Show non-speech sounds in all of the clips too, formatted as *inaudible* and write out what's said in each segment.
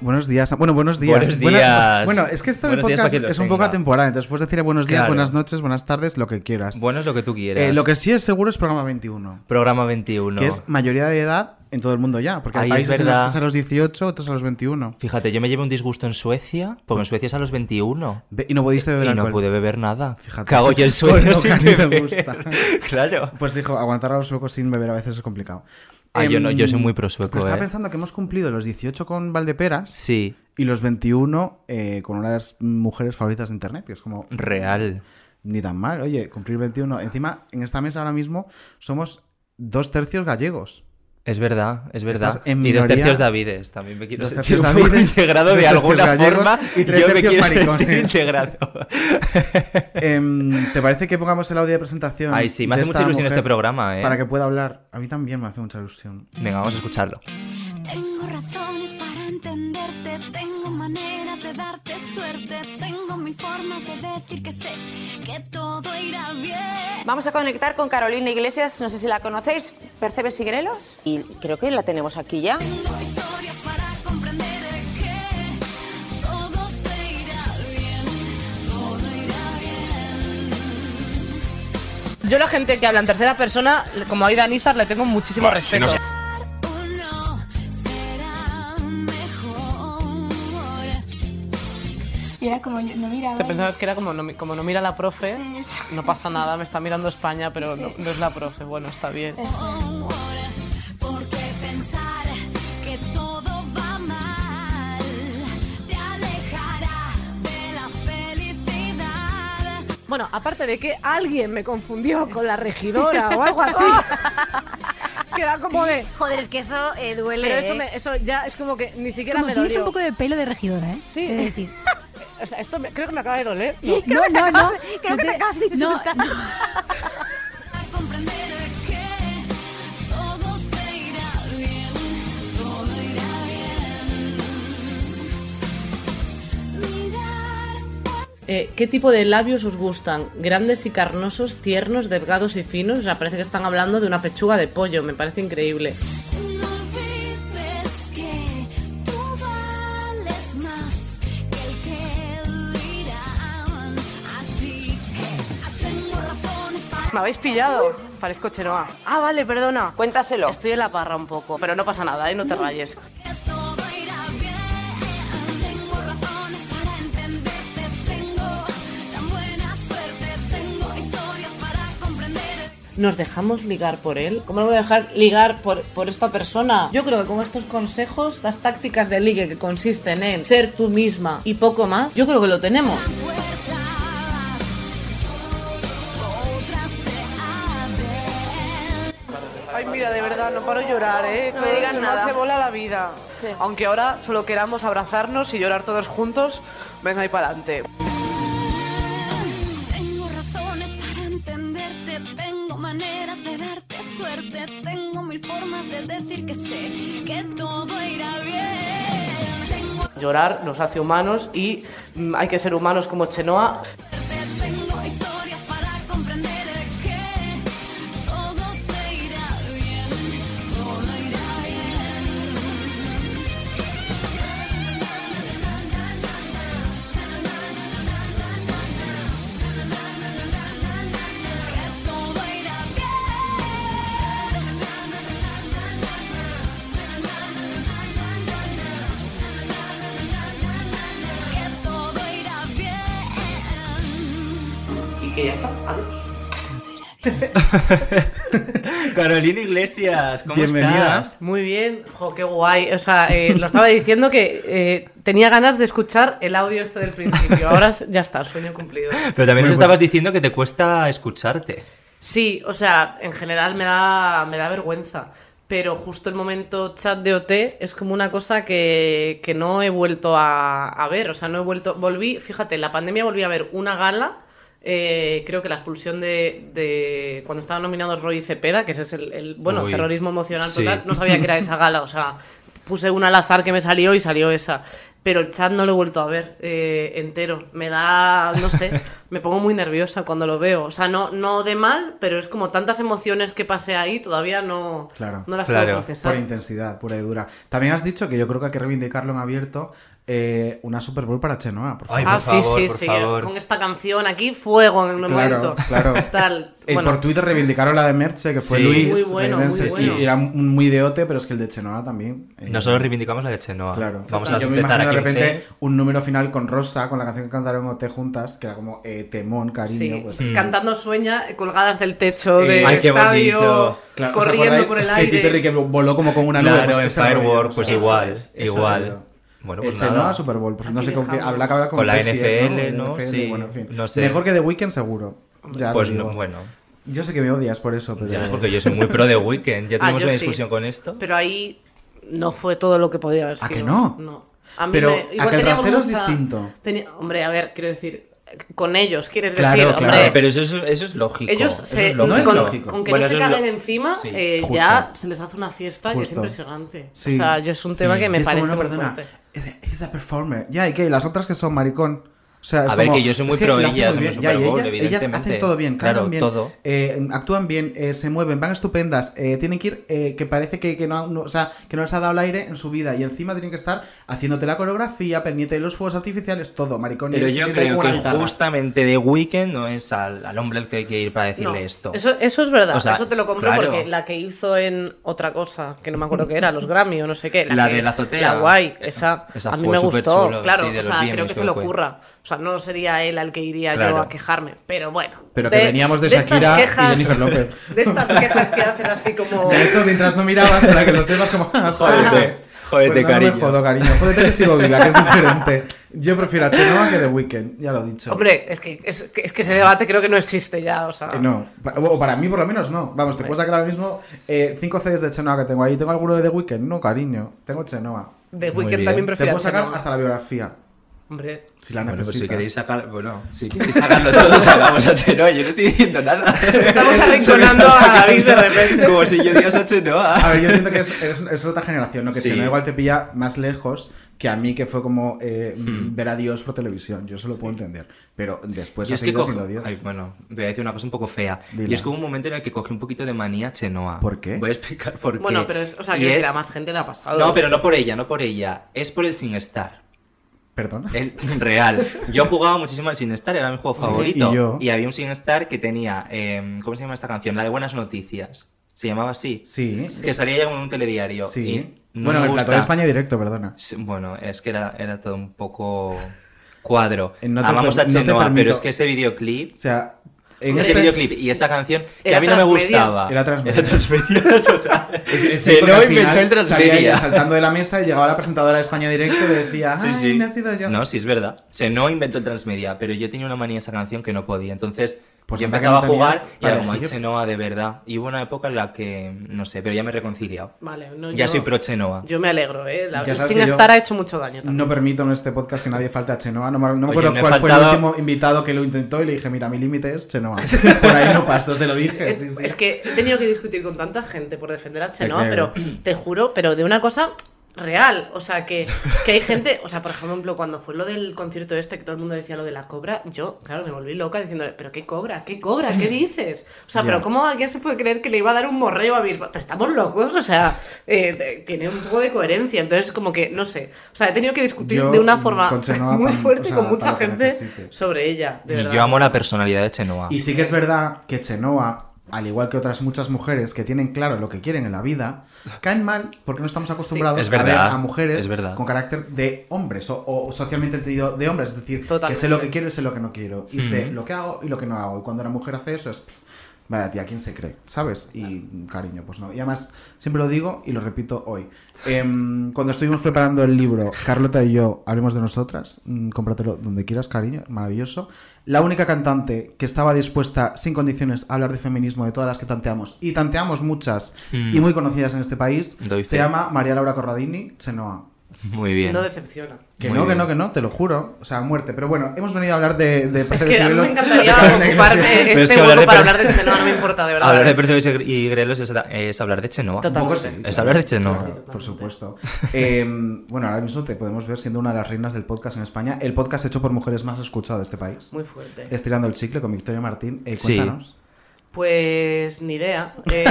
Buenos días. Bueno, buenos días. Buenos días. bueno, es que este Buenos podcast es un poco atemporal, entonces puedes decir buenos días, Claro. buenas noches, buenas tardes, lo que quieras. Bueno, es lo que tú quieras. Eh, lo que sí es seguro es programa 21, Programa 21. que es mayoría de edad en todo el mundo ya, porque hay países en los a los 18, otros a los 21. Fíjate, yo me llevé un disgusto en Suecia, porque en Suecia es a los 21. Be- y no pudiste beber Y no pude beber nada. Fíjate. Cago yo el *laughs* Pues sueño lo que sin te beber. gusta. *laughs* claro. Pues hijo, aguantar a los suecos sin beber a veces es complicado. Ah, yo no, Em, yo soy muy pro sueco, pero estaba eh. pensando que hemos cumplido los 18 con Valdeperas Sí, y los 21 eh, con una de las mujeres favoritas de internet, que es como... real. Ni tan mal, oye, cumplir 21. Encima, en esta mesa ahora mismo somos dos tercios gallegos. Es verdad, es verdad. En y dos tercios Davides. También me quiero Dos sentir un Davides, integrado dos de alguna gallegos forma. y tres yo me tercios quiero sentir maricones. integrado. Em, ¿Te parece que pongamos el audio de presentación? Ay, sí, me hace mucha ilusión este programa, ¿eh? Para que pueda hablar. A mí también me hace mucha ilusión. Venga, vamos a escucharlo. Tengo razones para tengo maneras de darte suerte, tengo mil formas de decir que sé que todo irá bien. Vamos a conectar con Carolina Iglesias, no sé si la conocéis, Percebes y Grelos. Y creo que la tenemos aquí ya. Tengo historias para comprender que todo te irá bien, todo irá bien. Yo la gente que habla en tercera persona, como Aida Nizar, le tengo muchísimo respeto. O Y era como yo no miraba. Te pensabas que era como no, mi- como no mira la profe, Sí, sí. no pasa nada, me está mirando España, pero no, no es la profe. Bueno, está bien. Eso. Porque pensar que todo va mal te alejará de la felicidad. Bueno, aparte de que alguien me confundió con la regidora o algo así. *laughs* que era como de. Joder, es que eso eh, duele. Pero eso, ¿eh? me- eso ya es como que ni siquiera Como me tienes dolió. un poco de pelo de regidora, ¿eh? Sí. Decir. O sea, esto me- creo que me acaba de doler. No, no, no. Creo no que te acabas de insultar. Eh, ¿Qué tipo de labios os gustan? ¿Grandes y carnosos, tiernos, delgados y finos? O sea, parece que están hablando de una pechuga de pollo, me parece increíble. ¿Me habéis pillado? Parezco Chenoa. Ah, vale, perdona. Cuéntaselo. Estoy en la parra un poco, pero no pasa nada, ¿eh? No te rayes. ¿Nos dejamos ligar por él? ¿Cómo lo voy a dejar ligar por, por esta persona? Yo creo que con estos consejos, las tácticas de ligue que consisten en ser tú misma y poco más, yo creo que lo tenemos. Mira, de verdad, no paro de llorar, ¿eh? No me digas se nada. me hace bola la vida. Aunque ahora solo queramos abrazarnos y llorar todos juntos, venga ahí para adelante. Tengo razones para entenderte, tengo maneras de darte suerte, tengo mil formas de decir que sé que todo irá bien. Llorar nos hace humanos y mm, hay que ser humanos como Chenoa. *laughs* Carolina Iglesias, ¿cómo Bienvenida. estás? Muy bien, jo, qué guay. O sea, eh, lo estaba diciendo que eh, tenía ganas de escuchar el audio este del principio. Ahora ya está, sueño cumplido. Pero también nos estabas pues- diciendo que te cuesta escucharte. Sí, o sea, en general me da, me da vergüenza. Pero justo el momento chat de OT es como una cosa que, que no he vuelto a, a ver. O sea, no he vuelto. Volví, fíjate, en la pandemia volví a ver una gala. Eh, creo que la expulsión de, de cuando estaban nominados Roy Cepeda, que ese es el, el, bueno, Uy, terrorismo emocional sí. total. No sabía que era esa gala, o sea, puse una al azar que me salió y salió esa. Pero el chat no lo he vuelto a ver eh, entero. Me da, no sé, *laughs* me pongo muy nerviosa cuando lo veo. O sea, no, no de mal, pero es como tantas emociones que pasé ahí, todavía no, Claro. no las Claro. puedo Por procesar. intensidad, pura y dura. También has dicho que yo creo que hay que reivindicarlo en abierto eh, una Super Bowl para Chenoa, por favor. Ay, Ah, sí, favor, sí, por sí. favor. Con esta canción aquí, fuego en el Claro, momento. claro. *laughs* Tal. Eh, por Twitter reivindicaron la de Merche, que fue Sí. Luis. Muy bueno, muy sí, bueno. era un- muy de Ote, pero es que el de Chenoa también. eh, Nosotros reivindicamos la de Chenoa. Claro. Vamos a yo me imagino de repente un número final con Rosa, con la canción que cantaron OT juntas, que era como eh, temón, cariño. sí, Pues, Mm. cantando sueña, colgadas del techo Eh, del ay, qué estadio, bonito. Claro, ¿os corriendo por el Katy Perry aire. que voló como con una nube. Claro, pues en Firework, pues igual, igual. Bueno, pues nada. Super Bowl, pues no sé con qué. Habla que habla con Con la Pepsi, NFL, ¿no? ¿no? NFL, Sí, bueno, en fin. no sé. Mejor que The Weeknd, seguro. Ya lo Pues digo. no, bueno. Yo sé que me odias por eso, pero. Ya, porque yo soy muy pro de Weekend. Ya Ah, tuvimos yo una sí. discusión con esto. Pero ahí no fue todo lo que podía haber ¿A sido. que no? No. A mí Pero me- a igual que el rasero es distinto. tenía- Hombre, a ver, quiero decir, con ellos, quieres Claro, decir, claro. hombre. pero eso es, eso es lógico. Ellos Eso se, es lógico. No es con, lógico. con que Bueno, no se lo- caguen encima, Sí, eh, justo. ya se les hace una fiesta que es Justo. impresionante. Sí. O sea, yo es un tema que me como, parece muy fuerte. es- es a performer. Ya, ¿y qué? Las otras que son maricón. O sea, es A ver, como- que yo soy muy pro lo ellas en bien. el Ya, y Super Bowl, ellas, ellas hacen todo bien, cantan Claro, bien, todo. eh, actúan bien, eh, se mueven, van estupendas, eh, tienen que ir, eh, que parece que, que no, no- o sea, que no les ha dado el aire en su vida y encima tienen que estar haciéndote la coreografía, pendiente de los fuegos artificiales, todo, maricón. Pero yo creo que guitarra. justamente de Weekend no es al, al hombre al que hay que ir para decirle No, esto. Eso, eso es verdad, O sea, eso te lo compro claro. porque la que hizo en otra cosa, que no me acuerdo qué era, los Grammy o no sé qué. La que- de la azotea. La guay, esa, Esa a mí me gustó. chulo, claro, sí, o sea, creo que se fue. ocurra. O sea, no sería él al que iría yo Claro. a quejarme, pero bueno. Pero que veníamos de estas Shakira y quejas- Jennifer López. *laughs* De estas quejas que hacen así como... De hecho, mientras no mirabas, para que lo sepas como... *laughs* "Ah, Jódete, jódete, Pues no, no me cariño. jodo, cariño. Jódete que sigo viva, que es diferente. Yo prefiero a Chenoa que The Weeknd, ya lo he dicho. Hombre, es que, es, que, es que ese debate creo que no existe ya, o sea... Que no, Pa- o para mí por lo menos no. Vamos, te puedo sacar ahora mismo 5 CDs de Chenoa que tengo ahí. ¿Tengo alguno de The Weeknd? No, cariño. Tengo Chenoa. De Weekend bien. también Te prefiero puedo sacar Chenoa. hasta la biografía, Hombre, si la Bueno, pues si queréis sacar, bueno, si queréis sacarlo todo, sacamos a Chenoa. Yo no estoy diciendo nada. Estamos arrinconando a David de repente. Como si yo digas a Chenoa. A ver, yo entiendo que es, es- es otra generación, ¿no? Que Sí. Chenoa igual te pilla más lejos que a mí, que fue como eh, Hmm. ver a Dios por televisión. Yo eso lo puedo entender. Pero después Y ha es que siendo Dios. Ay, bueno, voy a decir una cosa un poco fea. Y es que hubo un momento en el que cogí un poquito de manía a Chenoa. ¿Por qué? Voy a explicar por qué. bueno, pero es, o sea, decir, es- a más gente le ha pasado. No, pero no por ella, no por ella. Es por el SingStar. Perdona. El real. Yo jugaba muchísimo al SingStar, era mi juego favorito. y yo. había un SingStar que tenía. eh, ¿Cómo se llama esta canción? La de Buenas Noticias. Se llamaba así. Sí, Que salía ya en un telediario. sí. Y no bueno, me el plato de España directo, perdona. Sí, Bueno, es que era, era todo un poco cuadro. Eh, no te Amamos a Chenoa, pero es que ese videoclip. O sea, en ese este... videoclip y esa canción que Era a mí no me gustaba. Era transmedia. Era transmedia *laughs* total. Se al inventó el transmedia. saltando de la mesa y llegaba la presentadora de España Directo y decía, Sí, ¡ay, sí. me ha sido yo! No, sí, es verdad. Se no inventó el transmedia, pero yo tenía una manía esa canción que no podía. Entonces, Pues yo empezaba no a jugar y era como, ay, elegir". Chenoa, de verdad. Y hubo una época en la que, no sé, pero ya me he reconciliado. Vale, no, Ya yo- soy pro Chenoa. Yo me alegro, ¿eh? La, Sin Estar ha hecho mucho daño también. No permito en este podcast que nadie falte a Chenoa. No me, no me Oye, acuerdo cuál fue el último invitado que lo intentó y le dije, mira, mi límite es Chenoa. *laughs* Por ahí no paso, se lo dije. Es, sí, sí. es que he tenido que discutir con tanta gente por defender a Chenoa, pero te juro, pero de una cosa real. O sea, que, que hay gente, o sea, por ejemplo, cuando fue lo del concierto este, que todo el mundo decía lo de la cobra, yo, claro, me volví loca diciéndole, ¿pero qué cobra? ¿Qué cobra? ¿Qué *laughs* dices? O sea, pero ¿cómo alguien se puede creer que le iba a dar un morreo a Bisbal? Pero estamos locos, o sea, eh, tiene un poco de coherencia. Entonces, como que, no sé. O sea, he tenido que discutir Yo, de una forma muy pan- fuerte o sea, con mucha gente sobre ella. De Y verdad. yo amo la personalidad de Chenoa. Y sí que es verdad que Chenoa, al igual que otras muchas mujeres que tienen claro lo que quieren en la vida, caen mal porque no estamos acostumbrados Es a ver a mujeres con carácter de hombres o, o socialmente entendido de hombres. Es decir, que sé lo que quiero y sé lo que no quiero. Y sé lo que hago y lo que no hago. Y cuando una mujer hace eso es... pff, Vaya tía, ¿quién se cree? ¿Sabes? Y cariño, pues no. Y además, siempre lo digo y lo repito hoy. Em, cuando estuvimos preparando el libro, Carlota y yo, hablemos de nosotras, mm, cómpratelo donde quieras, cariño, maravilloso. La única cantante que estaba dispuesta, sin condiciones, a hablar de feminismo de todas las que tanteamos, y tanteamos muchas Mm. y muy conocidas en este país, Doy se fe. llama María Laura Corradini, Chenoa. Muy bien. No decepciona. Que Muy no, que bien. no, que no, te lo juro. O sea, muerte. Pero bueno, hemos venido a hablar de, de Es que y a mí me encantaría *laughs* de ocuparme. Pero es este que hueco de para hablar de Chenoa, no me importa, de verdad. Hablar de ¿eh? percebes y grelos es, es hablar de Chenoa. Totalmente. sí. Es hablar de Chenoa. Totalmente. por supuesto. *laughs* Eh, bueno, ahora mismo te podemos ver siendo una de las reinas del podcast en España. El podcast hecho por mujeres más escuchado de este país. Muy fuerte. Estirando el chicle con Victoria Martín. Eh, Sí. Pues ni idea. *laughs* Eh,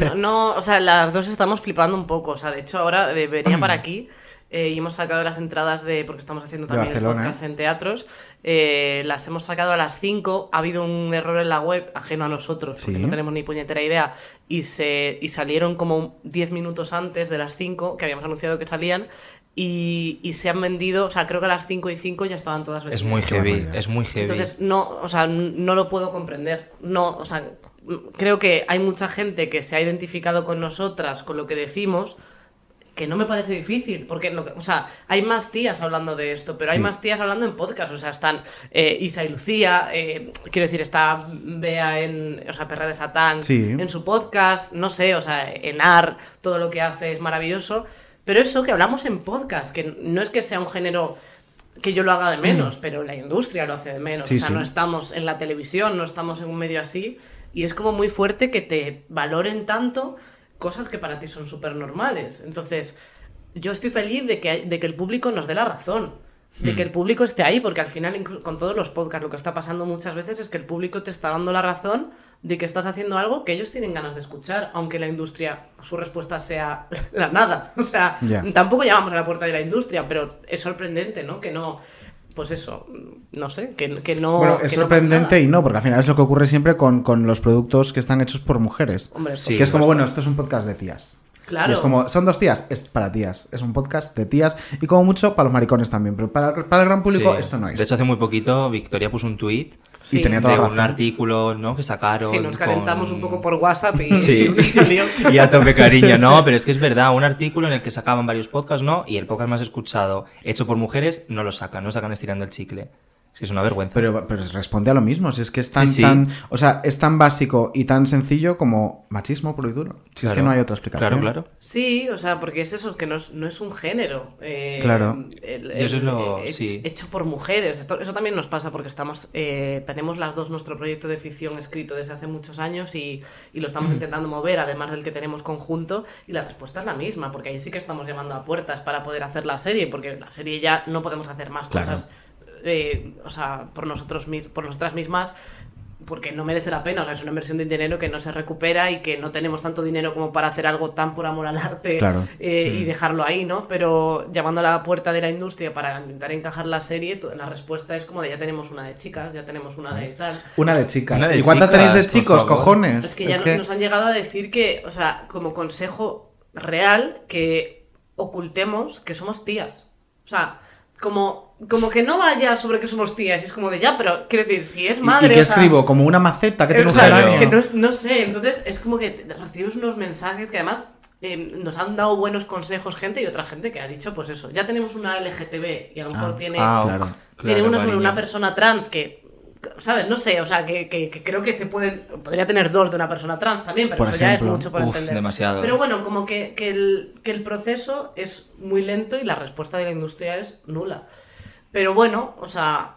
no, no, o sea, las dos estamos flipando un poco. O sea, de hecho, ahora eh, venía para aquí eh, y hemos sacado las entradas de. Porque estamos haciendo también el podcast en teatros. eh, las hemos sacado a las 5. Ha habido un error en la web, ajeno a nosotros, porque no tenemos ni puñetera idea. Y, se, y salieron como 10 minutos antes de las 5, que habíamos anunciado que salían. Y, y se han vendido, o sea, creo que a las 5 y 5 ya estaban todas vendidas. Es muy heavy, es muy heavy. Entonces, no, o sea, no lo puedo comprender. No, o sea, creo que hay mucha gente que se ha identificado con nosotras, con lo que decimos, que no me parece difícil, porque, lo que- o sea, hay más tías hablando de esto, pero hay más tías hablando en podcast, o sea, están eh, Isa y Lucía, eh, quiero decir, está Bea en, o sea, Perra de Satán Sí. en su podcast, no sé, o sea, en AR, todo lo que hace es maravilloso, pero eso que hablamos en podcast, que no es que sea un género que yo lo haga de menos, pero la industria lo hace de menos. Sí, o sea, sí. no estamos en la televisión, no estamos en un medio así. Y es como muy fuerte que te valoren tanto cosas que para ti son súper normales. Entonces, yo estoy feliz de que, de que el público nos dé la razón. De que el público esté ahí, porque al final, incluso con todos los podcasts, lo que está pasando muchas veces es que el público te está dando la razón de que estás haciendo algo que ellos tienen ganas de escuchar, aunque la industria, su respuesta sea *laughs* la nada. O sea, tampoco llamamos a la puerta de la industria, pero es sorprendente, ¿no? Que no, pues eso, no sé, que, que no. bueno, es sorprendente y no, porque al final es lo que ocurre siempre con, con los productos que están hechos por mujeres. Hombre, Sí. que es como, bueno, esto es un podcast de tías. Claro. Y es como, son dos tías, es para tías. Es un podcast de tías y como mucho para los maricones también. Pero para, para el gran público Sí. esto no es. De hecho, hace muy poquito Victoria puso un tweet Sí. y tenía de toda la un artículo ¿no? que sacaron. Sí, nos calentamos con- un poco por WhatsApp y, Sí, *laughs* y a tope cariño, no, pero es que es verdad, un artículo en el que sacaban varios podcasts, ¿no? Y el podcast más escuchado, hecho por mujeres, no lo sacan, no sacan estirando el chicle. Es una vergüenza. Pero, pero responde a lo mismo, si es que es tan, Sí, sí. tan, o sea, es tan básico y tan sencillo como machismo puro y duro. Si es que no hay otra explicación. Claro, claro. Sí, o sea, porque es eso, es que no es, no es un género. eh, Claro. el- Y eso es lo- hech- sí. Hecho por mujeres. Esto- eso también nos pasa porque estamos eh, tenemos las dos nuestro proyecto de ficción escrito desde hace muchos años y, y lo estamos intentando mover, además del que tenemos conjunto, y la respuesta es la misma, porque ahí sí que estamos llamando a puertas para poder hacer la serie, porque la serie ya no podemos hacer más Claro. cosas eh, o sea, por nosotros por nosotras mismas porque no merece la pena, o sea, es una inversión de dinero que no se recupera y que no tenemos tanto dinero como para hacer algo tan por amor al arte Claro. eh, Mm. y dejarlo ahí, ¿no? Pero llamando a la puerta de la industria para intentar encajar la serie, to- la respuesta es como de ya tenemos una de chicas, ya tenemos una de tal. Una de chicas. Una de ¿Y cuántas chicas, tenéis de chicos, cojones? Es que ya no- nos han llegado a decir que, o sea, como consejo real, que ocultemos que somos tías. O sea, como, como que no vaya sobre que somos tías, y es como de ya, pero quiero decir, si es ¿Y- madre. ¿Y qué o sea, escribo? ¿Como una maceta que geranio? que no, no sé, entonces es como que recibes unos mensajes que además eh, nos han dado buenos consejos gente y otra gente que ha dicho, pues eso, ya tenemos una LGTB y a lo mejor Ah, tiene, Ah, claro. tiene claro, una sobre una persona trans que, ¿sabes? No sé, o sea, que, que- que creo que se pueden, podría tener dos de una persona trans también, pero Por eso ya es mucho por Uf, entender. demasiado. Pero bueno, como que, que el, que el proceso es muy lento y la respuesta de la industria es nula. Pero bueno, o sea,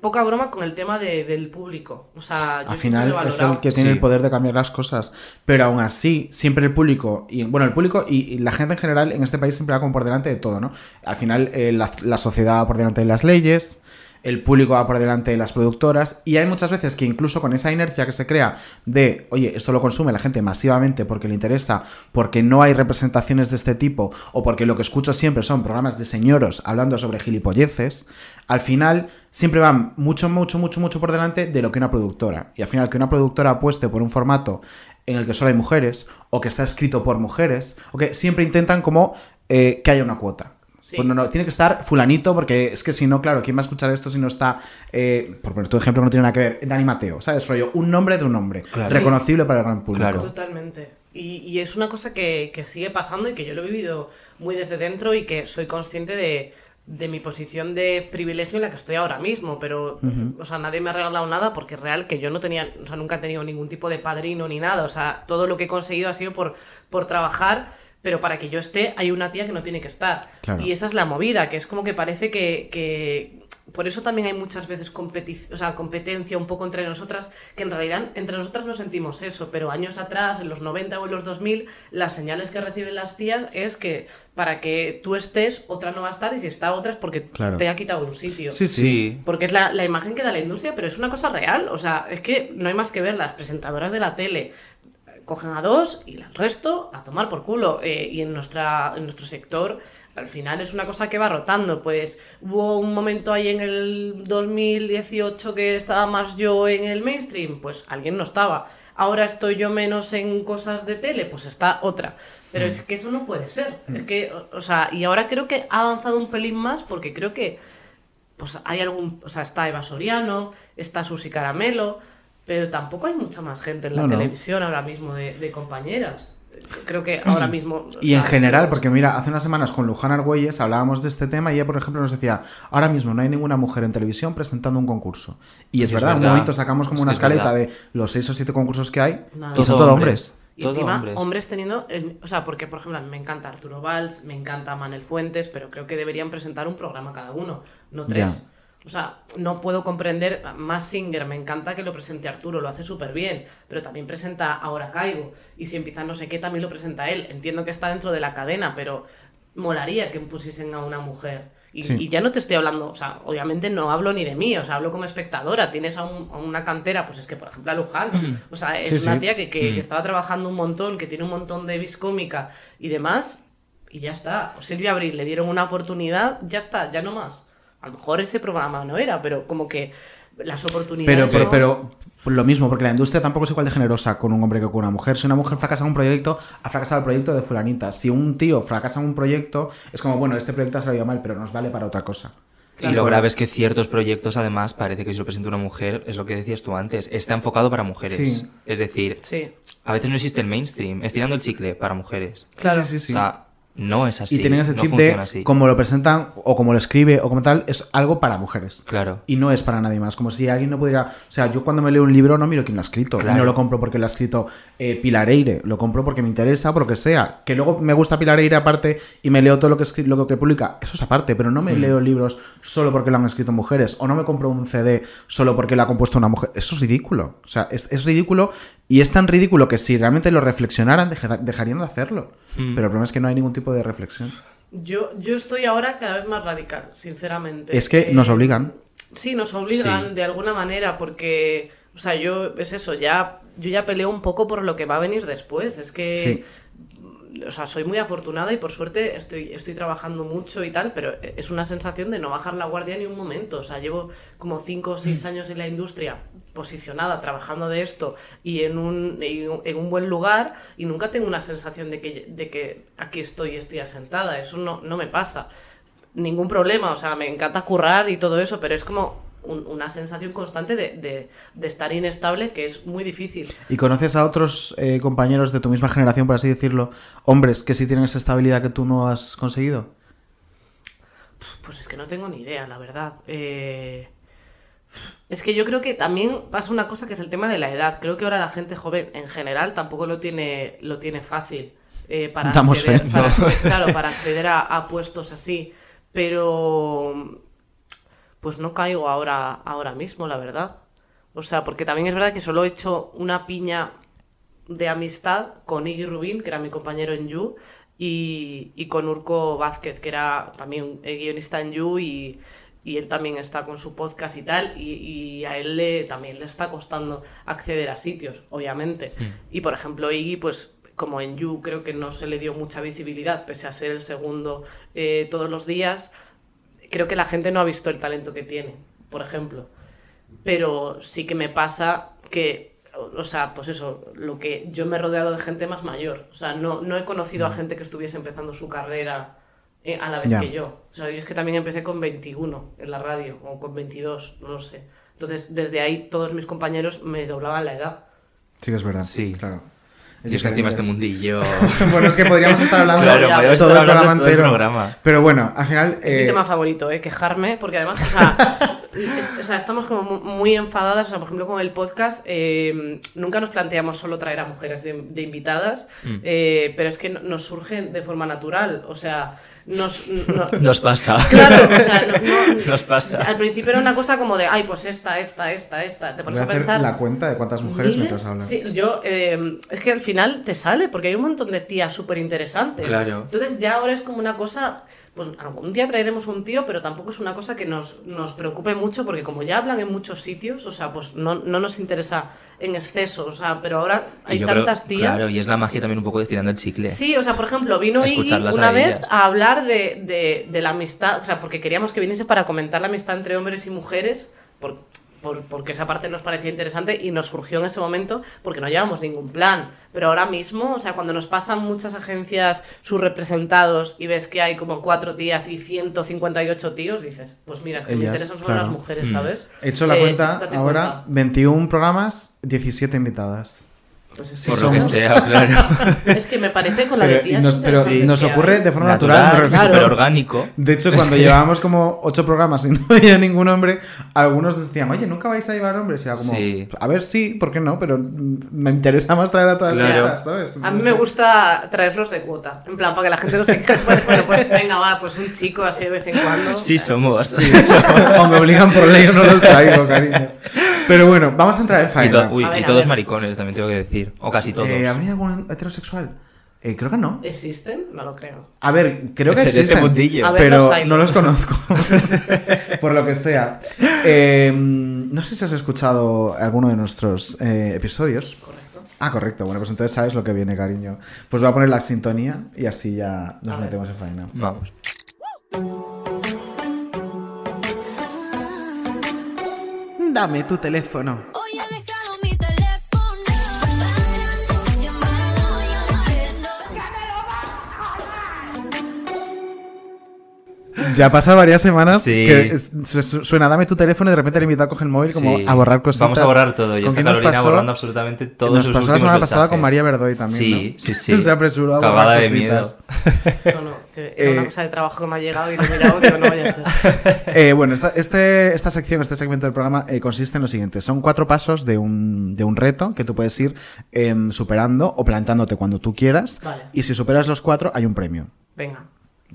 poca broma con el tema de- del público. O sea, yo Al final lo he es el que tiene Sí. el poder de cambiar las cosas. Pero aún así, siempre el público, y bueno, el público y, y la gente en general en este país siempre va como por delante de todo, ¿no? Al final eh, la, la sociedad va por delante de las leyes, el público va por delante de las productoras, y hay muchas veces que incluso con esa inercia que se crea de, oye, esto lo consume la gente masivamente porque le interesa, porque no hay representaciones de este tipo, o porque lo que escucho siempre son programas de señoros hablando sobre gilipolleces, al final siempre van mucho, mucho, mucho, mucho por delante de lo que una productora. Y al final que una productora apueste por un formato en el que solo hay mujeres, o que está escrito por mujeres, o que siempre intentan como eh, que haya una cuota. Sí. Pues no, no, tiene que estar fulanito, porque es que si no, claro, ¿quién va a escuchar esto si no está, eh, por poner tu ejemplo que no tiene nada que ver, Dani Mateo, ¿sabes? Rollo, un nombre de un nombre, Claro. reconocible para el gran público. Claro. Totalmente. Y, y es una cosa que, que sigue pasando y que yo lo he vivido muy desde dentro y que soy consciente de, de mi posición de privilegio en la que estoy ahora mismo. Pero, o sea, nadie me ha regalado nada porque es real que yo no tenía, o sea, nunca he tenido ningún tipo de padrino ni nada. O sea, todo lo que he conseguido ha sido por, por trabajar. Pero para que yo esté, hay una tía que no tiene que estar. Claro. Y esa es la movida, que es como que parece que. que- por eso también hay muchas veces competi- o sea, competencia un poco entre nosotras, que en realidad entre nosotras no sentimos eso, pero años atrás, en los 90 o en los 2000, las señales que reciben las tías es que para que tú estés, otra no va a estar, y si está otra es porque Claro. te ha quitado un sitio. Sí, sí. Sí. Porque es la, la imagen que da la industria, pero es una cosa real. O sea, es que no hay más que ver. Las presentadoras de la tele cogen a dos y el resto a tomar por culo. Eh, y en, nuestra, en nuestro sector, al final es una cosa que va rotando. Pues hubo un momento ahí en el 2018 que estaba más yo en el mainstream, pues alguien no estaba. Ahora estoy yo menos en cosas de tele, pues está otra. Pero es que eso no puede ser. Es que, o sea, y ahora creo que ha avanzado un pelín más porque creo que pues hay algún, o sea, está Eva Soriano, está Susi Caramelo, pero tampoco hay mucha más gente en la No, no. televisión ahora mismo de, de compañeras. Creo que ahora mismo... o Y sea, en general, porque mira, hace unas semanas con Luján Argüelles hablábamos de este tema y ella, por ejemplo, nos decía, ahora mismo no hay ninguna mujer en televisión presentando un concurso. Y es Sí, verdad, en un momento sacamos como una es escaleta verdad. de los seis o siete concursos que hay Nada. y son Todo todo hombres. hombres. Y Todo encima, hombres. hombres. teniendo. el- o sea, porque, por ejemplo, a mí me encanta Arturo Valls, me encanta Manel Fuentes, pero creo que deberían presentar un programa cada uno, no tres. Ya. O sea, no puedo comprender. Más Singer, me encanta que lo presente Arturo, lo hace súper bien, pero también presenta Ahora Caigo. Y si empieza no sé qué, también lo presenta él. Entiendo que está dentro de la cadena, pero molaría que pusiesen a una mujer. Y, Sí. y ya no te estoy hablando, o sea, obviamente no hablo ni de mí, o sea, hablo como espectadora. Tienes a, un- a una cantera, pues es que, por ejemplo, a Luján, *clears throat* o sea, es Sí, una tía que, que- Mm. que estaba trabajando un montón, que tiene un montón de vis cómica y demás, y ya está. O Silvia Abril le dieron una oportunidad, ya está, ya no más. A lo mejor ese programa no era, pero como que las Pero, oportunidades. pero, son- pero pues lo mismo, porque la industria tampoco es igual de generosa con un hombre que con una mujer. Si una mujer fracasa en un proyecto, ha fracasado el proyecto de fulanita. Si un tío fracasa en un proyecto, es como, bueno, este proyecto ha salido mal, pero nos vale para otra cosa. Y lo grave es que ciertos proyectos, además, parece que si lo presenta una mujer, es lo que decías tú antes, está enfocado para mujeres. Sí. Es decir, Sí, a veces no existe el mainstream, estirando el chicle para mujeres. claro. Sí, sí, sí. O sea, no es así. y tienen ese chip de, así. como lo presentan, o como lo escribe, o como tal, es algo para mujeres. Claro. Y no es para nadie más. Como si alguien no pudiera. O sea, yo cuando me leo un libro no miro quién lo ha escrito. Claro. No lo compro porque lo ha escrito eh, Pilar Eire. Lo compro porque me interesa, por lo que sea. Que luego me gusta Pilar Eire aparte y me leo todo lo que, escri- lo que publica. Eso es aparte. Pero no me Hmm. leo libros solo porque lo han escrito mujeres. O no me compro un CD solo porque lo ha compuesto una mujer. Eso es ridículo. O sea, es, es ridículo. Y es tan ridículo que si realmente lo reflexionaran, deja- dejarían de hacerlo. Hmm. Pero el problema es que no hay ningún tipo de reflexión. Yo, yo estoy ahora cada vez más radical, sinceramente. Es que Eh, nos obligan. Sí, nos obligan Sí. de alguna manera porque, o sea, yo, es eso, ya, yo ya peleo un poco por lo que va a venir después. Es que, o sea, soy muy afortunada y por suerte estoy, estoy trabajando mucho y tal, pero es una sensación de no bajar la guardia ni un momento. O sea, llevo como 5 o 6 años en la industria posicionada, trabajando de esto y en un, en un- en un buen lugar y nunca tengo una sensación de que, de que aquí estoy y estoy asentada. Eso no, no me pasa ningún problema, o sea, me encanta currar y todo eso, pero es como un- una sensación constante de, de- de estar inestable que es muy difícil. ¿Y conoces a otros eh, compañeros de tu misma generación, por así decirlo, hombres que sí tienen esa estabilidad que tú no has conseguido? Pues es que no tengo ni idea, la verdad. Eh, Es que yo creo que también pasa una cosa que es el tema de la edad. Creo que ahora la gente joven en general tampoco lo tiene, lo tiene fácil eh, para, acceder, para claro, para acceder a, a puestos así. Pero pues no caigo ahora, ahora mismo, la verdad. O sea, porque también es verdad que solo he hecho una piña de amistad con Iggy Rubin, que era mi compañero en You, y, y con Urco Vázquez, que era también guionista en You, y, y él también está con su podcast y tal, y, y a él le, también le está costando acceder a sitios, obviamente. Y por ejemplo, Iggy, pues como en You creo que no se le dio mucha visibilidad, pese a ser el segundo eh, todos los días, creo que la gente no ha visto el talento que tiene, por ejemplo. Pero sí que me pasa que, o sea, pues eso, lo que yo me he rodeado de gente más mayor. O sea, no, no he conocido a gente que estuviese empezando su carrera eh, a la vez que yo. O sea, yo es que también empecé con 21 en la radio, o con 22, no lo sé. Entonces, desde ahí todos mis compañeros me doblaban la edad. Sí que es verdad. Sí. Claro. Y es que encima este mundillo... *laughs* bueno, es que podríamos estar hablando Claro, Ya, podríamos todo estar el hablando programa todo el entero. programa. Pero bueno, al final. Es mi eh, tema favorito, ¿eh? quejarme, porque además, o sea, *laughs* o sea, estamos como mu- muy enfadadas, o sea, por ejemplo, con el podcast, eh, nunca nos planteamos solo traer a mujeres de, de invitadas, Mm. eh, pero es que no- nos surgen de forma natural, o sea, nos... no- *laughs* Nos pasa. Claro, o sea, no, no- *laughs* Nos pasa. Al principio era una cosa como de, ay, pues esta, esta, esta, esta. Te voy pones a a hacer pensar. la cuenta de cuántas mujeres miles, mientras hablan. Sí, yo, eh, es que al final te sale, porque hay un montón de tías súper interesantes. Claro. Entonces ya ahora es como una cosa, pues algún día traeremos un tío, pero tampoco es una cosa que nos, nos preocupe mucho, porque como ya hablan en muchos sitios, o sea, pues no, no nos interesa en exceso, o sea, pero ahora hay creo- tantas tías. Claro, y es la magia también un poco de estirando el chicle. Sí, o sea, por ejemplo, vino Iggy una a vez ellas. a hablar de, de- de la amistad, o sea, porque queríamos que viniese para comentar la amistad entre hombres y mujeres, por, por- porque esa parte nos parecía interesante y nos surgió en ese momento porque no llevamos ningún plan. Pero ahora mismo, o sea, cuando nos pasan muchas agencias sus representados y ves que hay como cuatro tías y 158 tíos, dices, pues mira, es que me interesan solo claro. las mujeres, Mm. ¿sabes? He hecho la Eh, cuenta ahora: cuenta. 21 programas, 17 invitadas. Pues es, Sí, Por lo que somos. sea, claro. *laughs* es que me parece con la de Pero, tías nos, pero interesantes nos ocurre de forma natural. súper claro. orgánico. De hecho, cuando llevábamos como ocho programas y *laughs* no había ningún hombre, algunos decían, oye, ¿nunca vais a llevar hombres? Y era como, Sí. a ver, sí, ¿por qué no? Pero me interesa más traer a todas Claro. estas, ¿sabes? A mí me gusta traerlos de cuota. En plan, para que la gente no se quede. Pues, bueno, pues venga, va, pues un chico así de vez en cuando. Sí somos. o me obligan por ley, no los traigo, cariño. Pero bueno, vamos a entrar en Y, faena. to- uy, A ver, y todos maricones, también tengo que decir. O casi todos. Eh, ¿Habría algún heterosexual? Eh, creo que no. ¿Existen? No lo creo. A ver, creo que *laughs* este existen. mundillo. A ver, pero los no los conozco. *laughs* Por lo que sea. Eh, no sé si has escuchado alguno de nuestros eh, episodios. Correcto. Ah, correcto. Bueno, pues entonces sabes lo que viene, cariño. Pues voy a poner la sintonía y así ya nos A ver. metemos en faena. Vamos. Dame tu teléfono. Ya pasa varias semanas Sí. que es- su- su- suena dame tu teléfono y de repente el invitado coge el móvil como Sí. a borrar cosas. Vamos a borrar todo. Y ¿Con está Carolina pasó? borrando absolutamente todos Nos sus pasó la semana pasada con María Verdoy también. Sí, ¿no? sí, sí. *laughs* Se apresuró a borrar Cagada de cositas. miedo. *laughs* No, no, que era una Eh, cosa de trabajo que me ha llegado y lo he mirado, no vaya a ser. *laughs* Eh, bueno, esta, este, esta sección, este segmento del programa eh, consiste en lo siguiente. Son cuatro pasos de un, de un reto que tú puedes ir em, superando o plantándote cuando tú quieras. Vale. Y si superas los cuatro, hay un premio. Venga.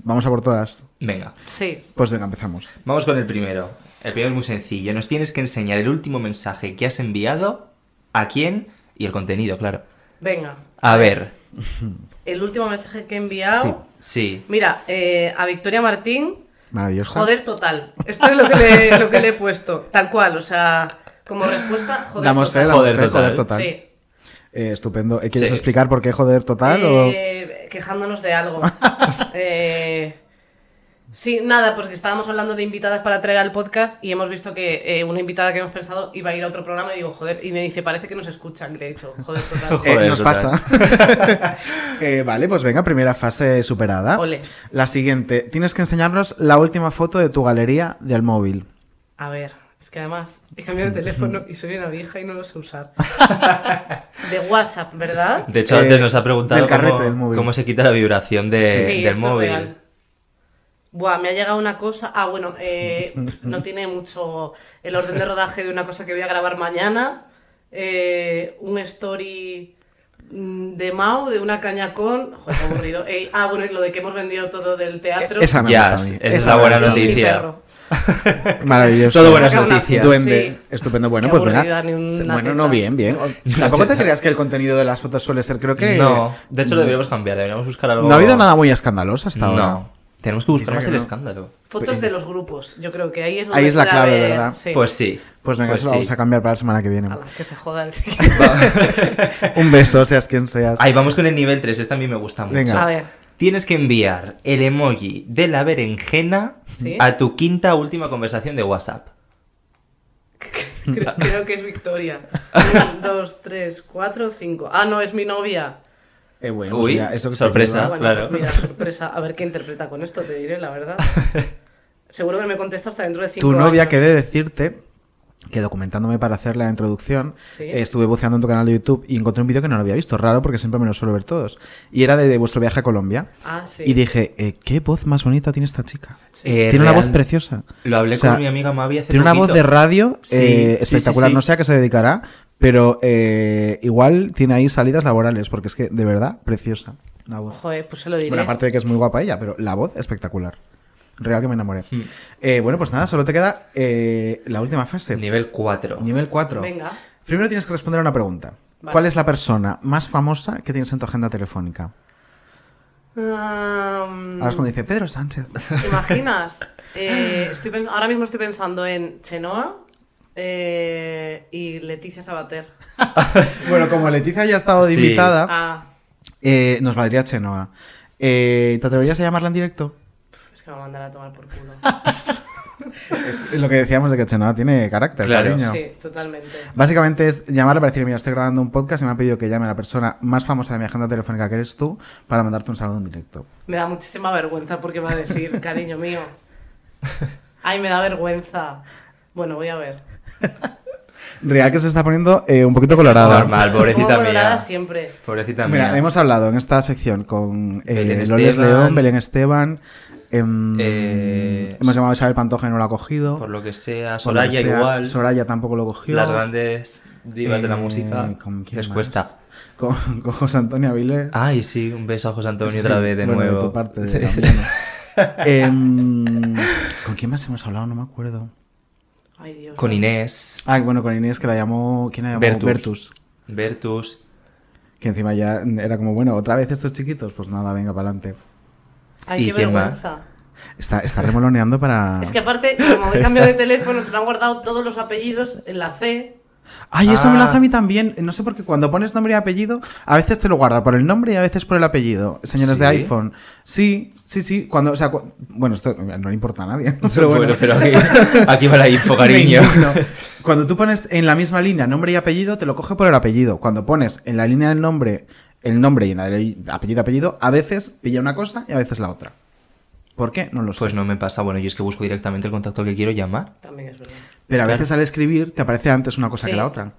Vamos a por todas. Venga, Sí. Pues venga, empezamos. vamos con el primero. El primero es muy sencillo. Nos tienes que enseñar el último mensaje que has enviado, a quién y el contenido, claro. Venga. A ver. *laughs* El último mensaje que he enviado. Sí. Mira, eh, a Victoria Martín, Maravilloso. joder total. Esto es lo que, le, *laughs* lo que le he puesto. Tal cual, o sea, como respuesta, joder Damos fe, total. damos Joder fe, total. joder total. Sí. Eh, estupendo. Eh, ¿Quieres Sí. explicar por qué joder total? Eh, quejándonos de algo. *laughs* Eh, sí, nada, pues que estábamos hablando de invitadas para traer al podcast y hemos visto que eh, una invitada que hemos pensado iba a ir a otro programa y digo, joder, y me dice, parece que nos escuchan. Y le he dicho, joder, total. *laughs* Eh, Joder, nos total. pasa. *laughs* Eh, vale, pues venga, primera fase superada. Ole. La siguiente. Tienes que enseñarnos la última foto de tu galería del móvil. A ver, es que además he cambiado de teléfono y soy una vieja y no lo sé usar. *laughs* De WhatsApp, ¿verdad? De hecho, Eh, antes nos ha preguntado del carrete cómo, del móvil. cómo se quita la vibración de- sí, del móvil. es real. Buah, me ha llegado una cosa. Ah, bueno, eh, no tiene mucho el orden de rodaje de una cosa que voy a grabar mañana. Eh, un story mm, de Mau, de una caña con. Joder, aburrido. Eh, ah, bueno, y lo de que hemos vendido todo del teatro. Esa me Ya, gusta a mí. esa es la buena noticia. *laughs* Maravilloso. Todo buenas noticias. Duende. Sí. Estupendo. Bueno, Qué pues una Bueno, no, bien, bien. Tampoco te creas que el contenido de las fotos suele ser, creo que. No, de hecho lo deberíamos cambiar, deberíamos buscar algo... No ha habido nada muy escandaloso hasta ahora. No, tenemos que buscar más que el no. escándalo. Fotos de los grupos. Yo creo que ahí es donde Ahí es la clave, ¿verdad? Sí. Pues sí. Pues venga, eso lo vamos a cambiar para la semana que viene. Ala, que se jodan. sí. *laughs* Un beso, seas quien seas. Ahí vamos con el nivel 3, este a mí me gusta mucho. Venga. A ver. Tienes que enviar el emoji de la berenjena ¿Sí? a tu quinta última conversación de WhatsApp. *laughs* Creo, creo que es Victoria. Un, *laughs* dos, tres, cuatro, cinco. Ah, no, es mi novia. Eh, bueno, pues Uy, mira, eso que sorpresa. Bueno, claro. pues mira, sorpresa. A ver qué interpreta con esto, te diré la verdad. *laughs* Seguro que me contesta hasta dentro de cinco Tu novia, años. que de decirte que documentándome para hacer la introducción, Sí. eh, estuve buceando en tu canal de YouTube y encontré un vídeo que no lo había visto, raro porque siempre me lo suelo ver todos. Y era de, de vuestro viaje a Colombia. Ah, sí. Y dije, eh, ¿qué voz más bonita tiene esta chica? Eh, tiene una voz preciosa. Lo hablé O sea, con mi amiga Mavi hace Tiene una voz de radio eh, sí, espectacular. sí, sí. No sé a qué se dedicará, pero eh, igual tiene ahí salidas laborales, porque es que, de verdad, preciosa la voz. Joder, pues se lo diré. Bueno, aparte de que es muy guapa ella, pero la voz espectacular. Real que me enamoré. Hmm. Eh, bueno, pues nada, solo te queda eh, la última fase. Nivel 4. Nivel 4. Venga. Primero tienes que responder a una pregunta. Vale. ¿Cuál es la persona más famosa que tienes en tu agenda telefónica? Um, Ahora es cuando dice Pedro Sánchez. ¿Te imaginas? Eh, estoy ahora mismo estoy pensando en Chenoa eh, y Leticia Sabater. *laughs* bueno, como Leticia ya ha estado Sí. invitada, Ah, eh, nos valdría Chenoa. Eh, ¿Te atreverías a llamarla en directo? Que me va a mandar a tomar por culo. *laughs* Es lo que decíamos de que Chenoa tiene carácter, Claro. cariño. Sí, totalmente. Básicamente es llamarla para decirle, mira, estoy grabando un podcast y me ha pedido que llame a la persona más famosa de mi agenda telefónica que eres tú para mandarte un saludo en directo. Me da muchísima vergüenza porque va a decir, cariño mío. Ay, me da vergüenza. Bueno, voy a ver. *laughs* Real que se está poniendo eh, un poquito colorada. Normal, pobrecita colorada mía. siempre. Pobrecita Mira, mía. hemos hablado en esta sección con eh, Belén Loles Esteban. León, Belén Esteban. Em, Eh, hemos llamado a Isabel Pantoja y no lo ha cogido. Por lo que sea, que Soraya sea, igual. Soraya tampoco lo cogió. Las grandes divas de la Eh, música ¿con quién les más? cuesta. Con, con José Antonio Avilés. Ay, sí, un beso a José Antonio Sí, otra vez de bueno, nuevo. De tu parte, *laughs* de. Em, ¿Con quién más hemos hablado? No me acuerdo. Ay, Dios. Con Inés, Ah, bueno, con Inés que la llamó. ¿Quién la llamó? Bertus. Bertus. Bertus. Que encima ya era como, bueno, otra vez estos chiquitos. Pues nada, venga, para adelante. Ay, ¿Y qué quién vergüenza. Está, está remoloneando para. Es que aparte, como me *laughs* cambio de teléfono, se me han guardado todos los apellidos en la C. Ay, eso me lo hace Ah. a mí también. No sé por qué cuando pones nombre y apellido, a veces te lo guarda por el nombre y a veces por el apellido. Señores de iPhone. Sí, sí, sí. Cuando, o sea, cu- bueno, esto no le importa a nadie. ¿no? *laughs* Pero bueno, Bueno, pero aquí, aquí va la info, *laughs* cariño. Cuando tú pones en la misma línea nombre y apellido, te lo coge por el apellido. Cuando pones en la línea del nombre el nombre y de apellido apellido, a veces pilla una cosa y a veces la otra. ¿Por qué? No lo sé. Pues no me pasa. Bueno, yo es que busco directamente el contacto al que quiero llamar. También es verdad. Pero a claro. veces al escribir te aparece antes una cosa Sí. que la otra.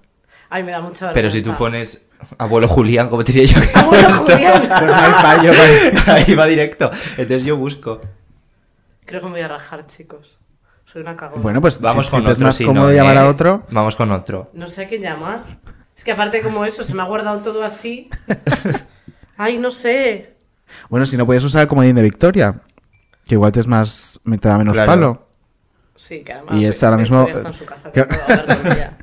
Ay, me da mucha vergüenza. Pero si tú pones abuelo Julián, como te diría yo. que Abuelo esto- Julián. *laughs* Pues no hay fallo. pues. *laughs* Ahí va directo. Entonces yo busco. Creo que me voy a rajar, chicos. Soy una cagona. Bueno, pues Vamos si, con si te es otro. más si cómodo no, llamar ¿eh? a otro. Vamos con otro. No sé a quién llamar. Es que aparte como eso, se me ha guardado todo así. *laughs* Ay, no sé. Bueno, si no puedes usar el comodín de Victoria, que igual te es más. te da menos Claro. palo. Sí, que además... Y es ahora mismo- Victoria está en su casa, que que- puedo hablar con ella.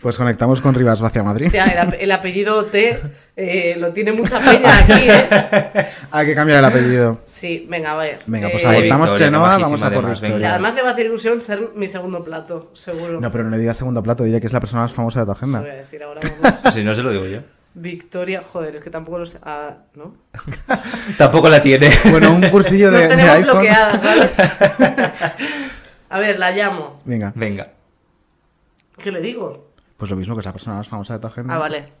Pues conectamos con Rivas Vacia Madrid. El, ap- el apellido T eh, lo tiene mucha peña aquí, ¿eh? *laughs* Hay que cambiar el apellido. Sí, venga, a ver. Venga, pues Eh, abortamos Victoria, Chenoa, vamos a por además, venga. Victoria. además le va a hacer ilusión ser mi segundo plato, seguro. No, pero no le digas segundo plato, diré que es la persona más famosa de tu agenda. voy a decir ahora. *laughs* Si no se lo digo yo. Victoria, joder, es que tampoco lo sé. Ah, ¿no? *laughs* Tampoco la tiene. Bueno, un cursillo de, Nos de tenemos iPhone. bloqueadas, ¿vale? a ver, la llamo. Venga, Venga. ¿Qué le digo? Pues lo mismo que es la persona más famosa de tu agenda. Ah, vale.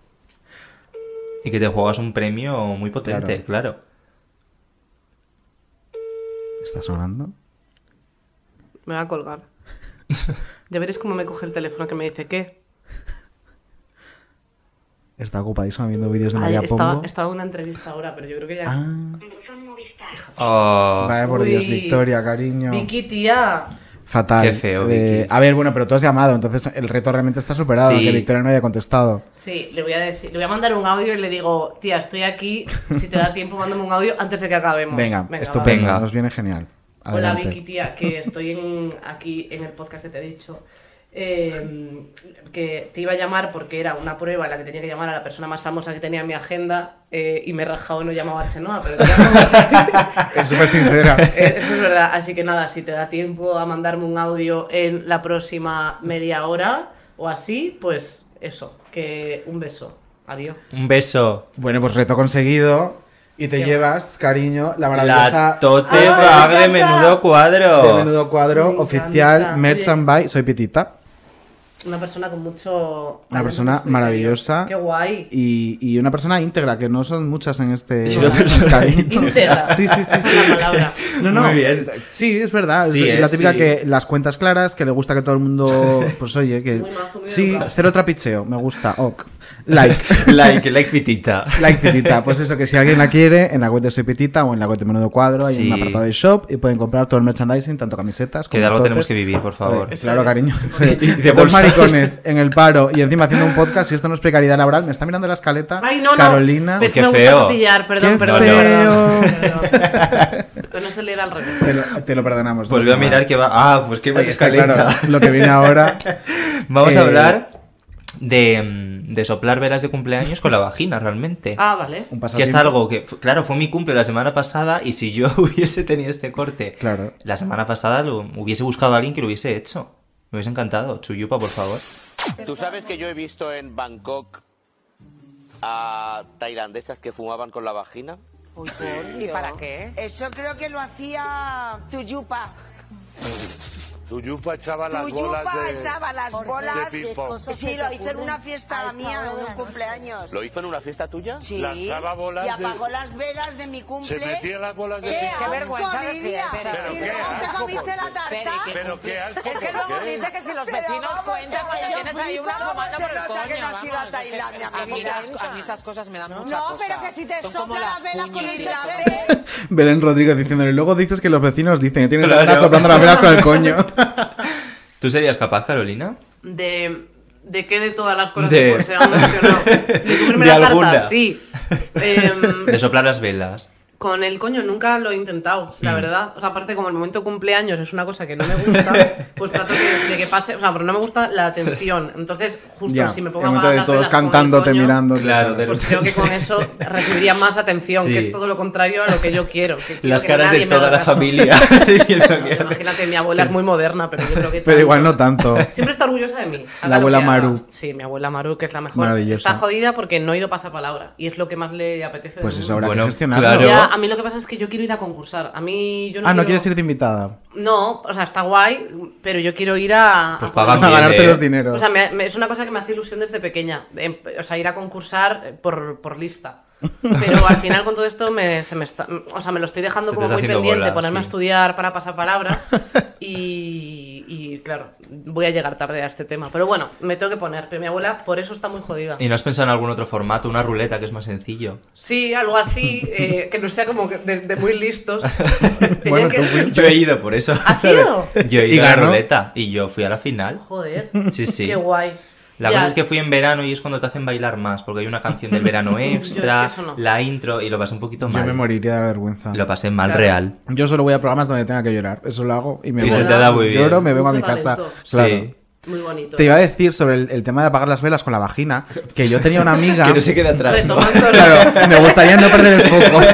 Y que te juegas un premio muy potente, claro. ¿Está sonando? Me va a colgar. *laughs* Ya veréis cómo me coge el teléfono que me dice qué. Está ocupadísima viendo vídeos de Ay, María estaba, Pombo. estaba en una entrevista ahora, pero yo creo que ya. Ah, Oh, vaya por Dios. Victoria, cariño. Vicky, tía. Fatal. Qué feo, Eh, a ver, bueno, pero tú has llamado, entonces el reto realmente está superado, Sí. que Victoria no haya contestado. Sí, le voy a decir, le voy a mandar un audio y le digo, tía, estoy aquí. Si te da tiempo, *laughs* mándame un audio antes de que acabemos. Venga, va. estupendo, Venga. nos viene genial. Hola. Vicky, tía, que estoy en- aquí en el podcast que te he dicho. Eh, que te iba a llamar porque era una prueba en la que tenía que llamar a la persona más famosa que tenía en mi agenda eh, y me he rajado y no llamaba a Chenoa, pero te. *laughs* Es súper sincera. *laughs* Eh, Eso es verdad, así que nada, si te da tiempo a mandarme un audio en la próxima media hora o así, pues eso, que un beso. Adiós. un beso. bueno, pues reto conseguido. Y te Qué llevas, cariño, la maravillosa La tote ¡Ay, me bag de menudo cuadro. de menudo cuadro Me oficial encanta. Merch Oye. and Buy. Soy Pitita. Una persona con mucho. Una persona maravillosa. Qué guay. Y, y una persona íntegra, que no son muchas en este. *laughs* Y una en persona Skype. Íntegra. Sí, sí, sí. Esa es la palabra. No, no. Muy bien. Sí, es verdad. Sí, es la eh, típica sí. que las cuentas claras, que le gusta que todo el mundo. *laughs* Pues oye, que. Muy majo, muy sí, educado. cero trapicheo. Me gusta. Ok. Like. *laughs* Like, like pitita. Like Pitita, pues eso, que si alguien la quiere, en la web de Soy Pitita o en la web de Menudo Cuadro hay Sí. un apartado de shop y pueden comprar todo el merchandising, tanto camisetas como Que de algo tenemos que vivir, por favor. Claro, es. cariño. Y de Dos en el paro y encima haciendo un podcast, y esto no es precariedad laboral, me está mirando la escaleta. Ay, no, no. Carolina. Ves Qué que me feo. gusta cotillar, perdón, Qué perdón. feo. perdón, no se leer al revés. Te lo, te lo perdonamos. Pues voy a mirar que va. Ah, pues vaya Es que, claro, escaleta. lo que viene ahora. *laughs* Vamos Eh, a hablar de, de soplar velas de cumpleaños con la vagina, realmente. Ah, vale. Un que es algo que, claro, fue mi cumple la semana pasada y si yo *laughs* hubiese tenido este corte Claro. la semana pasada, lo, hubiese buscado a alguien que lo hubiese hecho. Me hubiese encantado. Chuyupa, por favor. Tú sabes que yo he visto en Bangkok a tailandesas que fumaban con la vagina. ¿Y para qué? Eso creo que lo hacía Tuyupa. *laughs* Tu yupa echaba las Tuyupa bolas de... echaba las bolas. de. Sí, lo hizo en una fiesta mía de un cumpleaños. ¿Lo hizo en una fiesta tuya? Sí. Lanzaba bolas y de- apagó las velas de mi cumple. Se metía las bolas de ¡Qué ping-pong. asco, vergüenza de Lidia! fiesta. Pero ¿Y qué te comiste ¿por la qué? tarta? Pero qué asco, Es que ¿por luego qué? dice que si los Pero vecinos cuentan cuando tienes ahí una ¿cómo tomando se por el coño. que no has ido a Tailandia, mi vida? a mí esas cosas me dan mucha No, cosa. pero que si te Son como sopla la las vela con el. Belén Rodríguez diciéndole, luego dices que los vecinos dicen que tienes la vena soplando las velas con el coño. ¿Tú serías capaz, Carolina? De, ¿De qué de todas las cosas De- que se han mencionado? De comerme De la *laughs* alguna. tarta, sí. *laughs* Em, De soplar las velas. Con el coño nunca lo he intentado, la Mm. verdad. O sea, aparte, como el momento de cumpleaños es una cosa que no me gusta, *laughs* pues trato de, de que pase. O sea, pero no me gusta la atención. Entonces, justo Ya, si me el pongo a momento apagar de todos el cantándote, coño, mirándote. Claro, de- Pues creo que con *laughs* eso recibiría más atención, Sí. que es todo lo contrario a lo que yo quiero. que Las caras de toda la caso. familia. *laughs* Imagínate, mi abuela es muy moderna, pero yo creo que. Pero igual no tanto. Siempre está orgullosa de mí. haga La abuela. Maru. Sí, mi abuela Maru, que es la mejor. Maravillosa. Está jodida porque no he ido pasapalabra. Y es lo que más le apetece. Pues habrá Bueno, que gestionarlo. claro. Ya, a mí lo que pasa es que yo quiero ir a concursar. A mí yo no Ah, ¿no quiero- quieres ir de invitada? No, o sea, está guay, pero yo quiero ir a... Pues a- A bien, ganarte ¿eh? los dineros. O sea, me- me- es una cosa que me hace ilusión desde pequeña. em- O sea, ir a concursar por, por lista. Pero al final con todo esto me, se me está, o sea, me lo estoy dejando como muy pendiente, bola, ponerme a sí. estudiar para pasar palabra *laughs* y, y, claro, voy a llegar tarde a este tema. Pero bueno, me tengo que poner, pero mi abuela por eso está muy jodida. ¿Y no has pensado en algún otro formato? Una ruleta, que es más sencillo. Sí, algo así, eh, que no sea como de, de muy listos. *laughs* Bueno, que- tú. Yo he *laughs* ido, por eso. ¿Has ido? Yo he ¿Y ido a la ruleta y yo fui a la final. Joder, Sí, sí. qué guay. La Ya, cosa es que fui en verano y es cuando te hacen bailar más, porque hay una canción del verano *laughs* extra, no. la intro y lo pasé un poquito Yo mal. me moriría de vergüenza. Lo pasé mal Claro. real. Yo solo voy a programas donde tenga que llorar. Eso lo hago y me Y voy. se te da muy bien. Lloro, me vengo a mi casa. Claro. Sí. Muy bonito. Te iba a decir sobre el, el tema de apagar las velas con la vagina, que yo tenía una amiga... *laughs* Que no se quede atrás. ¿no? *laughs* Claro, me gustaría no perder el foco. *laughs*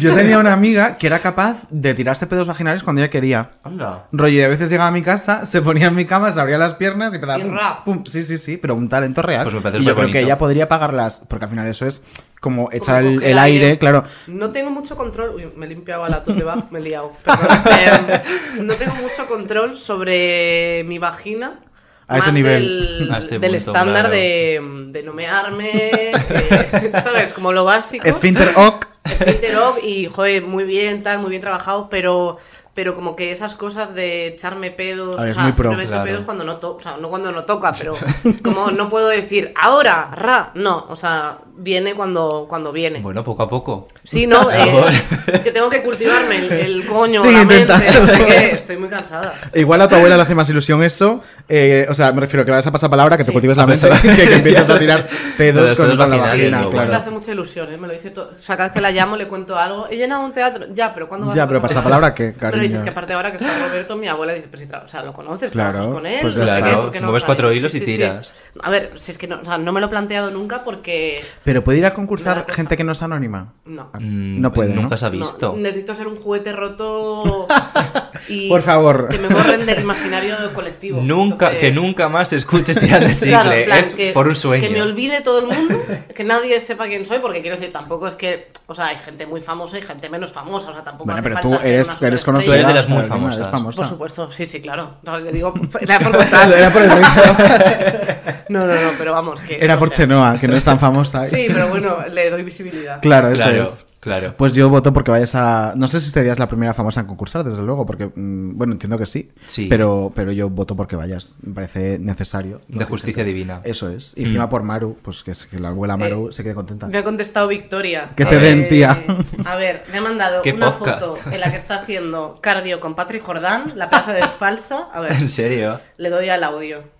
Yo tenía una amiga que era capaz de tirarse pedos vaginales cuando ella quería. Anda. Rollo, y a veces llegaba a mi casa, se ponía en mi cama, se abría las piernas y empezaba. Pum, pum. Sí, sí, sí, pero un talento real. Pues me parece y yo creo que bonito. ella podría apagarlas, porque al final eso es como echar el, aire, claro. No tengo mucho control. Uy, me he limpiado a la bag, me he liado. Perdón. *laughs* Em, no tengo mucho control sobre mi vagina. A ese nivel. Del, *laughs* este del punto, estándar claro. de, de no mearme. eh, *laughs* ¿Sabes? Como lo básico. Esfínter ok. Esfínter ok y, joder, muy bien, tal, muy bien trabajado, pero. Pero como que esas cosas de echarme pedos, ver, o sea, pro. siempre me echo Claro. pedos cuando no toca, o sea, no cuando no toca, pero como no puedo decir ahora, ra, no, o sea, viene cuando, cuando viene. Bueno, poco a poco. Sí, no, *laughs* eh, es que tengo que cultivarme el, el *laughs* coño, Sí, la mente, intenta. no sé qué, estoy muy cansada. Igual a tu abuela le hace más ilusión eso. eh, o sea, me refiero que vayas a pasar palabra, que te Sí. cultives la mente, *laughs* que, que empieces a tirar pedos con, la vagina. claro. me hace mucha ilusión, ¿eh? me lo dice todo. O sea, cada vez que la llamo le cuento algo. He llenado un teatro, ya, pero ¿cuándo vas Ya, a pero pasar pasapalabra, ¿qué, Pero cariño? Dices que aparte ahora que está Roberto, mi abuela dice, pero si o sea, lo conoces, Claro, trabajas con él, pues no ya sé qué, ¿por qué no? Mueves cuatro sí, hilos y sí, sí. tiras. A ver, si es que no, o sea, no me lo he planteado nunca porque Pero puede ir a concursar gente que no es anónima. no. Mm, No puede, ¿no? Nunca se ha No, visto. necesito ser un juguete roto *laughs* y Por favor. que me borren del imaginario colectivo. Nunca, Entonces- que nunca más escuches tirando el *laughs* chicle. Claro, en plan, es que, por un sueño. Que me olvide todo el mundo, que nadie sepa quién soy, porque quiero decir, tampoco es que, o sea, hay gente muy famosa y gente menos famosa, o sea, tampoco Bueno, hace pero falta tú ser eres, eres conocida. Eres de las muy famosas. famosa. Por supuesto, sí, sí, claro. *laughs* No, yo digo, era por contar. Era por eso. *laughs* No, no, no, pero vamos, que. Era por sea, Chenoa, que no es tan famosa. Sí, pero bueno, le doy visibilidad. Claro, eso Claro, es. Claro. Pues yo voto porque vayas a. No sé si serías la primera famosa en concursar, desde luego, porque. mm, Bueno, entiendo que sí. Sí. Pero, pero yo voto porque vayas. Me parece necesario. De justicia divina. Eso es. Y encima Mm. por Maru, pues que, la abuela Maru se quede contenta. Me ha contestado Victoria. Que te Eh, den, tía. *laughs* A ver, me ha mandado ¿Qué una podcast? foto en la que está haciendo cardio con Patrick Jordán, la pedazo de falsa. A ver, *laughs* ¿En serio? le doy al audio.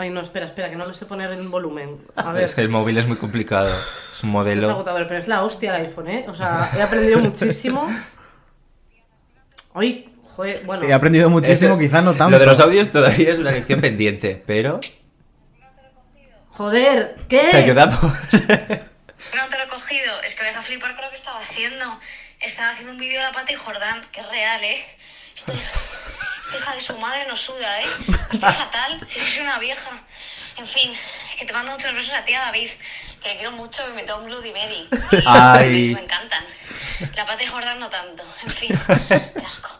Ay, no, espera, espera, que no lo sé poner en volumen. A ver, Es que el móvil es muy complicado. Es un esto es modelo. agotador, pero es la hostia el iPhone, ¿eh? O sea, he aprendido muchísimo. Ay, joder, bueno. He aprendido muchísimo, quizás no tanto. Lo de los audios todavía es una lección pendiente, pero Joder, ¿qué? te ayudamos. No te lo he cogido, es que vas a flipar con lo que estaba haciendo. Estaba haciendo un vídeo de la pata y Jordán, que es real, ¿eh? Esta hija, de su madre no suda, ¿eh? *laughs* Estoy fatal, si soy una vieja. En fin, que te mando muchos besos a ti, a David, que le quiero mucho y me tengo un Bloody Mary. *laughs* Ay. Me encantan. La pata y Jordán no tanto. En fin, qué asco.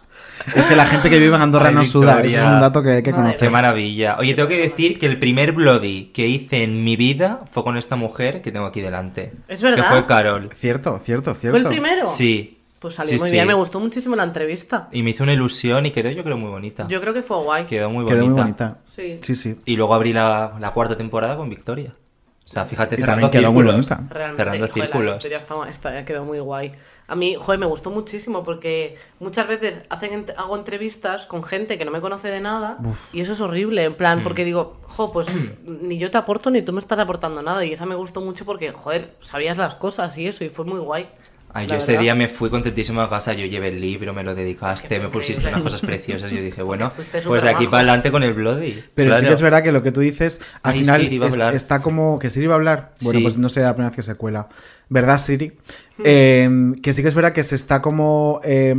Es que la gente que vive en Andorra Ay, no suda. Es un dato que hay que conocer. Qué maravilla. Oye, tengo que decir que el primer Bloody que hice en mi vida fue con esta mujer que tengo aquí delante. ¿Es verdad? Que fue Carol. Cierto, cierto, cierto. ¿Fue el primero? Sí. Pues salió Sí, muy sí. bien, me gustó muchísimo la entrevista. Y me hizo una ilusión y quedó yo creo muy bonita. Yo creo que fue guay. Quedó muy bonita. Quedó muy bonita. Sí. Sí, sí. Y luego abrí la, la cuarta temporada con Victoria. O sea, fíjate, Y cerrando también quedó muy bonita. Realmente, Cerrando joder, la círculos. está, está- quedó muy guay. A mí, joder, me gustó muchísimo porque muchas veces hacen, hago entrevistas con gente que no me conoce de nada y eso es horrible, en Mm. plan, porque digo, jo, pues *clears throat* ni yo te aporto ni tú me estás aportando nada y esa me gustó mucho porque, joder, sabías las cosas y eso y fue muy guay. Ay, la yo ese verdad. día me fui contentísimo a casa, yo llevé el libro, me lo dedicaste, me pusiste unas cosas preciosas y yo dije, *laughs* bueno, pues de aquí para adelante con el Bloody. Pero sí que es verdad que lo que tú dices, al Ay, final Siri es- está como que Siri va a hablar. Bueno, Sí. pues no sé la primera vez que se cuela. ¿Verdad, Siri? Eh, que sí que es verdad que se está como... eh,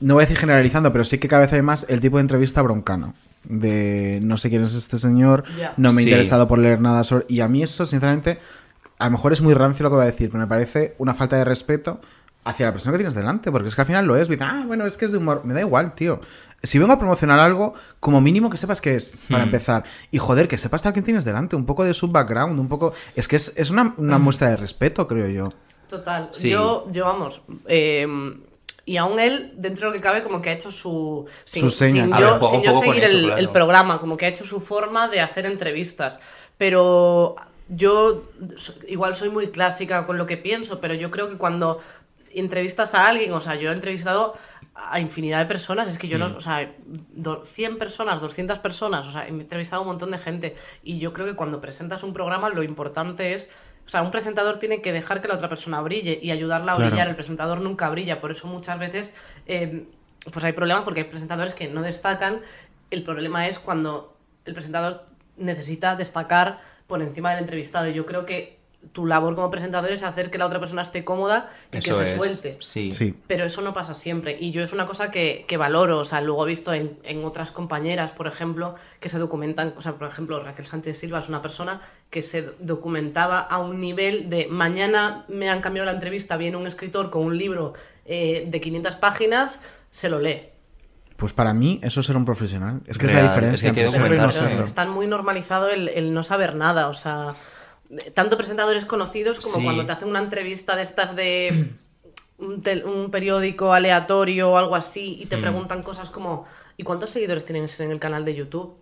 no voy a decir generalizando, pero sí que cada vez hay más el tipo de entrevista broncano. De no sé quién es este señor, no me he Sí. interesado por leer nada sobre... Y a mí eso, sinceramente, a lo mejor es muy rancio lo que voy a decir, pero me parece una falta de respeto hacia la persona que tienes delante, porque es que al final lo es. Dice, ah, bueno, es que es de humor. Me da igual, tío. Si vengo a promocionar algo, como mínimo que sepas qué es, para Hmm. empezar. Y joder, que sepas a quién tienes delante, un poco de su background, un poco... Es que es, es una, una muestra de respeto, creo yo. Total. Sí. Yo, yo vamos. eh, y aún él, dentro de lo que cabe, como que ha hecho su. Sin, Su seña. sin yo, ver, sin seguir eso, el, claro. el programa, como que ha hecho su forma de hacer entrevistas. Pero yo igual soy muy clásica con lo que pienso, pero yo creo que cuando entrevistas a alguien, o sea, yo he entrevistado a infinidad de personas, es que yo no, Mm. o sea, do- 100 personas, 200 personas, o sea, he entrevistado a un montón de gente y yo creo que cuando presentas un programa lo importante es, o sea, un presentador tiene que dejar que la otra persona brille y ayudarla a Claro. brillar, el presentador nunca brilla, por eso muchas veces eh, pues hay problemas porque hay presentadores que no destacan, el problema es cuando el presentador necesita destacar por encima del entrevistado y yo creo que tu labor como presentador es hacer que la otra persona esté cómoda y Eso que se es. suelte. Sí. Sí. Pero eso no pasa siempre. Y yo es una cosa que, que valoro. O sea, luego he visto en, en otras compañeras, por ejemplo, que se documentan. O sea, por ejemplo, Raquel Sánchez Silva es una persona que se documentaba a un nivel de mañana me han cambiado la entrevista, viene un escritor con un libro eh, de 500 páginas, se lo lee. Pues para mí eso es ser un profesional. Es que es la diferencia. es que entre serlo y no documentarse. serlo. Está muy normalizado el, el no saber nada. O sea, tanto presentadores conocidos como Sí. cuando te hacen una entrevista de estas de un, tel- un periódico aleatorio o algo así y te Mm. preguntan cosas como ¿y cuántos seguidores tienes en el canal de YouTube?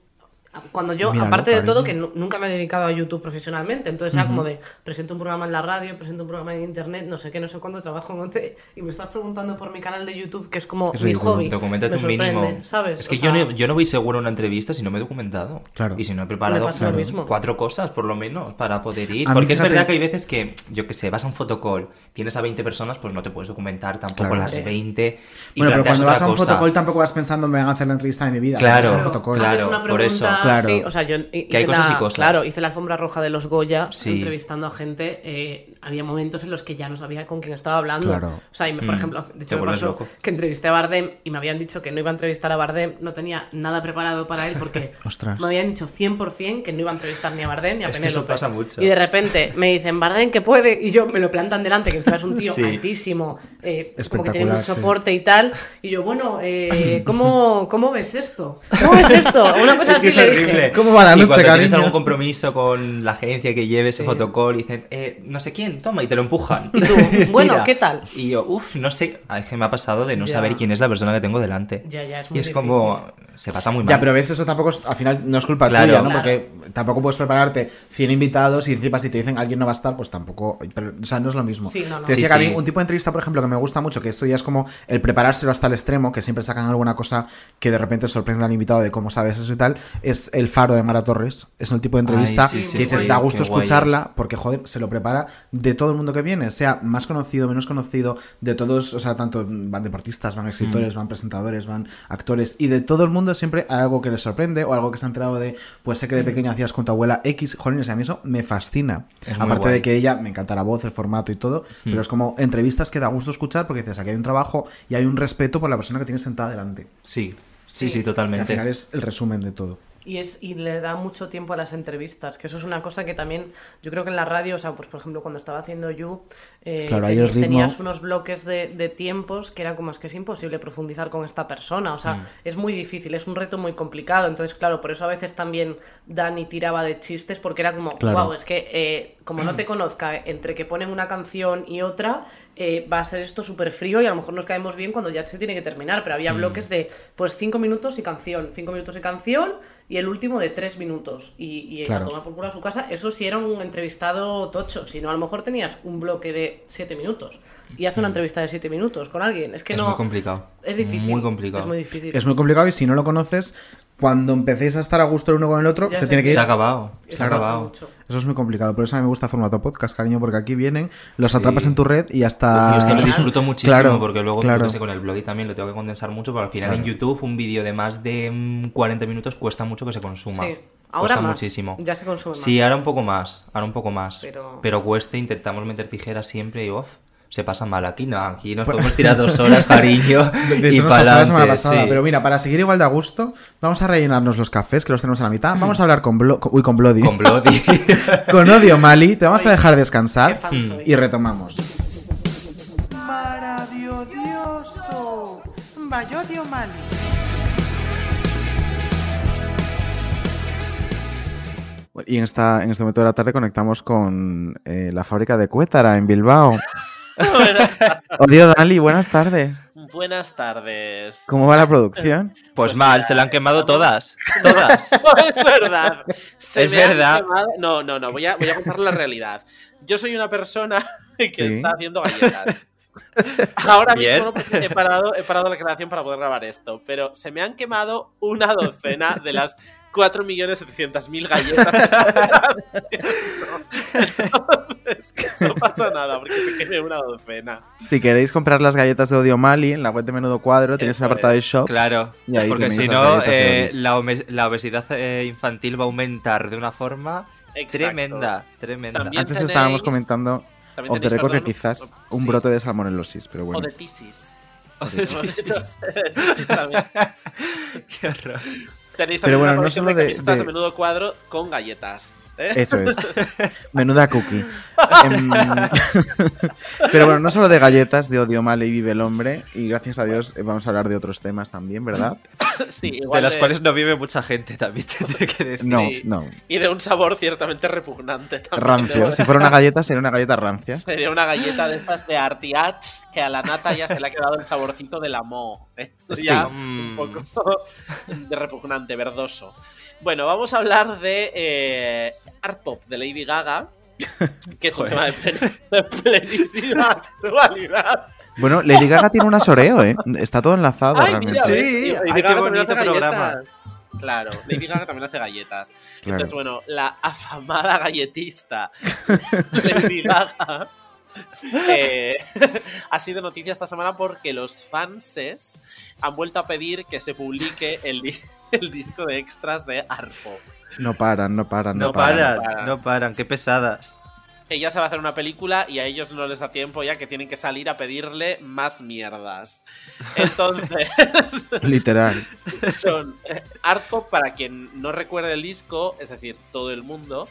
Cuando yo, Míralo, aparte de todo, que nunca me he dedicado a YouTube profesionalmente, entonces era como de presento un programa en la radio, presento un programa en internet, no sé qué, no sé cuándo trabajo en OT y me estás preguntando por mi canal de YouTube, que es como Es mi ridículo. hobby. Documéntate me un mínimo. ¿sabes? Es que O yo, no, yo no voy seguro a una entrevista si no me he documentado. Claro. Y si no he preparado Me pasa lo mismo. cuatro cosas, por lo menos, para poder ir. A Porque es fíjate- verdad que hay veces que, yo que sé, vas a un fotocall, tienes a 20 personas, pues no te puedes documentar tampoco Claro. las Sí. 20. Y Bueno, pero cuando vas a un cosa. fotocall tampoco vas pensando me van a hacer la entrevista de mi vida. Claro, Es un fotocall. claro. Haces una por eso. Pregunta, Claro. sí, o sea, yo Que hay hice cosas y la- cosas. Claro, hice la alfombra roja de los Goya Sí. entrevistando a gente. eh, había momentos en los que ya no sabía con quién estaba hablando. Claro. O sea, y me- por Mm. ejemplo, de hecho me pasó loco. que entrevisté a Bardem y me habían dicho que no iba a entrevistar a Bardem, no tenía nada preparado para él porque *laughs* me habían dicho 100% que no iba a entrevistar ni a Bardem ni a Es que eso Penélope. pasa mucho. Y de repente me dicen, Bardem, que puede, y yo me lo plantan delante, que encima es un tío Sí. altísimo, eh, como que tiene mucho sí. porte y tal, y yo, bueno, eh, *laughs* ¿cómo, ¿cómo ves esto? ¿Cómo ves esto? Una cosa *laughs* Es así que es le horrible. dije. ¿Cómo va la y noche, cuando tienes algún compromiso con la agencia que lleve ese Sí. fotocall y dicen, eh, no sé quién, toma, y te lo empujan. Y tú, *laughs* bueno. ¿qué tal? Y yo, uff, no sé, es que me ha pasado de no Ya. saber quién es la persona que tengo delante. Ya, ya, es y muy es como, se pasa muy mal. Ya, pero ves, eso tampoco es, al final no es culpa Claro. tuya, ¿no? Claro. Porque tampoco puedes prepararte 100 invitados y encima si te dicen alguien no va a estar, pues tampoco, pero, o sea, no es lo mismo. Sí, no, no. Te decía Sí, que a mí un tipo de entrevista, por ejemplo, que me gusta mucho, que esto ya es como el preparárselo hasta el extremo, que siempre sacan alguna cosa que de repente sorprende al invitado de cómo sabes eso y tal, es El Faro de Mara Torres. Es un tipo de entrevista Ay, sí, sí, que dices, sí, da gusto escucharla, porque joder, se lo prepara de todo el mundo que viene, sea más conocido, menos conocido, de todos, o sea, tanto van deportistas, van Mm. escritores, van presentadores, van actores, y de todo el mundo siempre hay algo que les sorprende o algo que se ha enterado de, pues sé que Mm. de pequeña hacías con tu abuela X, jolines, y a mí eso me fascina. Es Aparte de que ella, me encanta la voz, el formato y todo, Mm. pero es como entrevistas que da gusto escuchar porque dices, aquí hay un trabajo y hay un respeto por la persona que tienes sentada delante. Sí, sí, sí, Que al totalmente. final es el resumen de todo. Y, es, y le da mucho tiempo a las entrevistas, que eso es una cosa que también, yo creo que en la radio, o sea, pues por ejemplo, cuando estaba haciendo You, eh, Claro, ritmo- tenías unos bloques de, de tiempos que era como es que es imposible profundizar con esta persona, o sea, Mm. es muy difícil, es un reto muy complicado, entonces claro, por eso a veces también Dani tiraba de chistes, porque era como, Claro. wow, es que eh, como no te conozca, entre que ponen una canción y otra, eh, va a ser esto súper frío y a lo mejor nos caemos bien cuando ya se tiene que terminar, pero había Mm. bloques de pues cinco minutos y canción, cinco minutos y canción y el último de tres minutos y, y Claro. a tomar por culo a su casa, eso sí era un entrevistado tocho, si no a lo mejor tenías un bloque de siete minutos y hace una entrevista de siete minutos con alguien, es que Mm. es no... muy complicado. Es difícil. Muy complicado. Es muy difícil. Es muy complicado y si no lo conoces, cuando empecéis a estar a gusto el uno con el otro, Ya se tiene que ir. Se ha acabado. Se ha acabado. Eso es muy complicado, por eso a mí me gusta formato podcast, cariño, porque aquí vienen, los Sí. atrapas en tu red y hasta... Yo esto lo genial. disfruto muchísimo Claro, porque luego claro. sé, con el blog y también lo tengo que condensar mucho, pero al final en. YouTube un vídeo de más de mm, 40 minutos cuesta mucho que se consuma. Sí. Ahora cuesta más. muchísimo. Ya se consume más. Sí, ahora un poco más, ahora un poco más. Pero- Pero, cuesta, intentamos meter tijeras siempre y uff, se pasa mal aquí, no, aquí nos podemos tirar dos horas, *laughs* cariño, Pues- De y nos pasó la semana pasada. sí. Pero mira, para seguir igual de a gusto, vamos a rellenarnos los cafés, que los tenemos a la mitad. Vamos a hablar con, Blo- uy, con Bloody. Con Bloody. *laughs* con Odio Mali. Te vamos a dejar descansar y retomamos. Maravilloso. Mayodio Mali. Y en, esta, en este momento de la tarde conectamos con eh, la fábrica de Cuétara en Bilbao. *laughs* Odio Dali, buenas tardes. Buenas tardes. ¿Cómo va la producción? Pues mal, se la han quemado todas, todas. *laughs* es verdad. Se Es verdad. No, no, no. Voy a, voy a contar la realidad. Yo soy una persona *laughs* que Sí. está haciendo galletas. Ahora Bien. mismo no, porque he parado, he parado la creación para poder grabar esto, pero se me han quemado una docena de las 4.700.000 galletas. Entonces, *laughs* no pasa nada porque se queme una docena. Si queréis comprar las galletas de Odio Mali en la web de Menudo Cuadro, tenéis el Eso apartado de shop. Claro, Y ahí porque si no, de eh, la, la obesidad eh, infantil va a aumentar de una forma Exacto. tremenda, tremenda. También Antes tenéis- estábamos comentando tenéis, record que quizás un sí. brote de salmonelosis, pero bueno. O de tisis. Hemos hecho *laughs* de tisis también. *laughs* Qué horror. Tenéis Pero también bueno, una no colección solo de de, de- menudo cuadro con galletas. ¿Eh? Eso es. *laughs* Menuda cookie. Em, *laughs* Pero bueno, no solo de galletas, de odio mal y vive el hombre. Y gracias a Dios eh, vamos a hablar de otros temas también, ¿verdad? *coughs* Sí, De igual las cuales no vive mucha gente, también tendré que decir. No, no. Y de un sabor ciertamente repugnante también. Rancio. Si fuera una galleta, sería una galleta rancia. Sería una galleta de estas de Artiach que a la nata ya se le ha quedado el saborcito de la mo. ¿eh? Sí. Ya Mm. un poco *laughs* de repugnante, verdoso. Bueno, vamos a hablar de eh, Art Pop de Lady Gaga, que es un Joder. tema de, plen- de plenísima actualidad. Bueno, Lady Gaga tiene una soreo, ¿eh? Está todo enlazado Ay, realmente. mira, Sí, Lady ay, qué Gaga también bonito programa. Claro, Lady Gaga también hace galletas. Claro. Entonces, bueno, la afamada galletista Lady Gaga *laughs* eh, *laughs* ha sido noticia esta semana porque los fanses han vuelto a pedir que se publique el, el disco de extras de Arpo. No paran, no paran, no, No paran. paran, paran. no paran, qué pesadas. ella se va a hacer una película y a ellos no les da tiempo ya que tienen que salir a pedirle más mierdas. Entonces, *laughs* Literal. son eh, Art Pop, para quien no recuerde el disco, es decir, todo el mundo,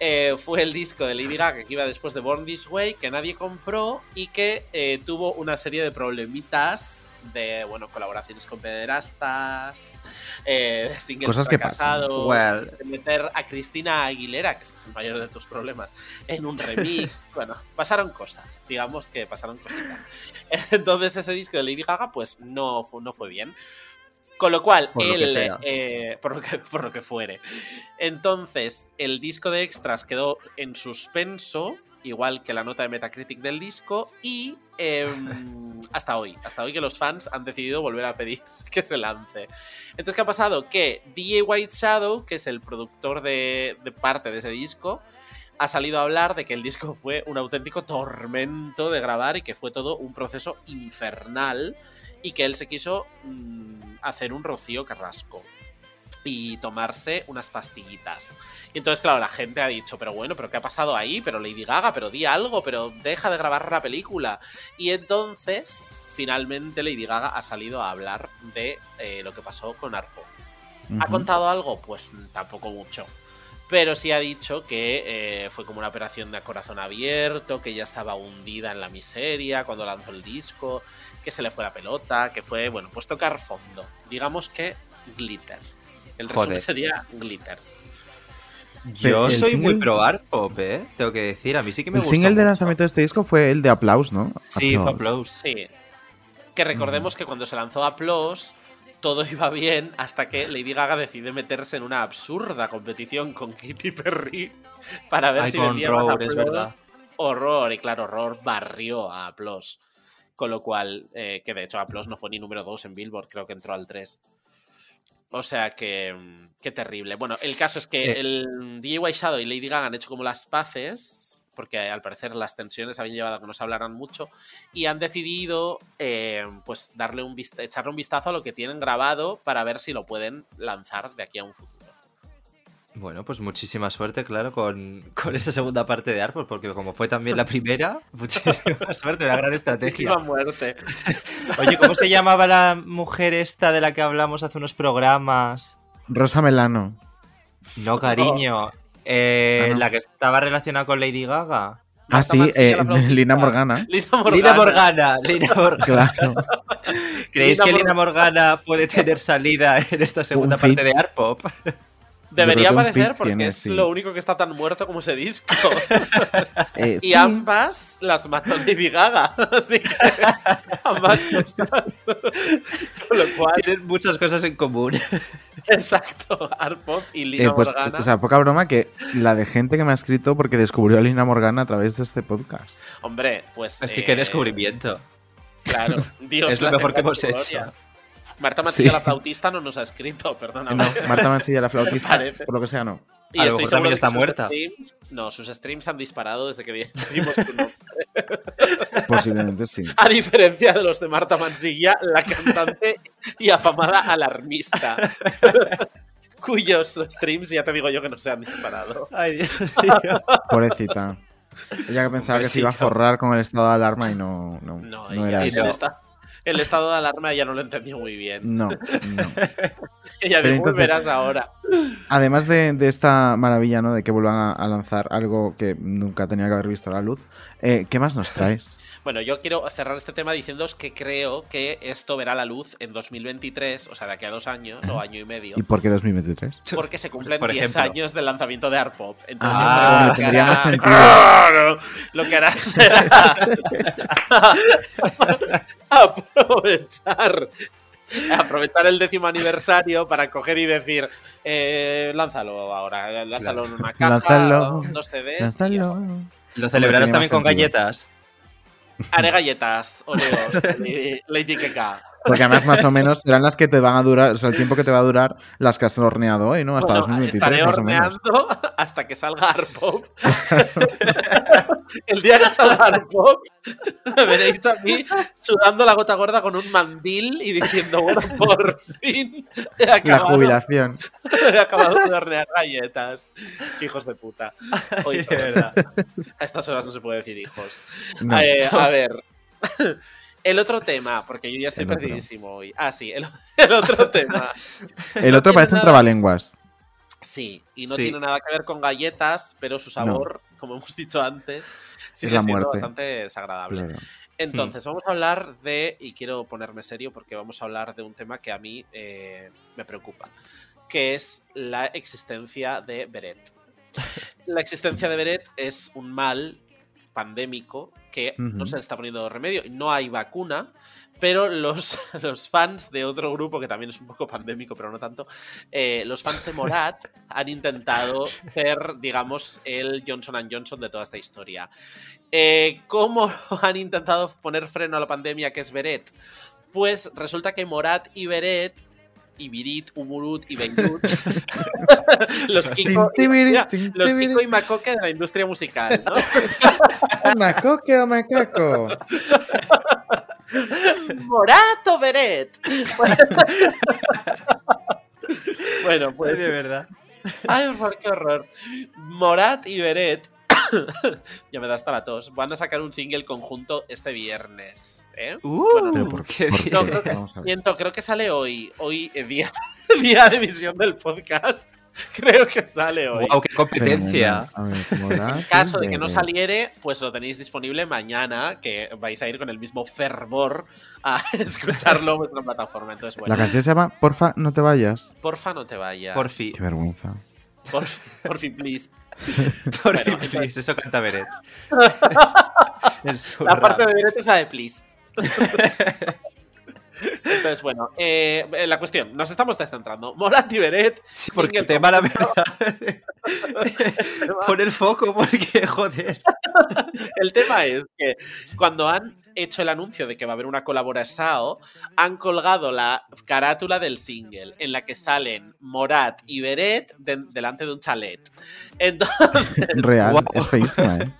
eh, fue el disco de Lady Gaga que iba después de Born This Way, que nadie compró y que eh, tuvo una serie de problemitas de, bueno, colaboraciones con pederastas, eh, de singles Cosas que Well. de meter a Cristina Aguilera, que es el mayor de tus problemas, en un remix. *laughs* bueno, pasaron cosas, digamos que pasaron cositas. *laughs* Entonces ese disco de Lady Gaga, pues no, fu- no fue bien. Con lo cual, Por él, eh, por, lo que, *laughs* por lo que fuere. Entonces, el disco de extras quedó en suspenso, igual que la nota de Metacritic del disco, y em, *laughs* hasta hoy, hasta hoy que los fans han decidido volver a pedir *laughs* que se lance. Entonces, ¿qué ha pasado? Que DJ White Shadow, que es el productor de, de parte de ese disco, ha salido a hablar de que el disco fue un auténtico tormento de grabar y que fue todo un proceso infernal y que él se quiso mm, hacer un rocío carrasco y tomarse unas pastillitas. Y entonces, claro, la gente ha dicho, pero bueno, pero ¿qué ha pasado ahí? Pero Lady Gaga, pero di algo, pero deja de grabar la película. Y entonces, finalmente Lady Gaga ha salido a hablar de eh, lo que pasó con Arpo. ¿Ha contado algo? Pues tampoco mucho. Pero sí ha dicho que eh, fue como una operación de corazón abierto, que ella estaba hundida en la miseria cuando lanzó el disco, que se le fue la pelota, que fue, bueno, pues tocar fondo. Digamos que glitter. El resumen Joder. sería glitter. Yo el soy muy pro art pop, ¿eh? Tengo que decir, a mí sí que me El gusta. single de lanzamiento de este disco fue el de Aplaus, ¿no? Sí, fue Applause. Applause. Sí. Que recordemos que cuando se lanzó Applause, todo *laughs* iba bien hasta que Lady Gaga decide meterse en una absurda competición con Katy Perry para ver Ay, si vendía más Roar, es Applause. verdad. Horror, y claro, Horror barrió a Applause. Con lo cual, eh, que de hecho Applause no fue ni número 2 en Billboard, creo que entró al 3. O sea que. mm, Qué terrible. Bueno, el caso es que el White Shadow y Lady Gaga han hecho como las paces, porque al parecer las tensiones habían llevado a que no se hablaran mucho, y han decidido eh, pues darle un echarle un vistazo a lo que tienen grabado para ver si lo pueden lanzar de aquí a un futuro. Bueno, pues muchísima suerte, claro, con, *laughs* con esa segunda parte de Arpos, porque como fue también la primera, *laughs* muchísima suerte, una gran estrategia. Muchísima muerte. *laughs* Oye, ¿cómo se llamaba la mujer esta de la que hablamos hace unos programas? Rosa Melano. No, cariño. eh, Ah, no. La que estaba relacionada con Lady Gaga. Ah, sí, eh. Lina Morgana. Lina Morgana. Lina Morgana, Lina Morgana. Claro. ¿Creéis Lina que Lina Morgana. Puede tener salida en esta segunda parte de Art Pop? Debería aparecer porque tiene, es sí. lo único que está tan muerto como ese disco. *laughs* Eh, y sí. ambas las mató Lady Gaga. *laughs* Así que ambas. Con lo cual, Tienen muchas cosas en común. exacto. Art Pop y Lina Eh, pues, Morgana. o sea, poca broma que la de gente que me ha escrito porque descubrió a Lina Morgana a través de este podcast. Hombre, pues. Es que eh, qué descubrimiento. Claro, *laughs* Dios Es lo la mejor que hemos hecho. gloria. Marta Mancilla, Sí. la flautista, no nos ha escrito, perdóname. No, Marta Mansilla, la *laughs* flautista, por lo que sea, no. Y A estoy seguro está que sus muerta. streams- no, sus streams han disparado desde que vi- *laughs* vimos tu nombre. *laughs* Posiblemente sí. A diferencia de los de Marta Mansilla, la cantante y afamada alarmista. Cuyos streams ya te digo yo que no se han disparado. Ay, Dios mío. Pobrecita. Ella que pensaba que se iba a forrar con el estado de alarma y no, no, No, no ella- era eso. esta- el estado de alarma ya no lo entendió muy bien. No, no. *laughs* Entonces- verás ahora. Además de, de esta maravilla, ¿no? De que vuelvan a, a lanzar algo que nunca tenía que haber visto la luz, eh, ¿qué más nos traes? *laughs* Bueno, yo quiero cerrar este tema diciéndoos que creo que esto verá la luz en 2023, o sea, de aquí a dos años o año y medio. ¿Y por qué 2023? *laughs* Porque se cumplen Por 10 ejemplo. años del lanzamiento de Arpop. Entonces, Ah, yo creo que tendría hará- más sentido. Claro, Lo que hará será aprovechar aprovechar el décimo aniversario para coger y decir eh, lánzalo ahora, lánzalo en una caja, Lánzalo, dos CDs. Lánzalo. Lo celebrarás también con sentido. galletas. Haré galletas, Oreos, *laughs* Lady- Lady Keka. Porque además, más o menos, serán las que te van a durar, o sea, el tiempo que te va a durar las que has horneado hoy, ¿no? Hasta Bueno, 2023, estaré más o menos. horneando hasta que salga Arpop. *laughs* el día que salga Arpop, me veréis a mí sudando la gota gorda con un mandil y diciendo, bueno, por fin he La acabado, jubilación. *laughs* he acabado de hornear galletas. Qué hijos de puta. Oye, De verdad. a estas horas no se puede decir hijos. No. Eh, a ver. El otro tema, porque yo ya estoy perdidísimo hoy. Ah, sí, el, *laughs* el otro *laughs* tema. El No otro parece un nada- trabalenguas. Sí, y no Sí. tiene nada que ver con galletas, pero su sabor, como hemos dicho antes, sigue la siendo muerte. bastante desagradable. Claro. Entonces, vamos a hablar de, y quiero ponerme serio porque vamos a hablar de un tema que a mí eh, me preocupa, que es la existencia de Beret. *laughs* La existencia de Beret es un mal pandémico que no se le está poniendo remedio. No hay vacuna, pero los, *laughs* los fans de otro grupo, que también es un poco pandémico, pero no tanto, eh, los fans de Morat *laughs* han intentado ser, digamos, el Johnson Johnson de toda esta historia. Eh, ¿Cómo *laughs* han intentado poner freno a la pandemia que es Beret? Pues resulta que Morat y Beret y Birit, Umurut y Beirut, *laughs* los Kiko, los y Macoque de la industria musical, ¿no? *laughs* ¿Macoque o macaco? *laughs* Morato Beret. bueno, pues. De verdad. Ay, por favor, qué horror. Morat y Beret. *laughs* ya me da hasta la tos. Van a sacar un single conjunto este viernes. ¿eh? Uh, ¿Pero por qué por. No, creo que, miento, creo que sale hoy. Hoy, eh, día, *laughs* día de emisión del podcast. *laughs* Creo que sale hoy. Wow, qué competencia. A ver, En caso de que no saliere, pues lo tenéis disponible mañana, que vais a ir con el mismo fervor a escucharlo en vuestra plataforma. Entonces, La bueno, canción se llama Porfa, no te vayas. porfa no te vayas. Por fin. Qué vergüenza. Por, por fin, please. *laughs* Por Bueno, please, eso canta Beret. *laughs* La parte rap. de Beret es la de please. *laughs* Entonces, bueno, eh, la cuestión, nos estamos descentrando. Morat y Beret. Sí, porque el tema, la verdad. Pon el foco, porque, joder. El tema es que cuando han hecho el anuncio de que va a haber una colaboración, han colgado la carátula del single en la que salen Morat y Beret de- delante de un chalet. *laughs* Entonces, Real, es feísima, ¿eh?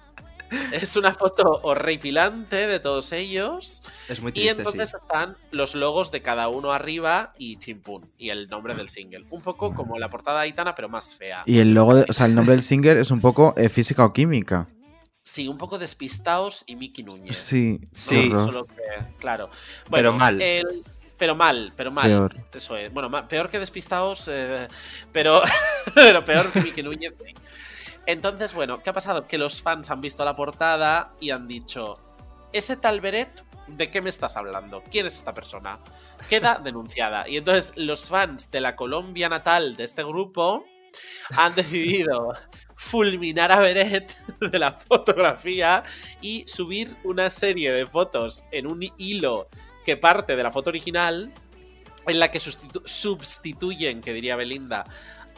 *laughs* es una foto horripilante de todos ellos. Es muy Y triste, entonces sí. están los logos de cada uno arriba y chimpún. Y el nombre del single. Un poco como la portada de Aitana, pero más fea. Y el logo, de- o sea, el nombre del singer es un poco eh, física o química. Sí, un poco despistaos y Miki Núñez. Sí, Sí. Solo que, claro. Pero Bueno, mal. el- pero mal, pero mal. Peor. Eso es. Bueno, ma- peor que despistaos, eh, pero, *laughs* pero peor que Miki Núñez. sí. Entonces, bueno, ¿qué ha pasado? Que los fans han visto la portada y han dicho: ¿Ese tal Beret? ¿De qué me estás hablando? ¿Quién es esta persona? Queda *laughs* denunciada. Y entonces los fans de la Colombia natal de este grupo han decidido fulminar a Beret *laughs* de la fotografía y subir una serie de fotos en un hilo que parte de la foto original en la que sustitu- sustituyen, que diría Belinda,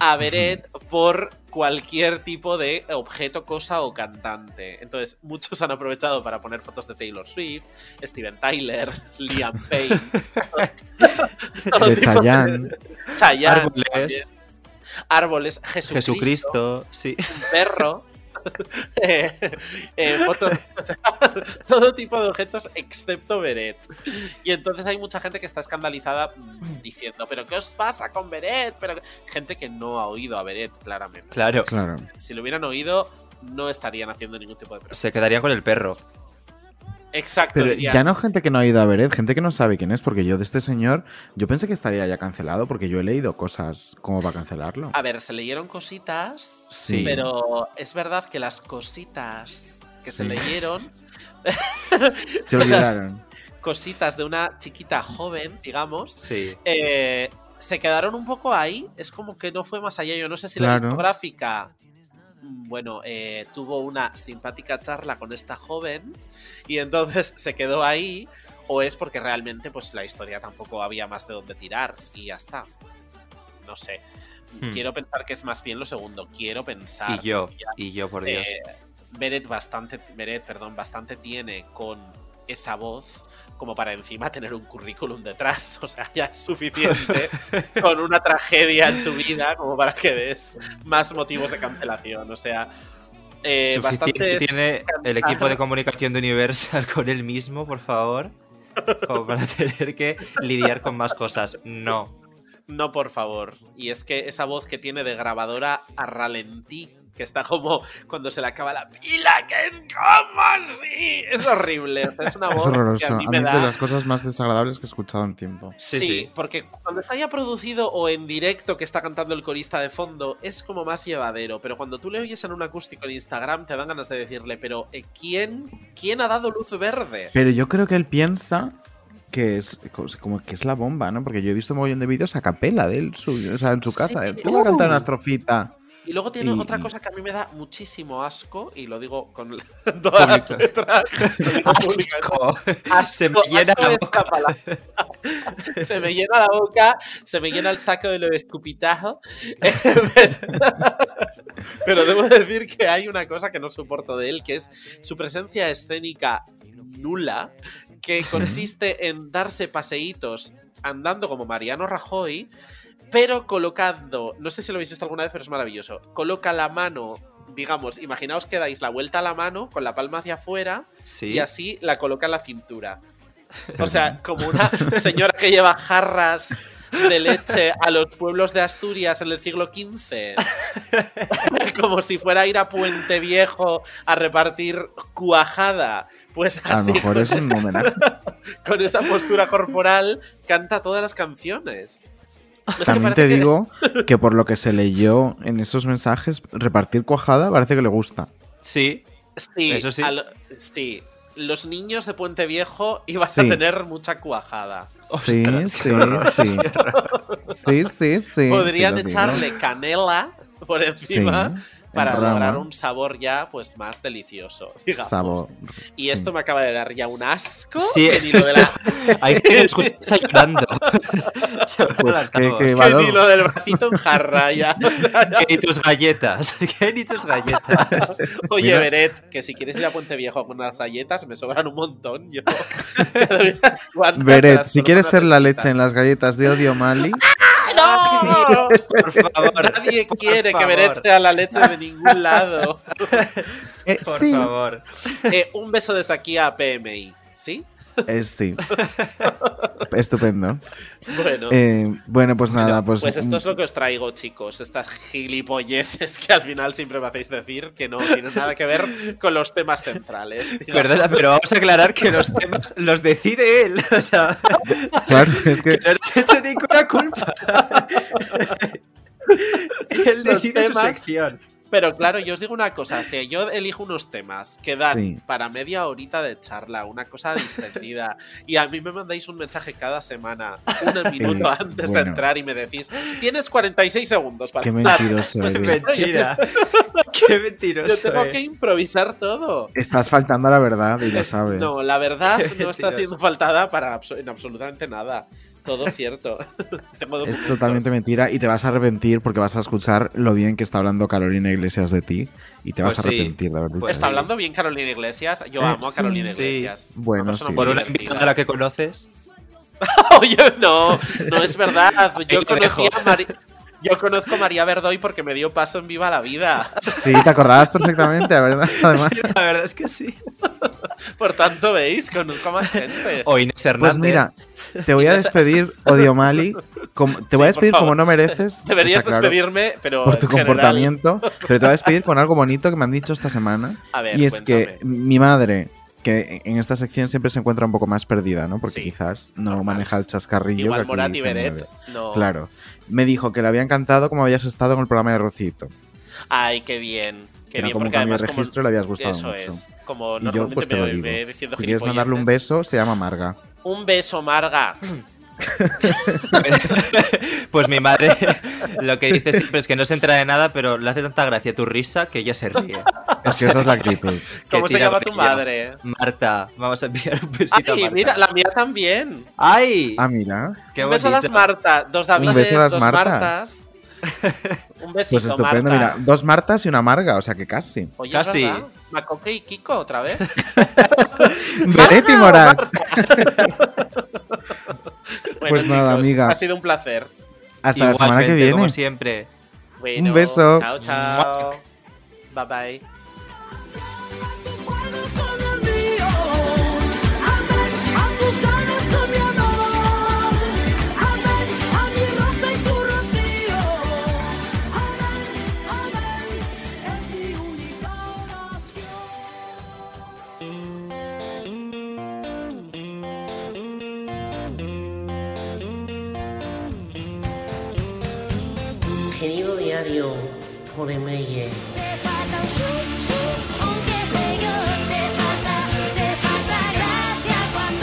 a Beret por cualquier tipo de objeto, cosa o cantante. Entonces, muchos han aprovechado para poner fotos de Taylor Swift, Steven Tyler, *laughs* Liam Payne, *laughs* todo De Chayanne. Chayanne Árboles. Árboles, Jesucristo, Jesucristo, sí. un perro, *laughs* eh, eh, fotos, o sea, *laughs* todo tipo de objetos excepto Beret. Y entonces hay mucha gente que está escandalizada mm, diciendo, pero ¿qué os pasa con Beret? Pero gente que no ha oído a Beret, claramente. Claro. Claro. Si lo hubieran oído, no estarían haciendo ningún tipo de pregunta. Se quedarían con el perro. Exacto, Pero ya no gente que no ha ido a Beret, gente que no sabe quién es, porque yo de este señor, yo pensé que estaría ya cancelado, porque yo he leído cosas como para cancelarlo. A ver, se leyeron cositas, Sí. pero es verdad que las cositas que se Sí. leyeron Se olvidaron. *laughs* cositas de una chiquita joven, digamos, Sí. eh, se quedaron un poco ahí. Es como que no fue más allá. Yo no sé si la discográfica, bueno, eh, tuvo una simpática charla con esta joven y entonces *laughs* se quedó ahí. O es porque realmente, pues la historia tampoco había más de dónde tirar y ya está. No sé. Hmm. Quiero pensar que es más bien lo segundo. Quiero pensar. Y yo, Ya, y yo, por Dios. eh, Beret bastante, Beret, perdón, bastante tiene con esa voz como para encima tener un currículum detrás. *laughs* O sea, ya es suficiente con una tragedia en tu vida como para que des más motivos de cancelación. O sea, eh, bastante. tiene el equipo de comunicación de Universal con él mismo, por favor. Como para *laughs* tener que lidiar con más cosas. No. No, por favor. Y es que esa voz que tiene de grabadora a ralentí, que está como cuando se le acaba la pila, que es como así. Es horrible. O sea, es una Es voz que horroroso. a A mí es de las cosas más desagradables que he escuchado en tiempo. Sí, porque cuando está ya producido o en directo que está cantando el corista de fondo, es como más llevadero. Pero cuando tú le oyes en un acústico en Instagram, te dan ganas de decirle, pero eh, ¿quién, ¿quién ha dado luz verde? Pero yo creo que él piensa que es como que es la bomba, ¿no? Porque yo he visto un montón de vídeos a capela de él, su- o sea, en su casa. Sí, ¿eh? Tú vas a cantar una estrofita. Y luego tiene Y- otra cosa que a mí me da muchísimo asco, y lo digo con *laughs* todas las Pública. letras. *laughs* Asco. Se me llena asco la boca. se me llena la boca, se me llena el saco de lo de escupitajo. *laughs* Pero debo decir que hay una cosa que no soporto de él, que es su presencia escénica nula, que consiste en darse paseitos andando como Mariano Rajoy, pero colocando, no sé si lo habéis visto alguna vez, pero es maravilloso, coloca la mano, digamos, imaginaos que dais la vuelta a la mano con la palma hacia afuera Sí. y así la coloca en la cintura. O sea, *laughs* como una señora que lleva jarras de leche a los pueblos de Asturias en el siglo XV. *laughs* Como si fuera a ir a Puente Viejo a repartir cuajada. Pues A lo así, mejor es un homenaje. *laughs* con esa postura corporal, canta todas las canciones. También te digo *laughs* que por lo que se leyó en esos mensajes, repartir cuajada parece que le gusta. Sí. Sí, Eso sí. a lo- sí. Los niños de Puente Viejo iban Sí. a tener mucha cuajada. Sí, Ostras, sí, *laughs* sí. Sí, sí, sí. Podrían digo. echarle canela por encima Sí, para rama. lograr un sabor ya pues más delicioso, *laughs* digamos. Sabor. Y esto me acaba de dar ya un asco. Sí, que es ni que lo de la- hay que nos escucha llorando. *laughs* Pues que, que que ni lo del bracito en jarra ya. O sea, ya- *laughs* Que ni tus galletas. Que ni tus galletas. Oye, Mira. Beret, que si quieres ir a Puente Viejo con unas galletas, me sobran un montón. Yo Beret, si quieres ser la leche en las galletas de Odio Mali, ¡No! Por *laughs* favor. Nadie por quiere que. Beret sea la leche de ningún lado. eh, Por sí, favor. Eh, un beso desde aquí a PMI, ¿sí? Eh, sí. Estupendo. Bueno. Eh, bueno, pues nada, pues, Pues esto es lo que os traigo, chicos. Estas gilipolleces que al final siempre me hacéis decir que no tienen nada que ver con los temas centrales. digamos. *laughs* Perdona, pero vamos a aclarar que los temas los decide él. *laughs* O sea, Claro, es que que no has hecho ninguna culpa. *laughs* él Los decide su sección. Pero claro, yo os digo una cosa, si yo elijo unos temas que dan Sí. para media horita de charla, una cosa distendida, y a mí me mandáis un mensaje cada semana, un minuto Eh, antes de entrar y me decís, tienes 46 segundos para qué hablar". mentiroso *laughs* Pues eres. Mentira. Qué *laughs* Yo mentiroso tengo es. que improvisar todo. Estás faltando a la verdad y lo *laughs* sabes. No, la verdad no está Mentiroso. siendo faltada para en absolutamente nada. Todo cierto. *laughs* Es totalmente mentira y te vas a arrepentir porque vas a escuchar lo bien que está hablando Carolina Iglesias de ti y te vas Pues a sí. arrepentir de haber dicho Pues Está hablando bien Carolina Iglesias. Yo Eh, amo a sí, Carolina sí. Iglesias. Bueno, sí. muy Por una divertida. invitada a la que conoces. *laughs* Oye, no, no es verdad. *laughs* Yo Ahí lo dejo. conocí a Mari- Yo conozco a María Verdoy porque me dio paso en Viva la Vida. Sí, te acordabas perfectamente, ¿verdad? Además, Sí, la verdad es que sí. Por tanto, veis, conozco a más gente. O Inés Hernández. pues mira, te voy a despedir, Odio Mali. como- te voy a despedir como no mereces. Deberías claro, despedirme, pero. Por tu general- comportamiento. *laughs* Pero te voy a despedir con algo bonito que me han dicho esta semana. A ver, y es que mi madre, que en esta sección siempre se encuentra un poco más perdida, ¿no? Porque Sí. quizás no maneja el chascarrillo. Igual que Morat y Beret. No. Claro. Me dijo que le había encantado como habías estado en el programa de Rocito. Ay, qué bien. Que Qué era bien, como porque además. de como- registro le habías gustado Eso mucho. es. Como Y yo pues te me lo digo. diciendo Si quieres mandarle un beso, se llama Marga. Un beso, Marga. *laughs* Pues mi madre lo que dice siempre es que no se entera de nada, pero le hace tanta gracia tu risa que ella se ríe. Es que esa es la actitud. Que ¿Cómo se llama tu madre? Marta, vamos a enviar un besito a Ay, Marta. mira, la mía también. ¡Ay! Ah, mira. ¡Qué un beso a las! Marta. Dos Davides, dos Martas. Martas. *laughs* Un besito, Pues estupendo, Marta. mira, dos Martas y una Marga, o sea que casi. Oye, Casi. ¿es verdad? Macoque y Kiko otra vez. *laughs* Renetti Morat. *laughs* Bueno, Pues nada, amiga. Ha sido un placer. Hasta la semana que Igualmente, viene. como siempre. Bueno, Un beso. Chao, chao. Bye bye.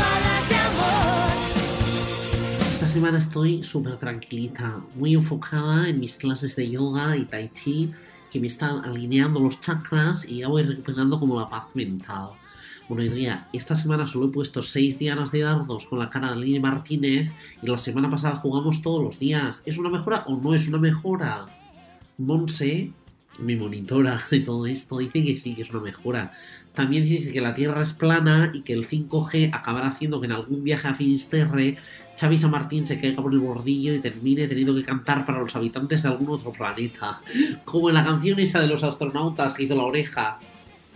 Hablas de amor. Esta semana estoy súper tranquilita, muy enfocada en mis clases de yoga y tai chi, que me están alineando los chakras y ya voy recuperando como la paz mental. Bueno, ya, esta semana solo he puesto 6 dianas de dardos con la cara de Lili Martínez y la semana pasada jugamos todos los días. ¿Es una mejora o no es una mejora? Monse, mi monitora de todo esto, dice que sí, que es una mejora. También dice que la Tierra es plana y que el 5G acabará haciendo que en algún viaje a Finisterre Xavi San Martín se caiga por el bordillo y termine teniendo que cantar para los habitantes de algún otro planeta. Como en la canción esa de los astronautas que hizo la oreja.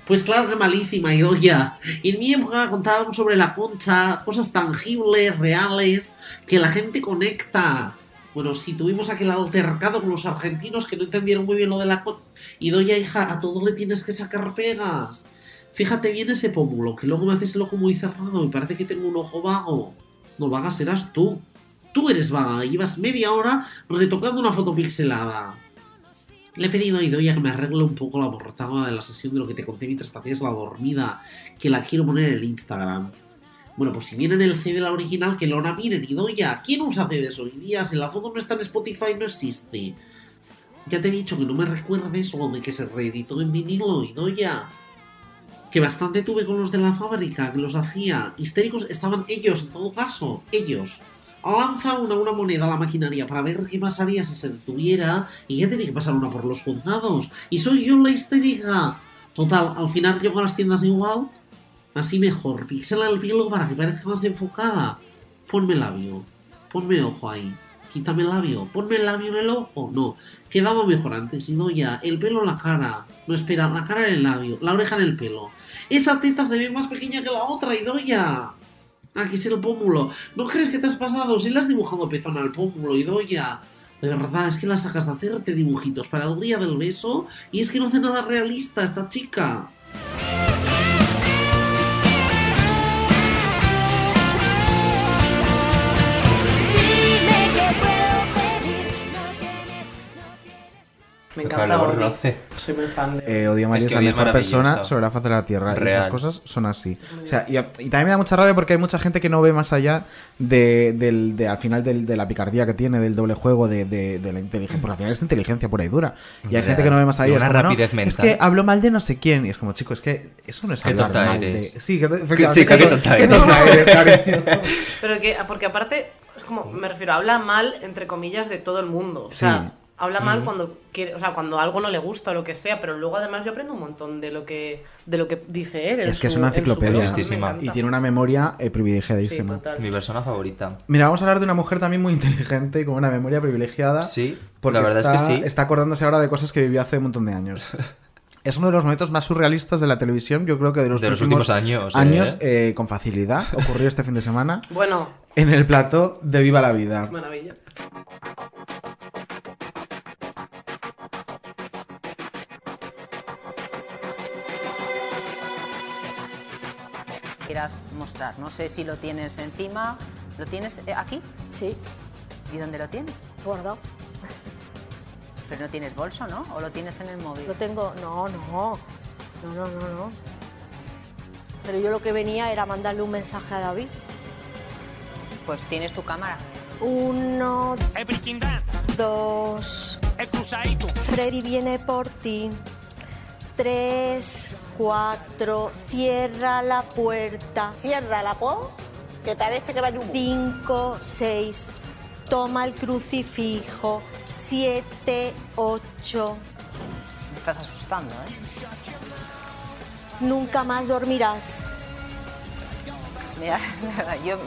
Pues claro que malísima, Idoya. En mi época contábamos sobre la concha, cosas tangibles, reales, que la gente conecta. Bueno, si tuvimos aquel altercado con los argentinos que no entendieron muy bien lo de la concha. Idoya, hija, a todo le tienes que sacar pegas. Fíjate bien ese pómulo, que luego me haces el ojo muy cerrado y parece que tengo un ojo vago. No vaga serás tú. Tú eres vaga y llevas media hora retocando una foto pixelada. Le he pedido a Idoia que me arregle un poco la portada de la sesión de lo que te conté mientras te hacías la dormida, que la quiero poner en Instagram. Bueno, pues si viene en el CD la original, que lo miren, Idoia. ¿Quién usa CDs hoy día? Si la foto no está en Spotify, no existe. Ya te he dicho que no me recuerdes de que se reeditó en vinilo, Idoia. Que bastante tuve con los de la fábrica, que los hacía. Histéricos estaban ellos, en todo caso. Ellos. Lanza una, una moneda a la maquinaria para ver qué pasaría si se detuviera y ya tenía que pasar una por los juzgados. Y soy yo la histérica. Total, al final llego a las tiendas igual. Así mejor. Pixela el pelo para que parezca más enfocada. Ponme labio. Ponme ojo ahí. Quítame el labio. Ponme el labio en el ojo. No. Quedaba mejor antes. Y no. El pelo en la cara. No, espera. La cara en el labio. La oreja en el pelo. Esa teta se ve más pequeña que la otra, Idoya. Aquí es el pómulo. ¿No crees que te has pasado? Si le has dibujado pezón al pómulo, Idoya. De verdad, es que la sacas de hacerte dibujitos para el día del beso y es que no hace nada realista esta chica. Me Ojalá encanta roce. Soy muy fan de Eh, Odio a María Es es, que la es mejor persona sobre la faz de la tierra. Y esas Real. cosas son así. O sea, y, y también me da mucha rabia porque hay mucha gente que no ve más allá de, del, de- al final del- de la picardía que tiene, del doble juego, de, de- de la inteligencia. Porque al final es inteligencia pura y dura. Y hay Real. gente que no ve más allá. Y una como, no, rapidez Es mental. que hablo mal de no sé quién. Y es como, chico, es que eso no es Qué hablar mal eres. de. Sí, que, Qué chica, qué tonta qué eres. tonta eres, *laughs* cariño. Pero que, porque aparte, es como, me refiero, habla mal, entre comillas, de todo el mundo. O sea, Sí. Habla mal Mm. cuando quiere, o sea, cuando algo no le gusta o lo que sea, pero luego además yo aprendo un montón de lo que, de lo que dice él. en Es que es una en enciclopedia. encanta. Y tiene una memoria eh, privilegiadísima. Sí. Mi persona favorita. Mira, vamos a hablar de una mujer también muy inteligente y con una memoria privilegiada. Sí, porque la verdad es está, que sí. Está acordándose ahora de cosas que vivió hace un montón de años. *laughs* Es uno de los momentos más surrealistas de la televisión, yo creo que de los, De los últimos años, años ¿eh? eh, con facilidad. Ocurrió este fin de semana Bueno, en el plató de Viva la Vida. maravilla. Quieras mostrar. No sé si lo tienes encima. ¿Lo tienes eh, aquí? Sí. ¿Y dónde lo tienes? Guardado. Pero no tienes bolso, ¿no? ¿O lo tienes en el móvil? Lo tengo. No, no. No, no, no, no. Pero yo lo que venía era mandarle un mensaje a David. Pues tienes tu cámara. Uno, dos. Freddy viene por ti. Tres, cuatro. Cierra la puerta. Cierra la po, que parece que va a. Cinco, seis. Toma el crucifijo. siete, ocho. Me estás asustando, ¿eh? Nunca más dormirás. Mira, *laughs* yo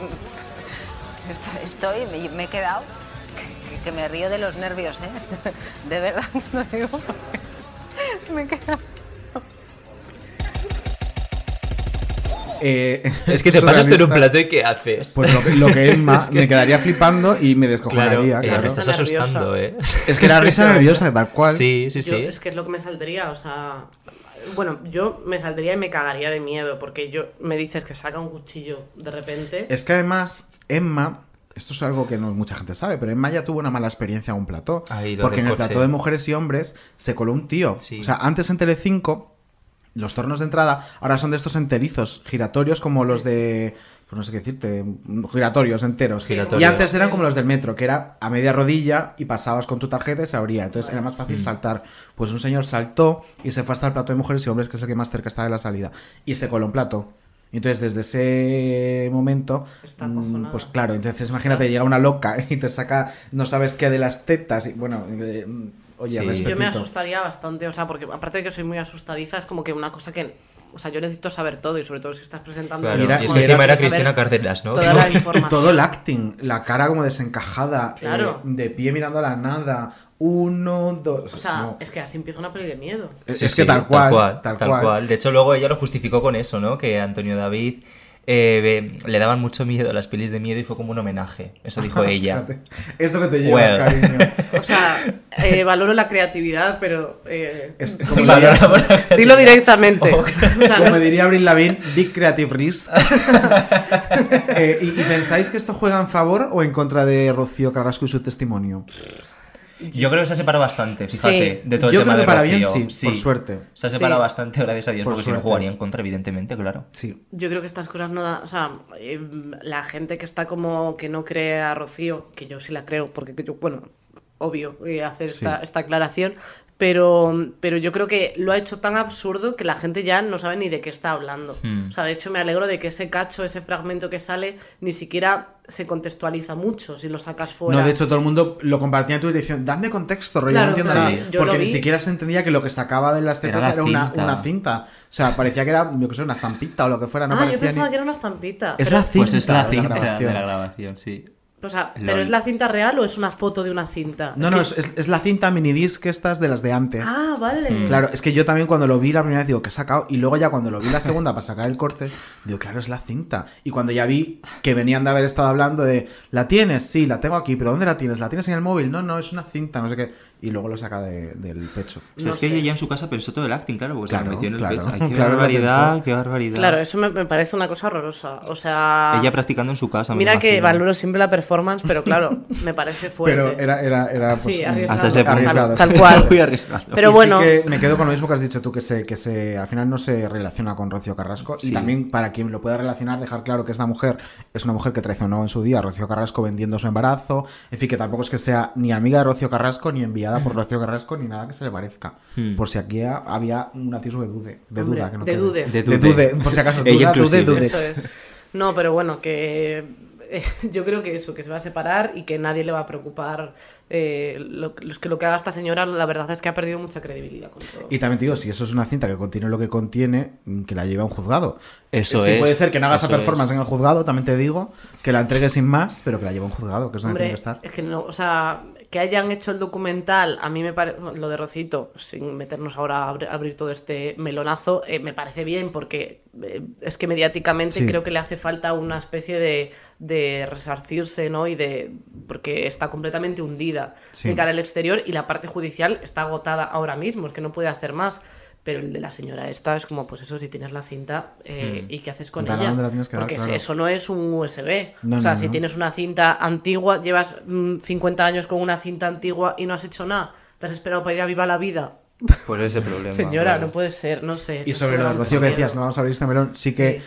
estoy, me, me he quedado que, que me río de los nervios, ¿eh? *laughs* De verdad, *laughs* lo digo. Me he quedado. Eh, Es que te *laughs* pasas en un plato y ¿qué haces? Pues lo que, lo que Emma *laughs* Es que- me quedaría flipando y me descojonaría. Claro, eh, me estás asustando, ¿eh? *laughs* Es que era risa nerviosa, tal cual. Sí, sí, Yo- sí. es que es lo que me saldría, o sea. Bueno, yo me saldría y me cagaría de miedo, porque yo me dices que saca un cuchillo de repente. Es que además, Emma, esto es algo que no mucha gente sabe, pero Emma ya tuvo una mala experiencia en un plató. Ahí, lo porque en el coche. plató de mujeres y hombres se coló un tío. O sea, antes en Telecinco, los tornos de entrada ahora son de estos enterizos, giratorios como los de. Pues no sé qué decirte, giratorios enteros. Giratorio. Y antes eran como los del metro, que era a media rodilla y pasabas con tu tarjeta y se abría. Entonces era más fácil Mm. saltar. Pues un señor saltó y se fue hasta el plato de mujeres y hombres, que es el que más cerca está de la salida. Y se coló un plato. Y Entonces, desde ese momento, Está mm, pues claro, entonces imagínate, llega una loca y te saca, no sabes qué de las tetas, y bueno, eh, oye, Sí. Yo me asustaría bastante, o sea, porque aparte de que soy muy asustadiza, es como que una cosa que. O sea, yo necesito saber todo y sobre todo si estás presentando. Claro, Mira, y es mira, que encima era Cristina Cárdenas, ¿no? Toda la *laughs* información. todo el acting, la cara como desencajada, Claro. eh, de pie mirando a la nada, uno, dos. O sea, no. es que así empieza una peli de miedo. Es- Sí, es sí, que tal cual, tal, tal cual. cual. De hecho, luego ella lo justificó con eso, ¿no? Que Antonio David eh, le daban mucho miedo a las pelis de miedo y fue como un homenaje. Eso dijo *laughs* ella. Eso que te llevas, Well. cariño. O sea, eh, valoro la creatividad, pero. eh, Es como dilo, diría- *laughs* dilo directamente. O sea, no Como es- diría Avril Lavigne, Big Creative Risk. *laughs* Eh, ¿y, y pensáis que esto juega en favor o en contra de Rocío Carrasco y su testimonio? Yo creo que se ha separado bastante, fíjate, Sí. de todo el Yo tema creo que de para bien Rocío. sí, por suerte. Se ha separado Sí. bastante, gracias a Dios, Por porque si no suerte. jugaría en contra, evidentemente, claro. Sí. Yo creo que estas cosas no da, o sea, eh, la gente que está como que no cree a Rocío, que yo sí la creo, porque yo, bueno, obvio eh, hacer esta, Sí. esta aclaración, pero, pero yo creo que lo ha hecho tan absurdo que la gente ya no sabe ni de qué está hablando. Hmm. O sea, de hecho me alegro de que ese cacho, ese fragmento que sale, ni siquiera se contextualiza mucho si lo sacas fuera. No, de hecho, todo el mundo lo compartía en Twitter diciendo, dame contexto, rollo, Claro, no entiendo nada. Porque ni siquiera se entendía que lo que sacaba de las Era tetas la era, una, cinta. una cinta. O sea, parecía que era, yo que sé, una estampita o lo que fuera. No ah, yo pensaba ni- que era una estampita. Es pero- la cinta. Pues es la de cinta grabación. de la grabación, sí. O sea. ¿pero es la cinta real o es una foto de una cinta? No, Es no, que- es, la cinta minidisc estas de las de antes. Ah, vale. Claro, es que yo también cuando lo vi la primera vez digo que he sacado y luego ya cuando lo vi la segunda para sacar el corte, digo, claro, es la cinta. Y cuando ya vi que venían de haber estado hablando de, ¿la tienes? Sí, la tengo aquí, pero ¿dónde la tienes? ¿La tienes en el móvil? No, no, es una cinta, no sé qué. Y luego lo saca de- del pecho. O sea, es que ella ya en su casa pensó todo el acting, claro, porque se Claro, lo metió en el claro. pecho. Ay, qué *laughs* Claro, barbaridad, qué barbaridad. Claro, eso me, me parece una cosa horrorosa. O sea. Ella practicando en su casa. me Mira que valoro siempre la performance, pero claro, *laughs* me parece fuerte. Pero era, era, era pues, Sí, un- arriesgado. Hasta ese punto. arriesgado. Tal- *laughs* tal cual. Muy arriesgado. Pero Y sí bueno. que me quedo con lo mismo que has dicho tú, que se, que se al final no se relaciona con Rocío Carrasco. Y Sí. también para quien lo pueda relacionar, dejar claro que esta mujer es una mujer que traicionó en su día a Rocío Carrasco vendiendo su embarazo. En fin, que tampoco es que sea ni amiga de Rocío Carrasco, ni enviada por Rocío Carrasco, ni nada que se le parezca. Hmm. Por si aquí ha- había un atisbo de dude. De Hombre, duda, que no de dude. De De dude. dude, por si acaso. *laughs* Duda, dude, dude. Eso es. No, pero bueno, que eh, *laughs* yo creo que eso, que se va a separar y que nadie le va a preocupar. eh, lo, los que lo que haga esta señora, la verdad es que ha perdido mucha credibilidad con todo. Y también te digo, si eso es una cinta que contiene lo que contiene, mm, que la lleve a un juzgado. Eso sí, es, puede ser que no haga esa performance es. en el juzgado, también te digo, que la entregue sin más, pero que la lleve a un juzgado, que es donde Hombre, tiene que estar. es que no, o sea, que hayan hecho el documental, a mí me parece, lo de Rocito, sin meternos ahora a abri- abrir todo este melonazo, eh, me parece bien porque eh, es que mediáticamente Sí. creo que le hace falta una especie de, de resarcirse, ¿no? Y de, porque está completamente hundida Sí. de cara al exterior y la parte judicial está agotada ahora mismo, es que no puede hacer más. Pero el de la señora esta es como, pues eso, si tienes la cinta, eh, Mm. ¿y qué haces con ella? donde la tienes que dar, Porque claro. eso no es un USB. No, o sea, no, si no. tienes una cinta antigua, llevas mm, 50 años con una cinta antigua y no has hecho nada. ¿Te has esperado para ir a Viva la Vida? Pues ese problema. *laughs* Señora, no puede ser, no sé. Y sobre lo da de mucho Rocío que decías, no vamos a abrir este melón, sí que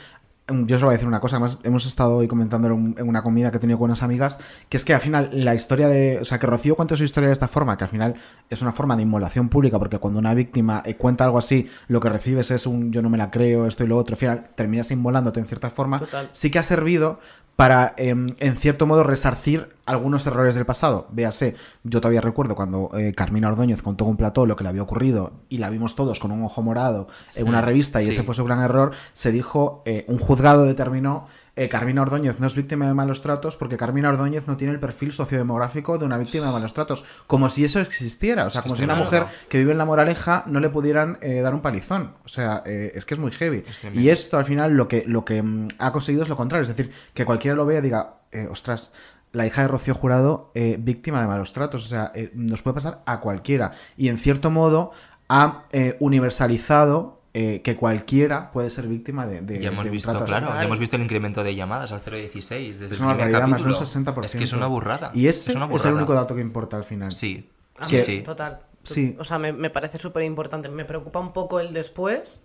yo os voy a decir una cosa, además hemos estado hoy comentando en, un- en una comida que he tenido con unas amigas, que es que al final la historia de, o sea, que Rocío cuente su historia de esta forma, que al final es una forma de inmolación pública, porque cuando una víctima eh, cuenta algo así, lo que recibes es un yo no me la creo, esto y lo otro, al final terminas inmolándote en cierta forma, Total. sí que ha servido para, em, en cierto modo, resarcir algunos errores del pasado. Véase, yo todavía recuerdo cuando eh, Carmina Ordóñez contó con un plató lo que le había ocurrido y la vimos todos con un ojo morado en una Mm, revista y sí. ese fue su gran error. Se dijo, eh, un juzgado determinó, eh, Carmina Ordóñez no es víctima de malos tratos porque Carmina Ordóñez no tiene el perfil sociodemográfico de una víctima de malos tratos. Como si eso existiera. O sea, como si una mujer que vive en la moraleja no le pudieran eh, dar un palizón. O sea, eh, es que es muy heavy. Y esto al final lo que, lo que mm, ha conseguido es lo contrario. Es decir, que cualquiera lo vea y diga, eh, ostras, la hija de Rocío Jurado, víctima de malos tratos. O sea, nos puede pasar a cualquiera. Y en cierto modo ha universalizado eh, que cualquiera puede ser víctima de, de Ya hemos de un visto, trato claro, ya hemos visto el incremento de llamadas al 016 desde Es el una primer barbaridad, más de un capítulo. 60%. Es que es una burrada. Y ese es, una es el único dato que importa al final. Sí. Mí sí, total. Sí. O sea, me, me parece súper importante. Me preocupa un poco el después,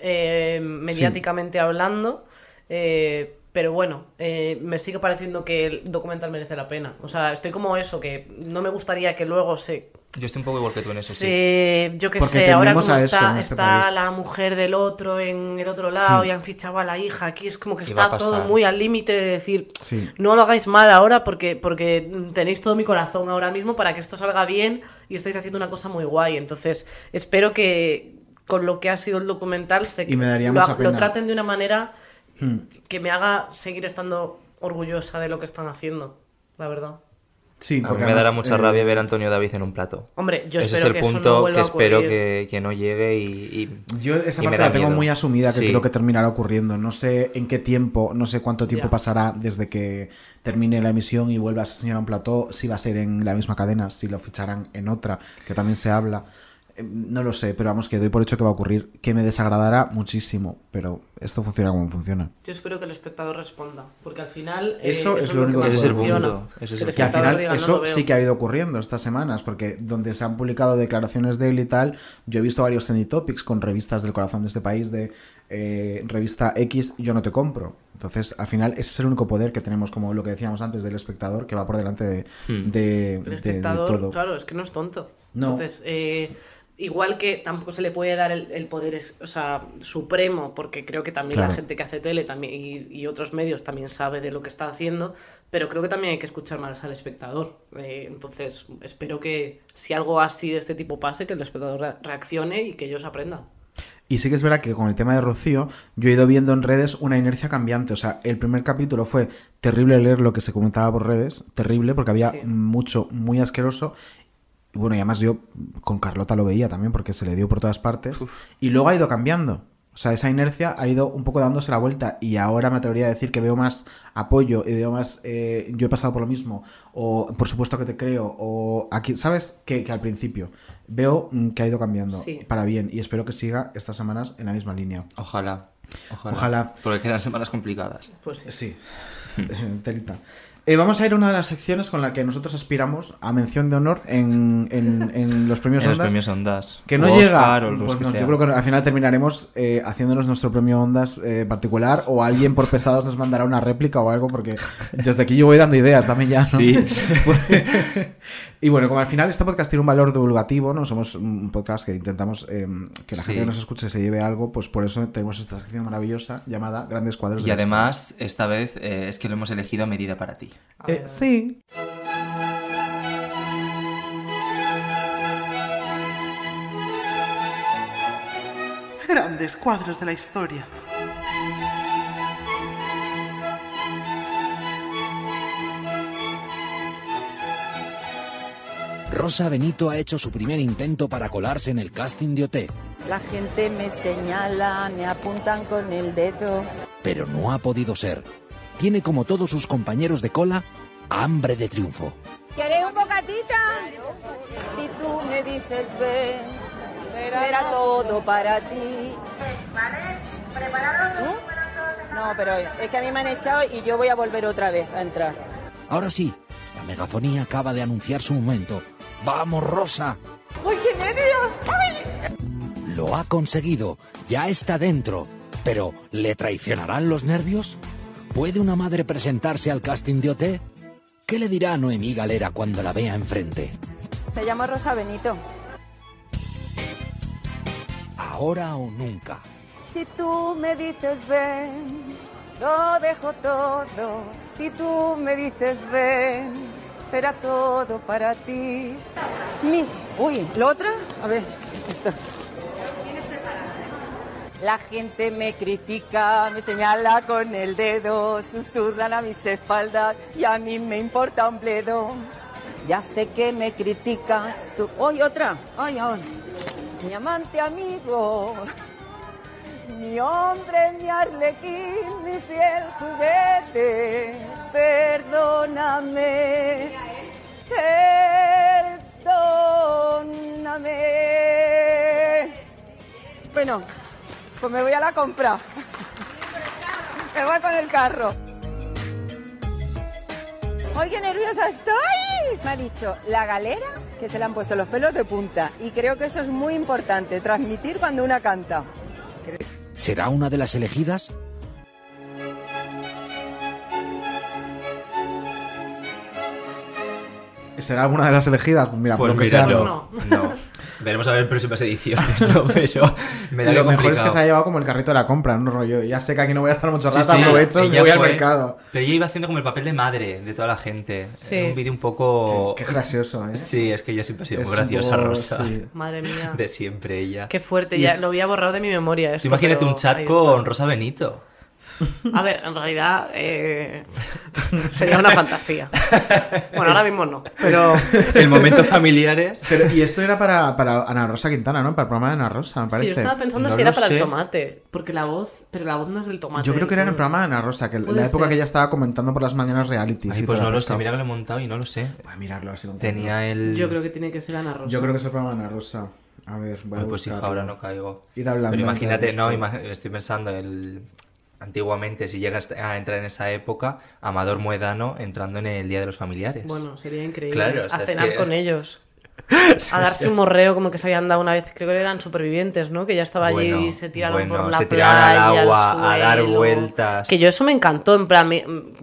eh, mediáticamente hablando. eh, pero bueno, eh, me sigue pareciendo que el documental merece la pena. O sea, estoy como eso, que no me gustaría que luego se Yo estoy un poco igual que tú en eso, sí. se, yo qué Porque sé, ahora como eso está, este está país. la mujer del otro en el otro lado Sí. y han fichado a la hija, aquí es como que ¿Qué va a está todo muy al límite de decir, Sí. no lo hagáis mal ahora porque, porque tenéis todo mi corazón ahora mismo para que esto salga bien y estáis haciendo una cosa muy guay. Entonces, espero que con lo que ha sido el documental se, Y me daría lo, mucha lo pena. traten de una manera Hmm. que me haga seguir estando orgullosa de lo que están haciendo, la verdad. Sí, A porque mí me dará mucha eh, rabia ver a Antonio David en un plato. Hombre, yo Ese espero es el que eso no punto que a espero que, que no llegue y, y- Yo esa y me parte da la tengo miedo. muy asumida, que Sí. creo que terminará ocurriendo. No sé en qué tiempo, no sé cuánto tiempo Ya. pasará desde que termine la emisión y vuelva a enseñar un plató, si va a ser en la misma cadena, si lo ficharán en otra, que también se habla. Eh, No lo sé, pero vamos, que doy por hecho que va a ocurrir, que me desagradará muchísimo, pero esto funciona como funciona. Yo espero que el espectador responda, porque al final eh, Eso es lo que único que Ese es el funciona. punto, ese es Que el Que al final diga, "No eso lo veo". sí que ha ido ocurriendo estas semanas, porque donde se han publicado declaraciones de él y tal, yo he visto varios trending topics con revistas del corazón de este país, de eh, revista X, yo no te compro. Entonces, al final, ese es el único poder que tenemos, como lo que decíamos antes, del espectador, que va por delante de, Hmm. de- El de- de espectador, todo. claro, es que no es tonto. No. Entonces, eh, igual que tampoco se le puede dar el, el poder es- o sea, supremo, porque creo que también la gente que hace tele también, y, y otros medios también sabe de lo que está haciendo, pero creo que también hay que escuchar más al espectador. Eh, entonces, espero que si algo así de este tipo pase, que el espectador re- reaccione y que ellos aprendan. Y sí que es verdad que con el tema de Rocío, yo he ido viendo en redes una inercia cambiante. O sea, el primer capítulo fue terrible leer lo que se comentaba por redes, terrible, porque había Sí. mucho, muy asqueroso. Y bueno, y además yo con Carlota lo veía también, porque se le dio por todas partes. Y luego ha ido cambiando. O sea, esa inercia ha ido un poco dándose la vuelta. Y ahora me atrevería a decir que veo más apoyo y veo más. eh, yo he pasado por lo mismo. O por supuesto que te creo. O aquí, ¿sabes? Que, que al principio. Veo mm, que ha ido cambiando Sí. para bien. Y espero que siga estas semanas en la misma línea. Ojalá, ojalá. Ojalá. Porque quedan semanas complicadas. Pues sí. Sí. *laughs* Telita. Eh, vamos a ir a una de las secciones con la que nosotros aspiramos a mención de honor en, en- en los *laughs* premios En los premios Ondas. Que no llega. O los Pues que no, yo creo que al final terminaremos eh, haciéndonos nuestro premio Ondas eh, particular o alguien por pesados nos mandará una réplica o algo porque desde aquí yo voy dando ideas, dame ya. ¿no? Sí. *laughs* *laughs* y bueno, como al final este podcast tiene un valor divulgativo, ¿no? Somos un podcast que intentamos eh, que la Sí. gente que nos escuche se lleve algo, pues por eso tenemos esta sección maravillosa llamada Grandes Cuadros de Y la además, esta vez eh, es que lo hemos elegido a medida para ti. Eh, sí. Grandes cuadros de la historia. Rosa Benito ha hecho su primer intento para colarse en el casting de OT, La gente me señala, me apuntan con el dedo. pero no ha podido ser. Tiene como todos sus compañeros de cola hambre de triunfo. ¿Queréis un bocatita? Si tú me dices ven, será todo para ti. ¿Vale? ¿Preparados? No, pero es que a mí me han echado y yo voy a volver otra vez a entrar. Ahora sí, la megafonía acaba de anunciar su momento. ¡Vamos, Rosa! ¡Uy, qué nervios! ¡Ay! Lo ha conseguido, ya está dentro. Pero, ¿le traicionarán los nervios? ¿Puede una madre presentarse al casting de OT? ¿Qué le dirá a Noemí Galera cuando la vea enfrente? Me llamo Rosa Benito. Ahora o nunca. Si tú me dices ven, Lo dejo todo si tú me dices ven, será todo para ti. Mi... Uy, ¿la otra? A ver, esto. La gente me critica, me señala con el dedo, susurran a mis espaldas y a mí me importa un bledo. Ya sé que me critica. ¡Ay, otra! ¡Ay, ahora! Mi amante amigo, mi hombre, mi arlequín, mi fiel juguete, perdóname, perdóname. Bueno, pues me voy a la compra. Me voy con el carro. ¡Ay, qué nerviosa estoy! Me ha dicho la galera que se le han puesto los pelos de punta. Y creo que eso es muy importante, transmitir cuando una canta. ¿Será una de las elegidas? ¿Será alguna de las elegidas? Pues mira, Pues por lo que sea, no, *laughs* no. Veremos a ver próximas ediciones, ¿no? *laughs* Pero me da lo mejor es que se ha llevado como el carrito de la compra, ¿no? Rollo, ya sé que aquí no voy a estar mucho rato, sí, aprovecho y voy al mercado. Pero ella iba haciendo como el papel de madre de toda la gente. Sí. Era un vídeo un poco... Qué, qué gracioso, ¿eh? Sí, es que ella siempre ha sido Es muy graciosa, poco- Rosa. sí. Madre mía. De siempre ella. Qué fuerte, ya es- lo había borrado de mi memoria. Esto, imagínate un chat con. Rosa Benito. *laughs* A ver, en realidad eh, sería una fantasía. Bueno, ahora mismo no. Pero. El momento familiares. Pero, y esto era para, para Ana Rosa Quintana, ¿no? Para el programa de Ana Rosa, me Sí, parece. yo estaba pensando No si era para el tomate. Porque la voz, pero la voz no es del tomate. Yo creo que era en el programa de Ana Rosa, que en la época ser. que ella estaba comentando por las mañanas realities. Ay, y pues no lo sé, mira que lo he montado y no lo sé. Voy a mirarlo así. Tenía el... Yo creo que tiene que ser Ana Rosa. Yo creo que es el programa de Ana Rosa. A ver, voy a Ay, pues hija, ahora no caigo. Ir hablando Pero imagínate, no, estoy pensando el antiguamente si llegas a entrar en esa época, Amador Muedano entrando en el Día de los Familiares. Bueno, sería increíble. Claro, o sea, a cenar que- con ellos. *laughs* A darse un morreo como que se habían dado una vez, creo que eran supervivientes, ¿no? Que ya estaba allí y se tiraron bueno, por la se tiraron al playa, agua, a dar suelo. vueltas. Que yo eso me encantó, en plan,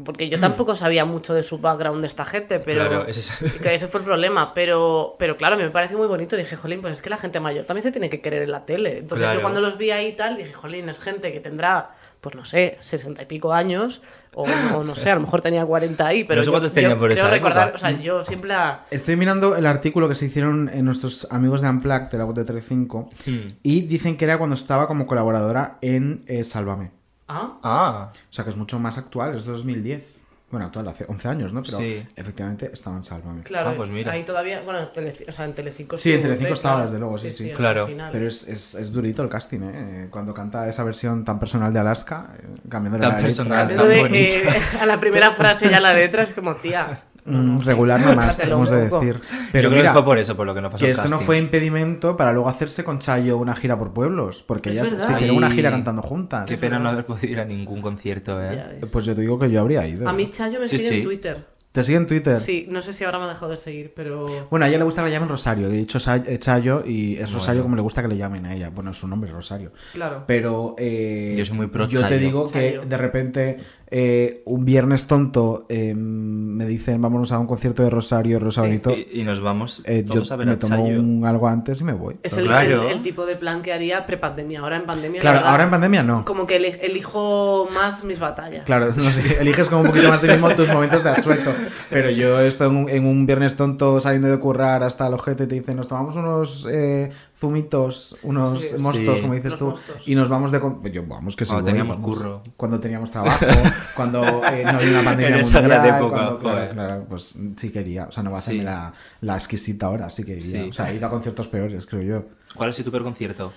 porque yo tampoco sabía mucho de su background de esta gente, pero Claro, ese es- *laughs* que ese fue el problema. Pero, pero claro, me pareció muy bonito. Dije, jolín, pues es que la gente mayor también se tiene que querer en la tele. Entonces Claro. yo cuando los vi ahí y tal, dije, jolín, es gente que tendrá, pues no sé, sesenta y pico años, o, o no sé, a lo mejor tenía 40 ahí, pero No sé yo, cuántos yo por esa recordar, época. o sea, yo siempre... a- Estoy mirando el artículo que se hicieron en nuestros amigos de Unplugged de la voz de Telecinco Hmm. y dicen que era cuando estaba como colaboradora en eh, Sálvame. Ah, Ah, O sea que es mucho más actual, es de 2010. Bueno, actual, hace 11 años, ¿no? Pero Sí. efectivamente estaba en Sálvame. claro, Ah, pues mira. ahí todavía, bueno, Teleci- o sea, en Telecinco Sí, en Telecinco estaba, Claro. desde luego, sí, sí. hasta Claro. Pero es, es, es durito el casting, ¿eh? Cuando canta esa versión tan personal de Alaska, eh, cambiando Tan la personal, letra. Cambiando de, bonita. eh, a la primera frase ya la letra es como, tía, Mm, regular nomás, Déjatelo *laughs* hemos un de decir. yo Pero creo mira, que fue por eso, por lo que no pasó que esto no fue impedimento para luego hacerse con Chayo una gira por pueblos, porque ellas se hicieron una gira cantando juntas. Qué pena no haber podido ir a ningún concierto, ¿eh? Pues yo te digo que yo habría ido. A mí Chayo me Sí, sigue en. Twitter. ¿Te sigue en Twitter? Sí, no sé si ahora me ha dejado de seguir, pero... Bueno, a ella le gusta que le llamen Rosario. He dicho eh, Chayo y es Rosario Bueno. como le gusta que le llamen a ella. Bueno, su nombre es Rosario. Claro. Pero eh, Yo soy muy pro yo te Chayo. digo que de repente eh, un viernes tonto eh, me dicen vámonos a un concierto de Rosario, Rosa Sí. Y, y nos vamos, Eh, yo a ver me a tomo un algo antes y me voy. Es el, Claro. el- el tipo de plan que haría prepandemia. Ahora en pandemia. la Claro, verdad, ahora en pandemia no. Como que eli- elijo más mis batallas. Claro, no sé, *laughs* eliges como un poquito más de mismo tus momentos de asueto. Pero yo estoy en un, en un viernes tonto saliendo de currar hasta el ojete y te dicen, nos tomamos unos eh, zumitos, unos Sí. mostos, Sí. como dices Los tú, mostos. y nos vamos de... con- Yo, vamos, que sí. Cuando voy, teníamos vamos. curro. Cuando teníamos *laughs* trabajo, cuando eh, no había una pandemia En esa mundial. gran época, cuando- claro, claro, pues sí quería. O sea, no va a Sí. la, la exquisita ahora, sí que iría. Sí. O sea, he ido a conciertos peores, creo yo. ¿Cuál ha sido tu peor concierto?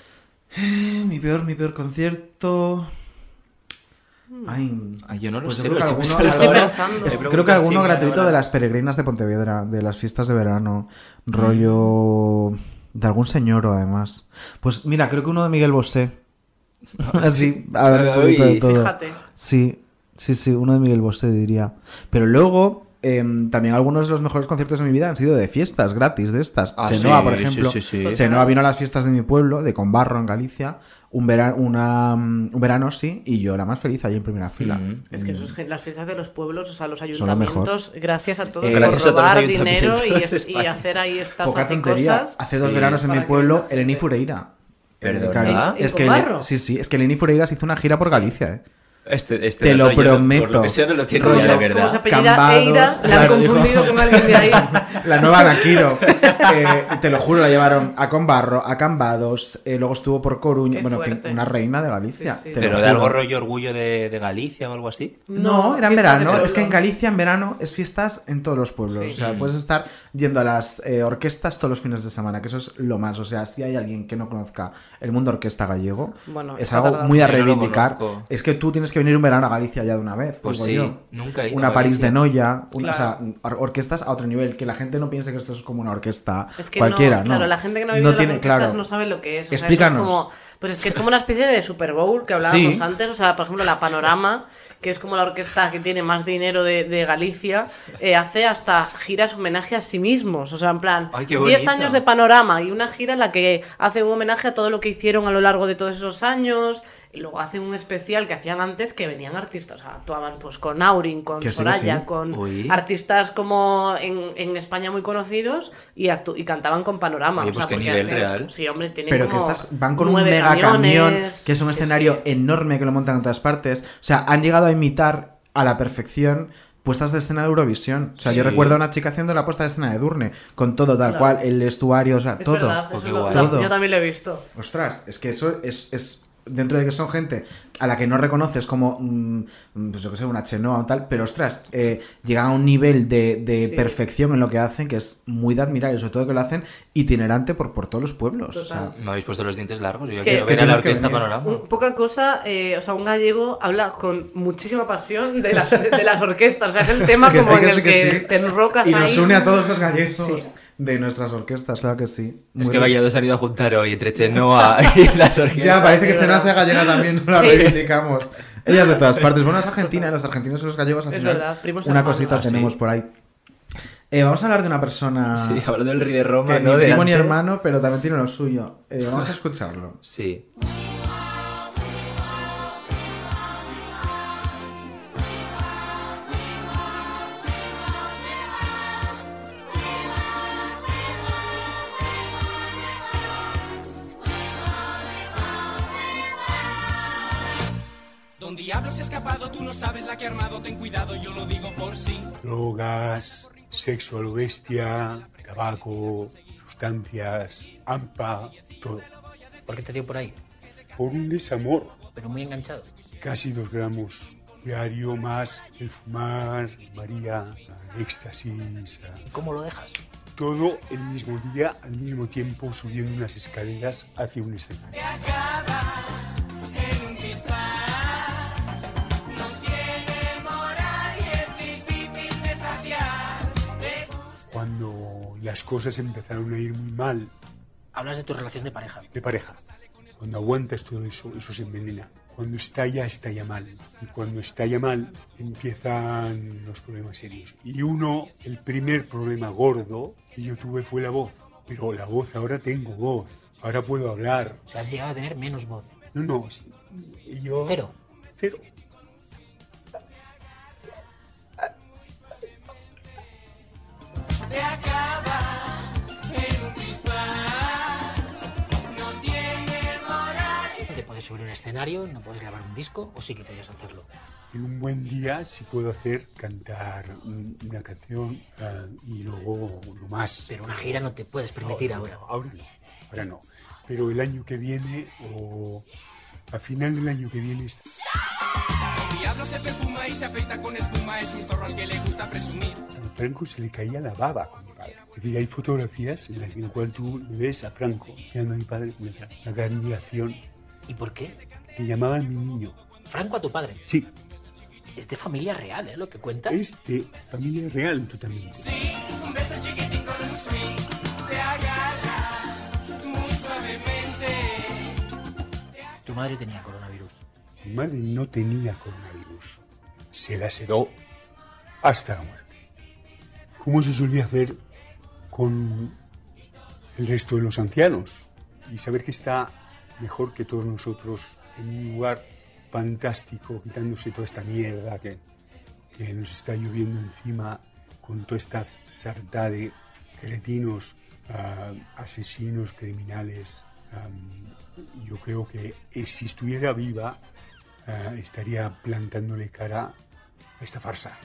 Eh, Mi peor, mi peor concierto... Ay, Ay, yo no lo Pues sé, creo que estoy alguno- pensando- Estoy pensando. Es- Te creo que pregunto alguno así, gratuito de las peregrinas de Pontevedra, de las fiestas de verano, rollo de algún señor además. Pues mira, creo que uno de Miguel Bosé. *laughs* Así, hablando un poquito de Uy, todo. Fíjate. Sí, sí, sí, uno de Miguel Bosé diría. Pero luego em, también algunos de los mejores conciertos de mi vida han sido de fiestas gratis de estas. Ah, Chenoa, sí, por ejemplo. sí, sí. Chenoa vino a las fiestas de mi pueblo, de Conbarro, en Galicia, un, vera- una, mm, un verano sí, y yo la más feliz allí en primera fila. Mm. Es que eso es gen- las fiestas de los pueblos, o sea, los lo mejor. ayuntamientos, gracias a todos Eh, por gracias a todos robar dinero *laughs* y, hacer ahí Poca estafas y tontería. cosas. Hace dos Sí. veranos en mi pueblo, Eleni. Fureira. Eh, cari- ¿En- en es que sí, sí, es que Eleni Fureira se hizo una gira por Galicia, ¿eh? Este, este Te lo prometo. Por lo que sea, no lo tiene ya, de verdad. Como se apellida Cambados, Eira, la han confundido con alguien de ahí. *laughs* La nueva Anakiro. Eh, te lo juro, la llevaron a Conbarro, a Cambados, eh, luego estuvo por Coruña. Qué bueno, en fin, una reina de Galicia. Sí, sí. te lo Pero de algo rollo orgullo de, de Galicia o algo así. No, era en verano. Es que en Galicia en verano es fiestas en todos los pueblos. Sí. O sea, puedes estar yendo a las eh, orquestas todos los fines de semana, que eso es lo más. O sea, si hay alguien que no conozca el mundo orquesta gallego, Bueno, es algo muy a no reivindicar. es que tú tienes que venir un verano a Galicia ya de una vez. Pues sí, yo. nunca he ido Una a París de Noya, un- Claro. o sea, or- orquestas a otro nivel. Que la gente no piense que esto es como una orquesta Es que cualquiera. no, claro, ¿no? la gente que no ha vivido las tiene, orquestas claro. no sabe lo que es. O sea, eso Explícanos. es como, pues es que es como una especie de Super Bowl que hablábamos Sí. antes. O sea, por ejemplo, la Panorama, que es como la orquesta que tiene más dinero de, de Galicia, eh, hace hasta giras homenaje a sí mismos. O sea, en plan, Ay, qué 10 bonito. años de Panorama y una gira en la que hace un homenaje a todo lo que hicieron a lo largo de todos esos años. Y luego hacen un especial que hacían antes que venían artistas. O sea, actuaban pues con Aurin, con Soraya, sí. con Uy. artistas como en, en España muy conocidos y, actu- y cantaban con Panorama. Oye, o sea, pues qué porque nivel hace- real. Sí, hombre, tienen Pero que estas van con un mega camión, que es un Sí, escenario sí. enorme que lo montan en todas partes. O sea, han llegado a imitar a la perfección puestas de escena de Eurovisión. O sea, yo recuerdo a una chica haciendo la puesta de escena de Durne, con todo tal Claro. cual, el estuario, o sea, Es todo. verdad, Oh, eso lo- Todo. yo también lo he visto. Ostras, es que eso es, es dentro de que son gente a la que no reconoces como, mm, pues yo que sé, una Chenoa o tal, pero ostras, eh, llegan a un nivel de, de Sí. perfección en lo que hacen que es muy de admirar y sobre todo que lo hacen itinerante por, por todos los pueblos. O sea. Me habéis puesto los dientes largos. Yo Es quiero que- ver a la orquesta panorama. Un- poca cosa, eh, o sea, un gallego habla con muchísima pasión de las, de las orquestas. O sea, es el tema *laughs* como sí, en que el sí, que, que sí. te enrocas y ahí. nos une a todos los gallegos Sí. De nuestras orquestas, claro que sí. Es que. Valladolid se han ido a juntar hoy entre Chenoa *laughs* y las orquestas. Ya, parece que Chenoa sea gallega también, no la Sí. reivindicamos. Ellas de todas partes. Bueno, es Argentina, los argentinos y los gallegos al Es final. verdad, primos Una hermanos. cosita Ah, sí. tenemos por ahí. Eh, vamos a hablar de una persona Sí, hablando del rey de Roma, que ¿no? ni De primo ni hermano, pero también tiene lo suyo. Eh, vamos a escucharlo. Sí. Diablo se ha escapado, tú no sabes la que ha armado, ten cuidado, yo lo digo por sí. Drogas, sexo a lo bestia, tabaco, sustancias, AMPA, todo. ¿Por qué te dio por ahí? Por un desamor. Pero muy enganchado. Casi dos gramos diario más el fumar, María, éxtasis, ¿Y cómo lo dejas? todo el mismo día, al mismo tiempo, subiendo unas escaleras hacia un escenario. Las cosas empezaron a ir muy mal Hablas de tu relación de pareja. de pareja, cuando aguantas todo eso, eso se envenena. Cuando estalla, estalla mal. Y cuando estalla mal, empiezan los problemas serios. Y uno, el primer problema gordo que yo tuve fue la voz. Pero la voz, ahora tengo voz. Ahora puedo hablar. O sea, has llegado a tener menos voz. No, no. sí, Yo... Cero. Cero. te acaba puedes subir a un escenario, no puedes grabar un disco, o sí que podías hacerlo. En un buen día sí puedo hacer cantar un- una canción ah, y luego lo más. Pero una gira no te puedes permitir No, no, ahora. no, ahora no, ahora no. Pero el año que viene o a final del año que viene El diablo se perfuma y se afeita con espuma, es un zorro al que le gusta presumir. a Franco se le caía la baba con mi padre. Es decir, hay fotografías en las que- en las cuales tú le ves a Franco mirando a mi padre gran admiración. ¿Y por qué? Que llamaban mi niño. Franco a tu padre. Sí, Es de familia real, ¿eh? Lo que cuentas. es de familia real totalmente. Sí, un beso chiquitín con un swing, te agarra muy suavemente. Tu madre tenía coronavirus. Mi madre no tenía coronavirus. Se la sedó hasta la muerte. ¿Cómo se solía hacer con el resto de los ancianos? Y saber que está mejor que todos nosotros en un lugar fantástico, quitándose toda esta mierda que, que nos está lloviendo encima con toda esta sarta de cretinos, ah, asesinos, criminales. yo creo que eh, si estuviera viva, eh, estaría plantándole cara a esta farsa.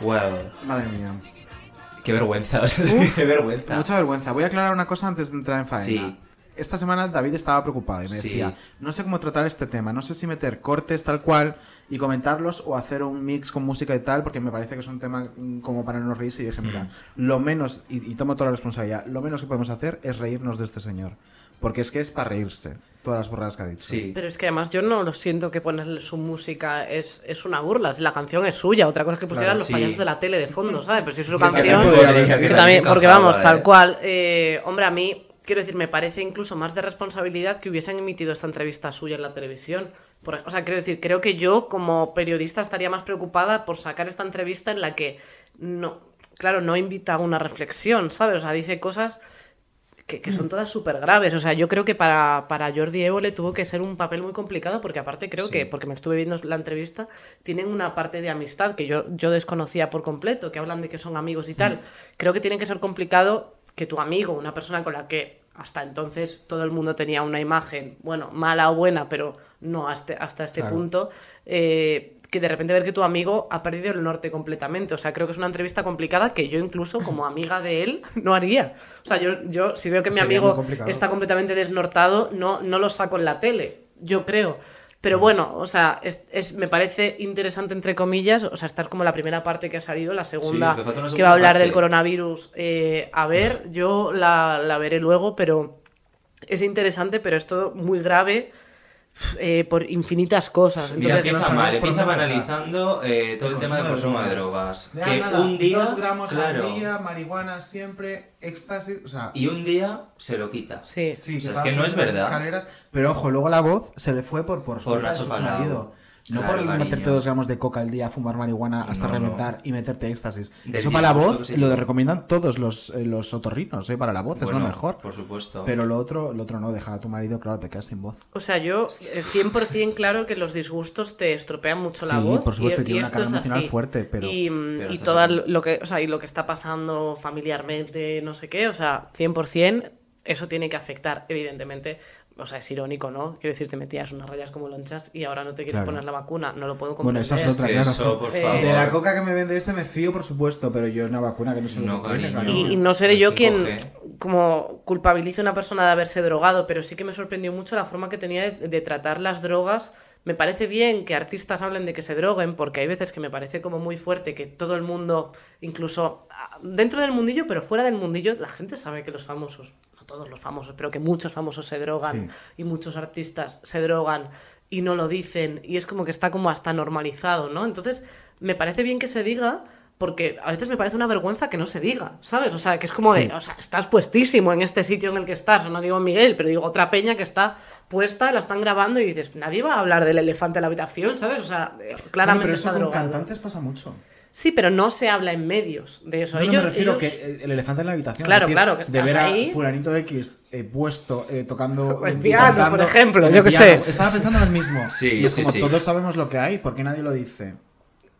Wow. Madre mía. Qué vergüenza, *laughs* o sea, Uf, qué vergüenza. Mucha vergüenza. Voy a aclarar una cosa antes de entrar en faena. Sí. Esta semana David estaba preocupado y me Sí. decía, no sé cómo tratar este tema, no sé si meter cortes tal cual y comentarlos o hacer un mix con música y tal, porque me parece que es un tema como para no reírse y dije, mira, Mm. lo menos, y, y tomo toda la responsabilidad, lo menos que podemos hacer es reírnos de este señor. Porque es que es para reírse, todas las burradas que ha dicho. Sí. Pero es que además yo no lo siento que ponerle su música es, es una burla. Si la canción es suya, otra cosa es que pusieran Claro, los sí. payasos de la tele de fondo, ¿sabes? Pero si es su Que también canción. que también, porque vamos, tal ¿eh? cual. eh, hombre, a mí, quiero decir, me parece incluso más de responsabilidad que hubiesen emitido esta entrevista suya en la televisión. Por- o sea, quiero decir, creo que yo como periodista estaría más preocupada por sacar esta entrevista en la que no, claro, no invita a una reflexión, ¿sabes? O sea, dice cosas que, que son todas súper graves. O sea, yo creo que para, para Jordi Évole tuvo que ser un papel muy complicado porque aparte creo que, porque me estuve viendo la entrevista, tienen una parte de amistad que yo, yo desconocía por completo, que hablan de que son amigos y tal. Creo que tiene que ser complicado que tu amigo, una persona con la que hasta entonces todo el mundo tenía una imagen, bueno, mala o buena, pero no hasta, hasta este Claro. punto, eh, que de repente ver que tu amigo ha perdido el norte completamente. O sea, creo que es una entrevista complicada que yo incluso como amiga de él *laughs* no haría. O sea, yo, yo si veo que mi amigo está completamente desnortado, no, no lo saco en la tele, yo creo. Pero bueno, o sea, es, es- me parece interesante entre comillas, o sea, esta es como la primera parte que ha salido, la segunda que va a hablar parte. del coronavirus. eh, a ver, yo la, la veré luego, pero es interesante, pero es todo muy grave eh, por infinitas cosas. Mira, es Entonces, que está mal, por empieza banalizando eh, todo el, tema del consumo de drogas. Ya, que nada, un día, dos gramos claro, al día, marihuana siempre, éxtasis, o sea... y un día se lo quita. Sí, Sí, O sea, es que no es verdad. pero ojo, luego la voz se le fue por, por, Nacho su marido. No Claro, por cariño. meterte dos gramos de coca al día, fumar marihuana hasta No, no. reventar y meterte éxtasis. Eso para la voz lo recomiendan todos los, eh, los otorrinos, ¿eh? Para la voz es lo mejor. Por supuesto. Pero lo otro, lo otro no, dejar a tu marido, claro, te quedas sin voz. O sea, yo eh, 100% claro que los disgustos te estropean mucho la Sí, voz. por supuesto, y, y tiene y una carga emocional así. fuerte, pero- Y, pero y todo lo que, o sea, y lo que está pasando familiarmente, no sé qué, o sea, 100% eso tiene que afectar, evidentemente. O sea, es irónico, ¿no? Quiero decir, te metías unas rayas como lonchas y ahora no te quieres Claro. poner la vacuna. No lo puedo Bueno, comprender. esa es otra, claro. Eso, por Eh, favor. De la coca que me vende este me fío, por supuesto, pero yo una vacuna que no sé lo No, cariño. Y, y no seré yo quien 5G. como culpabilice a una persona de haberse drogado, pero sí que me sorprendió mucho la forma que tenía de, de tratar las drogas. Me parece bien que artistas hablen de que se droguen, porque hay veces que me parece como muy fuerte que todo el mundo, incluso ah, dentro del mundillo, pero fuera del mundillo, la gente sabe que los famosos, todos los famosos, pero que muchos famosos se drogan y muchos artistas se drogan y no lo dicen y es como que está como hasta normalizado, ¿no? Entonces, me parece bien que se diga porque a veces me parece una vergüenza que no se diga, ¿sabes? O sea, que es como de, o sea, estás puestísimo en este sitio en el que estás, o no digo Miguel, pero digo otra peña que está puesta, la están grabando y dices, nadie va a hablar del elefante en la habitación, ¿sabes? O sea, eh, Bueno, claramente pero eso está con cantantes pasa mucho. Sí, pero no se habla en medios de eso. No, no, ellos, me refiero ellos- que el elefante en la habitación. Claro, es decir, claro, que De estás ver a ahí. fulanito X eh, puesto eh, tocando. *laughs* El y piano, cantando por ejemplo, yo qué sé. Estaba pensando en el mismo. Sí, y es sí, como sí. todos sabemos lo que hay, ¿por qué nadie lo dice?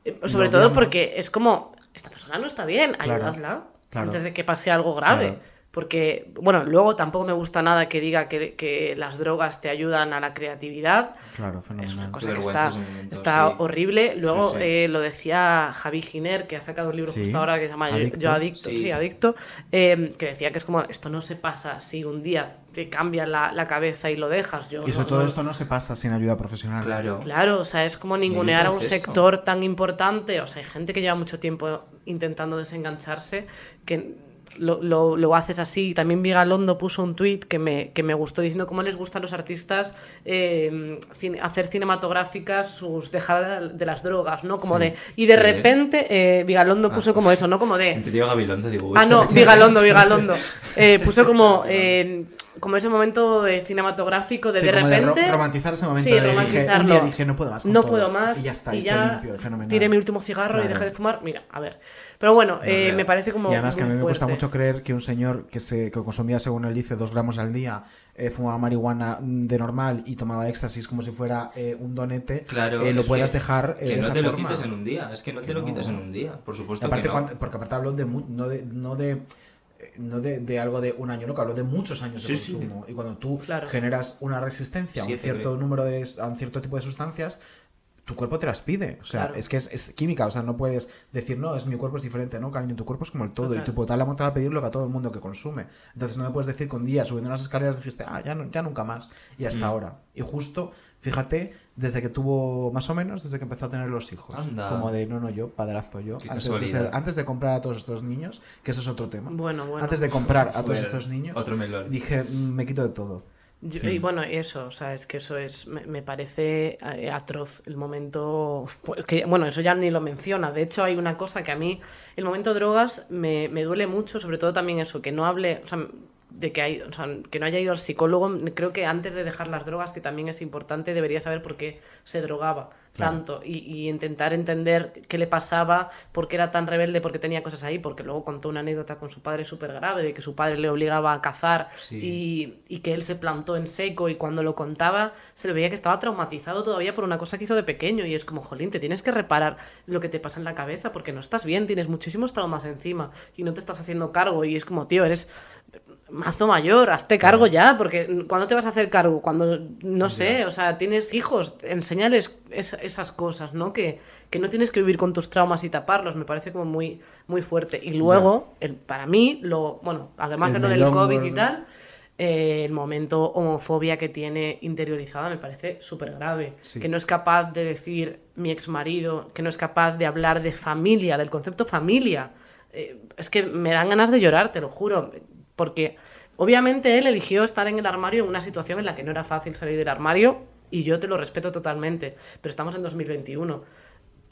Eh, Sobre Lo todo porque es como, esta persona no está bien, Claro, ayudadla claro. antes de que pase algo grave. Claro. Porque, bueno, luego tampoco me gusta nada que diga que, que las drogas te ayudan a la creatividad. Claro, Es fenomenal. una cosa que está, está sí. horrible. Luego Sí, sí. eh, lo decía Javi Giner, que ha sacado un libro Sí. justo ahora que se llama Yo- Adicto. Yo Adicto, sí, Sí. Adicto, eh, que decía que es como, esto no se pasa si un día te cambia la, la cabeza y lo dejas. Yo Y eso no- todo no- esto no se pasa sin ayuda profesional. Claro. Claro, o sea, es como ningunear a un sector tan importante. O sea, hay gente que lleva mucho tiempo intentando desengancharse que lo, lo, lo haces así. También Vigalondo puso un tuit que me, que me gustó diciendo cómo les gusta a los artistas eh, cine- hacer cinematográficas sus dejadas de las drogas, ¿no? Como Sí. de... Y de repente eh, Vigalondo puso como eso, ¿no? Como de... Entendido Gabilondo, digo. Ah, no, Vigalondo. Vigalondo. *laughs* Eh, puso como, como ese momento de cinematográfico de Sí, de como de ro- repente. romantizar ese momento Sí, de dije, romantizarlo. un día dije, no puedo más con No todo. puedo más. Y ya está, y ya limpio, tiré mi último cigarro y dejé de fumar. Mira, a ver. Pero bueno, eh, me parece como. Y además que a mí me cuesta fuerte. mucho creer que un señor que se que consumía, según él dice, dos gramos al día, eh, fumaba marihuana mm, de normal y tomaba éxtasis como si fuera eh, un donete, Claro, eh, lo puedas que- dejar eh, que de no esa te lo forma. quites en un día. Es que no Que te lo no. quitas en un día. Por supuesto aparte, que no. cuando- porque aparte hablo de, mu- no de, no de no de, de algo de un año loco, hablo de muchos años de Sí, sí. consumo. Y cuando tú Claro. generas una resistencia a un cierto número de a un cierto tipo de sustancias, tu cuerpo te las pide. O sea, Claro. es que es, es química. O sea, no puedes decir, no, es mi cuerpo es diferente. No, cariño, tu cuerpo es como el todo. Total. Y tu hipotálamo te va a pedir lo que a todo el mundo que consume. Entonces no me puedes decir un día subiendo las escaleras dijiste, ah, ya, no- ya nunca más. Y hasta Mm. ahora. Y justo, fíjate, desde que tuvo, más o menos, desde que empezó a tener los hijos. Anda. Como de, no, no, yo, padrazo yo. Antes de, casualidad. ser- antes de comprar a todos estos niños, que ese es otro tema. Bueno, bueno. Antes de comprar a *laughs* todos estos niños, otro melón. dije, "Mm, me quito de todo. Yo- Hmm. Y bueno, eso, o sea, es que eso es, me, me parece eh, atroz el momento, *laughs* pues, que, bueno, eso ya ni lo menciona, de hecho hay una cosa que a mí, el momento drogas me, me duele mucho, sobre todo también eso, que no hable, o sea, de que, hay, o sea, que no haya ido al psicólogo, creo que antes de dejar las drogas, que también es importante, debería saber por qué se drogaba Claro. tanto y, y intentar entender qué le pasaba, por qué era tan rebelde, por qué tenía cosas ahí, porque luego contó una anécdota con su padre súper grave, de que su padre le obligaba a cazar Sí. y, y que él se plantó en seco y cuando lo contaba se le veía que estaba traumatizado todavía por una cosa que hizo de pequeño y es como, jolín, te tienes que reparar lo que te pasa en la cabeza porque no estás bien, tienes muchísimos traumas encima y no te estás haciendo cargo y es como, tío, eres mazo mayor, hazte cargo ya, porque ¿cuándo te vas a hacer cargo? Cuando, no sé, o sea, tienes hijos, enseñales es- esas cosas, ¿no? Que, que no tienes que vivir con tus traumas y taparlos, me parece como muy, muy fuerte. Y luego, el, para mí, lo, bueno, además El de lo del COVID y tal, eh, el momento homofobia que tiene interiorizada me parece súper grave. Sí. Que no es capaz de decir mi ex marido, que no es capaz de hablar de familia, del concepto familia. Eh, es que me dan ganas de llorar, te lo juro. Porque obviamente él eligió estar en el armario en una situación en la que no era fácil salir del armario y yo te lo respeto totalmente. Pero estamos en 2021.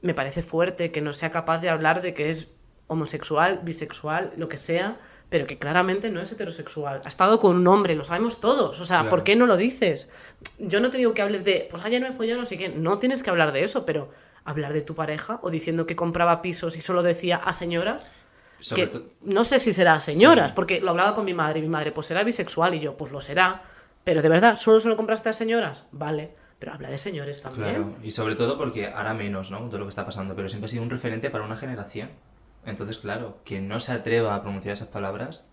Me parece fuerte que no sea capaz de hablar de que es homosexual, bisexual, lo que sea, pero que claramente no es heterosexual. Ha estado con un hombre, lo sabemos todos. O sea, Claro. ¿por qué no lo dices? Yo no te digo que hables de, pues ayer no me follado, no sé qué. No tienes que hablar de eso, pero hablar de tu pareja o diciendo que compraba pisos y solo decía a señoras. Sobre que no sé si será a señoras, Sí. porque lo hablaba con mi madre y mi madre, pues será bisexual y yo, pues lo será. Pero de verdad, ¿solo se lo compraste a señoras? Vale, pero habla de señores también. Claro, y sobre todo porque ahora menos, ¿no? De lo que está pasando, pero siempre ha sido un referente para una generación. Entonces, claro, quien no se atreva a pronunciar esas palabras,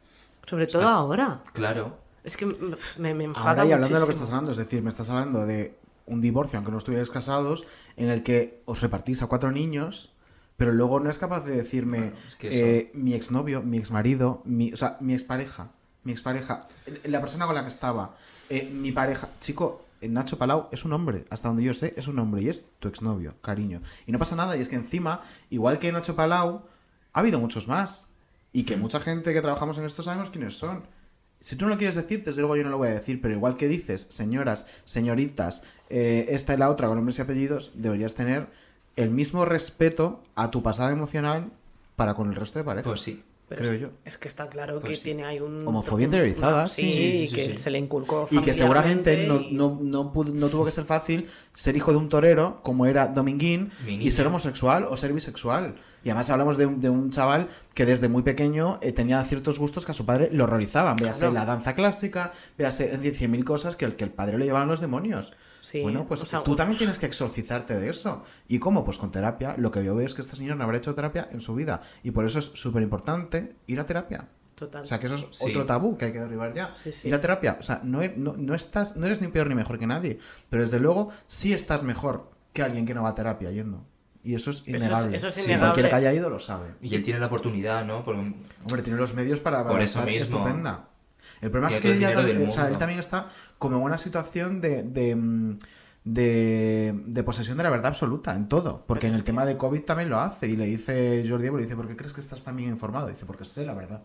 Sobre todo Está- ahora. claro. Es que me, me enfada Ahora y hablando de lo que estás hablando, es decir, me estás hablando de un divorcio, aunque no estuvierais casados, en el que os repartís a cuatro niños, pero luego no es capaz de decirme es que eso- eh, mi exnovio, mi exmarido, mi, o sea, mi expareja, mi expareja, la persona con la que estaba, eh, mi pareja. Chico, eh, Nacho Palau es un hombre, hasta donde yo sé, es un hombre y es tu exnovio, cariño. Y no pasa nada, y es que encima, igual que Nacho Palau, ha habido muchos más. Y que mucha gente que trabajamos en esto sabemos quiénes son. Si tú no lo quieres decir, desde luego yo no lo voy a decir, pero igual que dices, señoras, señoritas, eh, esta y la otra con nombres y apellidos, deberías tener el mismo respeto a tu pasada emocional para con el resto de parejas. Pues sí. Pero creo es, yo. es que está claro Pues que sí. tiene ahí un... Homofobia interiorizada, una- sí. Sí, Sí, sí, que sí. se le inculcó Y que seguramente familiarmente no, y- no, no, pudo- no tuvo que ser fácil ser hijo de un torero como era Dominguín Mi y ser homosexual o ser bisexual. Y además hablamos de un, de un chaval que desde muy pequeño eh, tenía ciertos gustos que a su padre lo horrorizaban. Véase Claro. la danza clásica, véase cien mil cosas que el, que el padre le llevaban los demonios. Sí, bueno, pues o sea, tú uf. también tienes que exorcizarte de eso. ¿Y cómo? Pues con terapia. Lo que yo veo es que este señor no habrá hecho terapia en su vida. Y por eso es súper importante ir a terapia. Total. O sea, que eso es Sí. otro tabú que hay que derribar ya. Sí, sí. Ir a terapia. O sea, no, no, no estás, no eres ni peor ni mejor que nadie. Pero desde luego sí estás mejor que alguien que no va a terapia yendo. Y eso es es- innegable. eso es Sí, innegable. Cualquiera que haya ido lo sabe. Y él tiene la oportunidad, ¿no? Porque Hombre, tiene los medios para, Por eso mismo. estupenda. El problema es que el ella también- del o sea, él también está como en una situación de, de, mm, de, de posesión de la verdad absoluta en todo. Porque en el tema de COVID también lo hace. Y le dice Jordi Évole, dice, ¿por qué crees que estás tan bien informado? Dice, porque sé la verdad.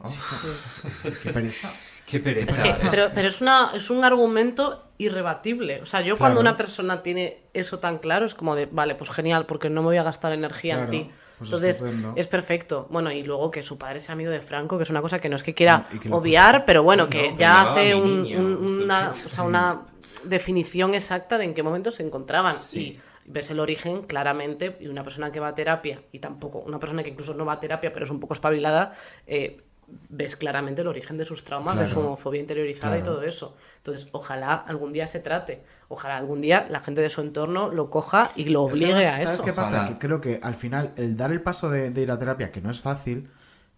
Oh. *laughs* Qué pereza. Qué pereza. Es que, pero, pero es, una, es un argumento irrebatible. O sea, yo cuando una persona tiene eso tan claro es como de, vale, pues genial, porque no me voy a gastar energía Claro, en ti. Pues Entonces, estupendo. es perfecto. Bueno, y luego que su padre sea amigo de Franco, que es una cosa que no es que quiera lo- obviar, pero bueno, que No, ya hace un- un- una, o sea, una definición exacta de en qué momento se encontraban. Y ves el origen claramente, y una persona que va a terapia, y tampoco, una persona que incluso no va a terapia, pero es un poco espabilada, eh, ves claramente el origen de sus traumas, de su Claro. homofobia interiorizada y Claro. todo eso. Entonces, ojalá algún día se trate, ojalá algún día la gente de su entorno lo coja y lo Es que obligue a ¿Sabes eso. qué pasa? Ojalá. Que creo que al final el dar el paso de, de ir a terapia, que no es fácil,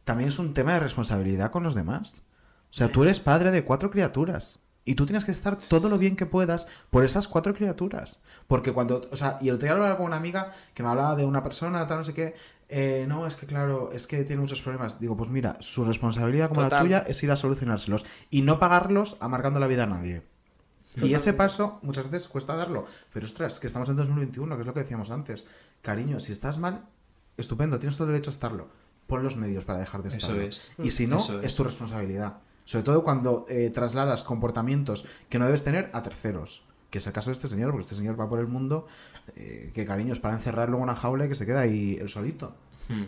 también es un tema de responsabilidad con los demás. O sea, tú eres padre de cuatro criaturas. Y tú tienes que estar todo lo bien que puedas por esas cuatro criaturas. Porque cuando, o sea, y el otro día hablaba con una amiga que me hablaba de una persona, tal, no sé qué. Eh, no, es que claro, es que tiene muchos problemas. Digo, pues mira, su responsabilidad como la tuya es ir a solucionárselos y no pagarlos amargando la vida a nadie. Y ese paso muchas veces cuesta darlo. Pero ostras, que estamos en 2021, que es lo que decíamos antes. Cariño, si estás mal, estupendo, tienes todo derecho a estarlo. Pon los medios para dejar de Eso estarlo. es. Y si no, Eso es. es. tu responsabilidad. Sobre todo cuando eh, trasladas comportamientos que no debes tener a terceros. Que es el caso de este señor, porque este señor va por el mundo, eh, que cariño, es para encerrarlo en una jaula y que se queda ahí el solito. Hmm.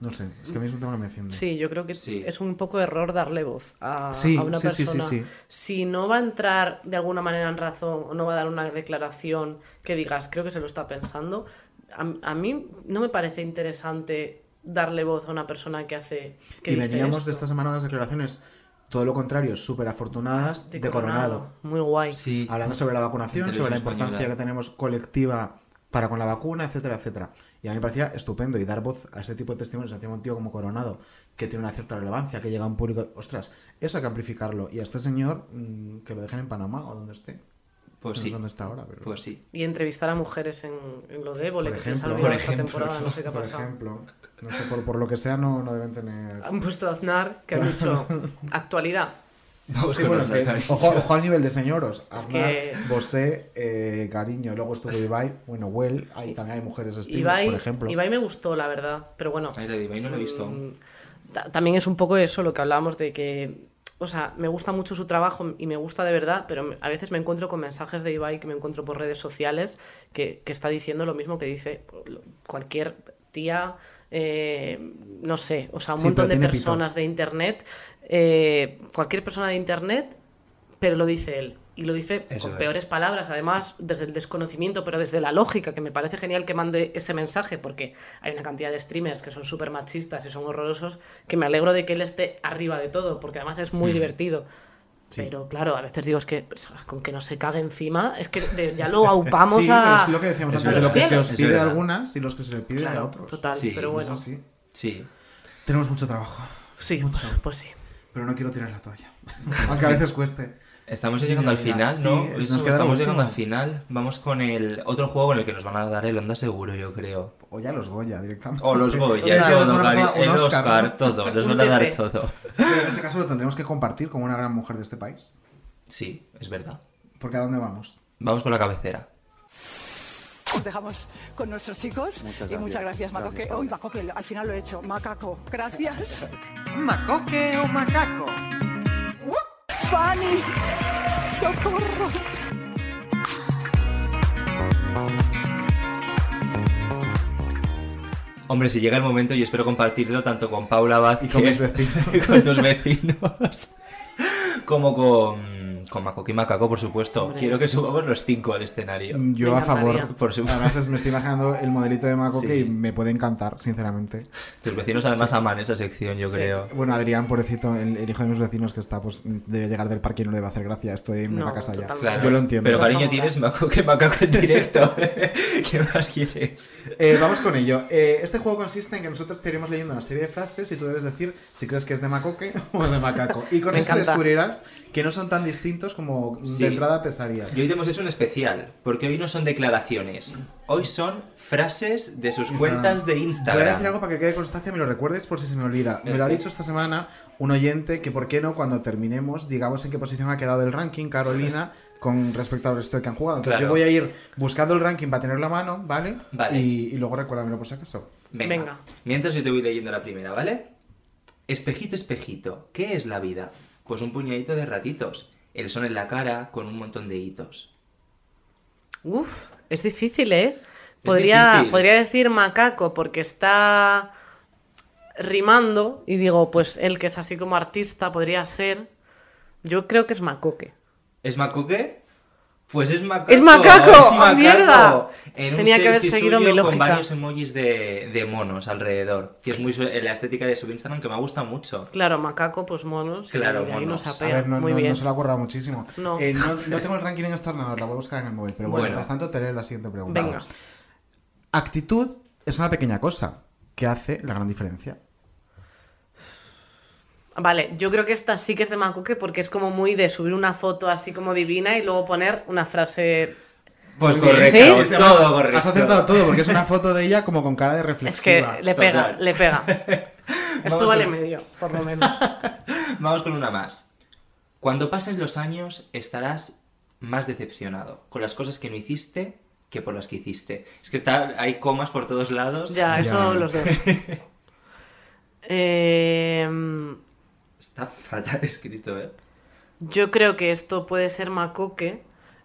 No sé, es que a mí es un tema que me enciende. Sí, yo creo que es un poco error darle voz a, Sí, a una sí, sí, sí, persona. sí. Si no va a entrar de alguna manera en razón o no va a dar una declaración que digas, creo que se lo está pensando, a, a mí no me parece interesante darle voz a una persona que hace. Que y dice veníamos esto. de esta semana unas declaraciones, todo lo contrario, súper afortunadas de, Coronado. Muy guay. Hablando sobre la vacunación, sobre la importancia española. que tenemos colectiva para con la vacuna, etcétera, etcétera. Y a mí me parecía estupendo y dar voz a ese tipo de testimonios encima un tío como Coronado, que tiene una cierta relevancia, que llega a un público. Ostras, eso hay que amplificarlo. Y a este señor, mm, que lo dejen en Panamá o donde esté. Pues No sí. sé dónde está ahora, pero... Pues sí. Y entrevistar a mujeres en, en lo de Évole, Por que se ejemplo. Por esta temporada, no sé qué ha por pasado. ejemplo. No sé, por, por lo que sea, no, no deben tener. Han puesto a Aznar, que ha dicho *laughs* actualidad. Vamos Sí, bueno, es que, ojo, ojo al nivel de señoros. Es Aznar, que- Bosé, eh, Cariño, luego estuvo Ibai, bueno, Well, ahí también hay mujeres streamers, Ibai, por ejemplo. Ibai me gustó, la verdad, pero bueno. Ay, la de Ibai no la he visto mm, ta- También es un poco eso lo que hablábamos de que, o sea, me gusta mucho su trabajo y me gusta de verdad, pero a veces me encuentro con mensajes de Ibai que me encuentro por redes sociales que, que está diciendo lo mismo que dice cualquier tía, eh, no sé, o sea, un Sí, montón de pito. personas de internet, eh, cualquier persona de internet, pero lo dice él. Y lo dice Eso con es. peores palabras, además, desde el desconocimiento, pero desde la lógica, que me parece genial que mande ese mensaje, porque hay una cantidad de streamers que son súper machistas y son horrorosos, que me alegro de que él esté arriba de todo, porque además es muy Mm. divertido. Pero claro, a veces digo, es que pues, con que no se cague encima, es que de- ya lo aupamos *laughs* sí, a. pero es lo que decíamos antes, de lo que se os pide a algunas y los que se le piden Claro, a otros. total, Sí, pero bueno. Así. Sí. Tenemos mucho trabajo. Sí, *laughs* pues sí. Pero no quiero tirar la toalla. *laughs* Aunque a veces cueste. Estamos llegando al final, sí, ¿no? nos queda lo estamos llegando al final. Vamos con el otro juego en el que nos van a dar el Onda seguro, yo creo. O ya los Goya directamente. O los Goya, todo, el Oscar, Oscar, ¿no? todo, *laughs* Un van a dar todo. Pero en este caso lo tendremos que compartir con una gran mujer de este país. Sí, es verdad. Porque ¿a dónde vamos? Vamos con la cabecera. Os dejamos con nuestros chicos. Muchas Y muchas gracias. gracias, Macoque. Gracias, Uy, Macoque, al final lo he hecho. Macaco, gracias. ¿Macoque o macaco? Fanny, socorro. Hombre, si llega el momento, yo espero compartirlo tanto con Paula Vázquez, Y con mis vecinos. *laughs* con tus vecinos, como con, con Macoqui y Macaco, por supuesto. Hombre. Quiero que subamos los cinco al escenario. Yo a favor. Por supuesto. Además es- me estoy imaginando el modelito de Macoque Sí. y me puede encantar, sinceramente. Tus vecinos además Sí. aman esta sección, yo Sí. creo. Bueno, Adrián, pobrecito, el, el hijo de mis vecinos que está, pues debe llegar del parque y no le va a hacer gracia esto de irme a No, la casa ya. Claro. Yo lo entiendo. Pero cariño, tienes Macoque y Macaco en directo. *laughs* ¿Qué más quieres? Eh, vamos con ello. Eh, este juego consiste en que nosotros te iremos leyendo una serie de frases y tú debes decir si crees que es de macoque *laughs* o de macaco. Y con Me esto encanta. descubrirás que no son tan distintos como Sí. de entrada pesarías. Y hoy te hemos hecho un especial, porque hoy no son declaraciones, hoy son frases de sus cuentas de Voy a Instagram. decir algo para que quede constancia, me lo recuerdes por si se me olvida. Me lo ha dicho esta semana un oyente que por qué no cuando terminemos digamos en qué posición ha quedado el ranking Carolina *laughs* con respecto al resto que han jugado. Entonces Claro. yo voy a ir buscando el ranking para tenerlo a mano, ¿vale? Vale. Y, y luego recuérdamelo por si acaso. Venga. Mientras yo te voy leyendo la primera, ¿vale? Espejito, espejito, ¿qué es la vida? Pues un puñadito de ratitos, el sol en la cara con un montón de hitos. Uf, es difícil, ¿eh? Podría, difícil. podría decir macaco porque está rimando y digo, pues él que es así como artista podría ser. Yo creo que es macoque. ¿Es macoque? Pues es macaco. ¡Es macaco! es ¡Ah, macaco. mierda! En un Tenía que haber seguido mi lógica. Con varios emojis de, de monos alrededor. Que es muy la estética de su Instagram que me gusta mucho. Claro, macaco, pues monos. y Claro, ahí monos. nos A ver, no, Muy no- bien. no se lo ha currado muchísimo. No. Eh, no, no tengo el ranking en este ordenador, la voy a buscar en el móvil. Pero bueno, Bueno. mientras tanto te leo la siguiente pregunta. Venga. Actitud es una pequeña cosa que hace la gran diferencia. Vale, yo creo que esta sí que es de Macoque porque es como muy de subir una foto así como divina y luego poner una frase. Pues correcto, ¿Sí? todo correcto. Has acertado todo, porque es una foto de ella como con cara de Es que reflexiva. le pega, Total. le pega. Esto *laughs* vale con- medio, por lo menos. *laughs* Vamos con una más. Cuando pasen los años estarás más decepcionado con las cosas que no hiciste que por las que hiciste. Es que está, hay comas por todos lados. Ya, eso los dos. *laughs* Eh, Está fatal *laughs* escrito, ¿eh? yo creo que esto puede ser Macoque.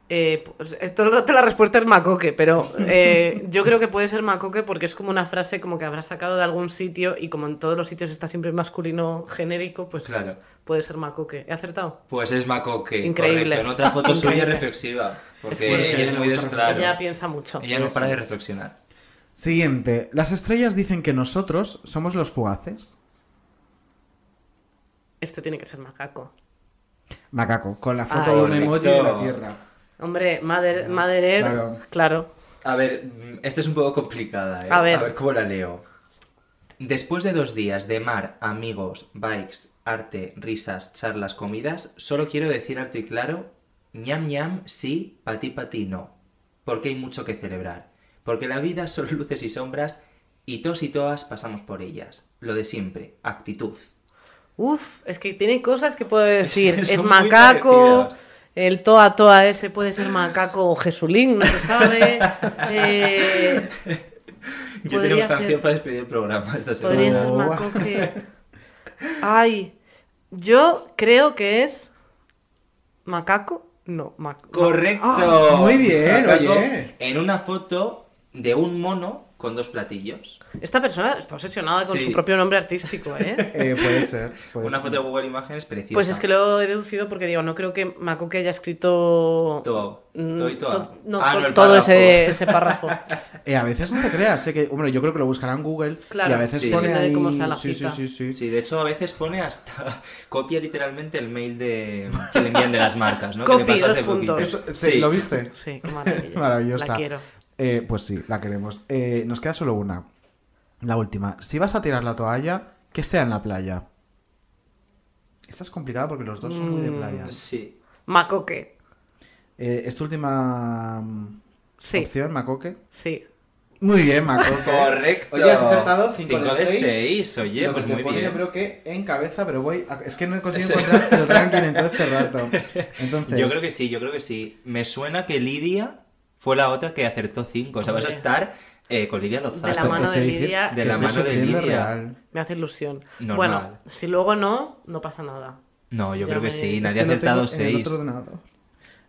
Eh, pues, todo- toda la respuesta es Macoque, pero eh, yo creo que puede ser Macoque porque es como una frase como que habrá sacado de algún sitio y como en todos los sitios está siempre masculino genérico, pues Claro. puede ser Macoque. ¿He acertado? Pues es Macoque. Increíble. correcto. En otra foto suya reflexiva. Porque Es que- ella es muy desclara. Ella piensa mucho. Ella no para de reflexionar. Siguiente. Las estrellas dicen que nosotros somos los fugaces. Este tiene que ser Macaco. Macaco, con la Ah, foto de un emoji de la Tierra. Hombre, Mother, Mother Earth, Claro. claro. A ver, mm, esta es un poco complicada, ¿eh? A ver. cómo la leo. Después de dos días de mar, amigos, bikes, arte, risas, charlas, comidas, solo quiero decir alto y claro, ñam ñam sí, pati pati no. Porque hay mucho que celebrar. Porque la vida *laughs* son luces y sombras y todos y todas pasamos por ellas. Lo de siempre, actitud. Uf, es que tiene cosas que puedo decir. *laughs* Es macaco, el toa toa ese puede ser macaco o Jesulín, no se sabe. *laughs* Eh, Yo tengo canción ser- para despedir el programa esta semana. podría ser macoque. Ay, yo creo que es macaco. No, mac- Correcto. Ah, muy bien, Macaco oye. En una foto de un mono con dos platillos. Esta persona está obsesionada con Sí. su propio nombre artístico, ¿eh? *laughs* Eh, puede ser. puede *laughs* Una ser. foto de Google Imágenes preciosa. Pues es que lo he deducido porque digo, no creo que Macoque haya escrito Todo. mm, Todo y toda. to- no, Ah, to- no, el todo ese, ese párrafo. *laughs* Eh, a veces no te creas, sé que, hombre, yo creo que lo buscarán en Google Claro, y a veces sí. pone ahí... cómo sea la sí, cita. sí, sí, sí. Sí, de hecho a veces pone hasta copia literalmente el mail de que le envían de las marcas, ¿no? Que le Copy, dos hace puntos. Eso- sí, ¿Lo viste? Sí, qué maravilla. Maravillosa. La quiero. Eh, pues sí, la queremos. Eh, nos queda solo una. La última. Si vas a tirar la toalla, que sea en la playa. Esta es complicada porque los dos son muy de Mm. playa. Sí. Macoque. Eh, ¿Es tu última mm, Sí. opción, Macoque? Sí. Muy bien, Macoque. *laughs* Correcto. Oye, has acertado 5 Cinco de de 6. seis, oye, Lo pues que te muy pone, bien. Yo creo que en cabeza, pero voy. a- Es que no he conseguido encontrar el ranking en todo este rato. *laughs* Entonces. Yo creo que sí, yo creo que sí. Me suena que Lidia fue la otra que acertó cinco. O sea, vas a estar eh, con Lidia Lozano. De la mano de Lidia. De la mano de Lidia. real. Me hace ilusión. Normal. Bueno, si luego no, no pasa nada. No, yo Ya creo que me- sí. Nadie ha que acertado tengo en el seis. otro ordenador.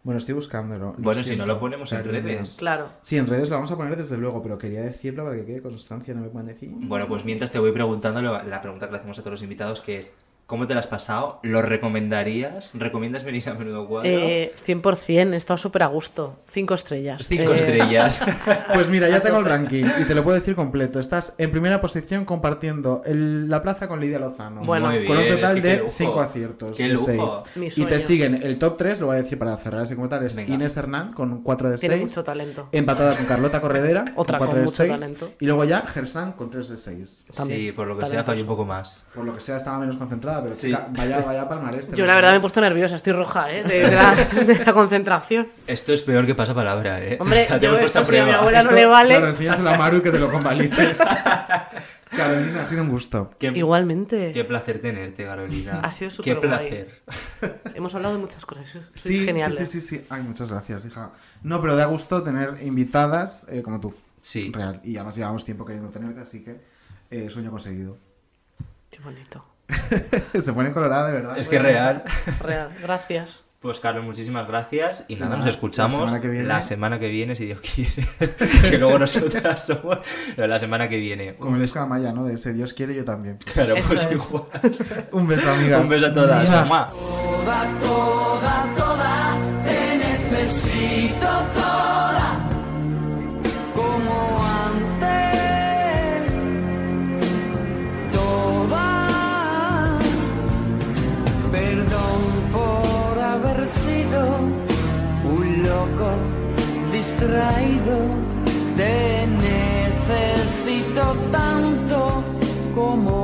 Bueno, estoy buscándolo. lo Bueno, si no lo ponemos en redes. Claro. Sí, en redes lo vamos a poner desde luego, pero quería decirlo para que quede constancia, no me puedan decir. Bueno, pues mientras te voy preguntando la pregunta que le hacemos a todos los invitados, que es ¿cómo te la has pasado? ¿Lo recomendarías? ¿Recomiendas venir a menudo cuadro? Eh, 100%, he estado súper a gusto. Cinco estrellas. Cinco Eh, estrellas. *laughs* Pues mira, ya tengo el ranking y te lo puedo decir completo. Estás en primera posición compartiendo el- la plaza con Lidia Lozano. Bueno. Muy con un total es que qué de lujo. 5 aciertos. Qué de lujo. seis. Mi Y te siguen el top 3, lo voy a decir para cerrar así como tal, es Venga. Inés Hernán con 4 de 6. Tiene mucho talento. Empatada con Carlota Corredera. *laughs* Otra con 4 con de mucho 6. talento. Y luego ya Gersan con 3 de 6. También, Sí, por lo que sea, falló un poco más. Por lo que sea, estaba menos concentrada, pero Sí. vaya, vaya palmarés. Yo la verdad me he puesto nerviosa, estoy roja, ¿eh? De, de la, *laughs* de la concentración. Esto es peor que pasa palabra, ¿eh? Hombre, O sea, te yo esto a si a mi abuela no Esto, le vale. Claro, enséñaselo a Maru que te lo convalide. *laughs* Carolina, ha sido un gusto. Qué, Igualmente. qué placer tenerte, Carolina. Ha sido Qué superguay. placer. Hemos hablado de muchas cosas. Sois Sí, geniales. sí, sí, sí, sí. Ay, muchas gracias, hija. No, pero da gusto tener invitadas eh, como tú. Sí. Real. Y además llevamos tiempo queriendo tenerte, así que eh, sueño conseguido. Qué bonito. *laughs* Se pone colorada, de verdad. Es que real. Real. Gracias. Pues Carlos, muchísimas gracias. Y nada, nada, nos escuchamos la semana que viene. la semana que viene, si Dios quiere. *laughs* que luego nosotras *laughs* somos. Pero la semana que viene. Como el Esca Maya, ¿no? De ese Dios quiere, yo también. Pues Claro, Eso pues es. igual. Un beso, amigas. Un beso a todas. Toda, toda, toda, te necesito distraído. Te necesito tanto como.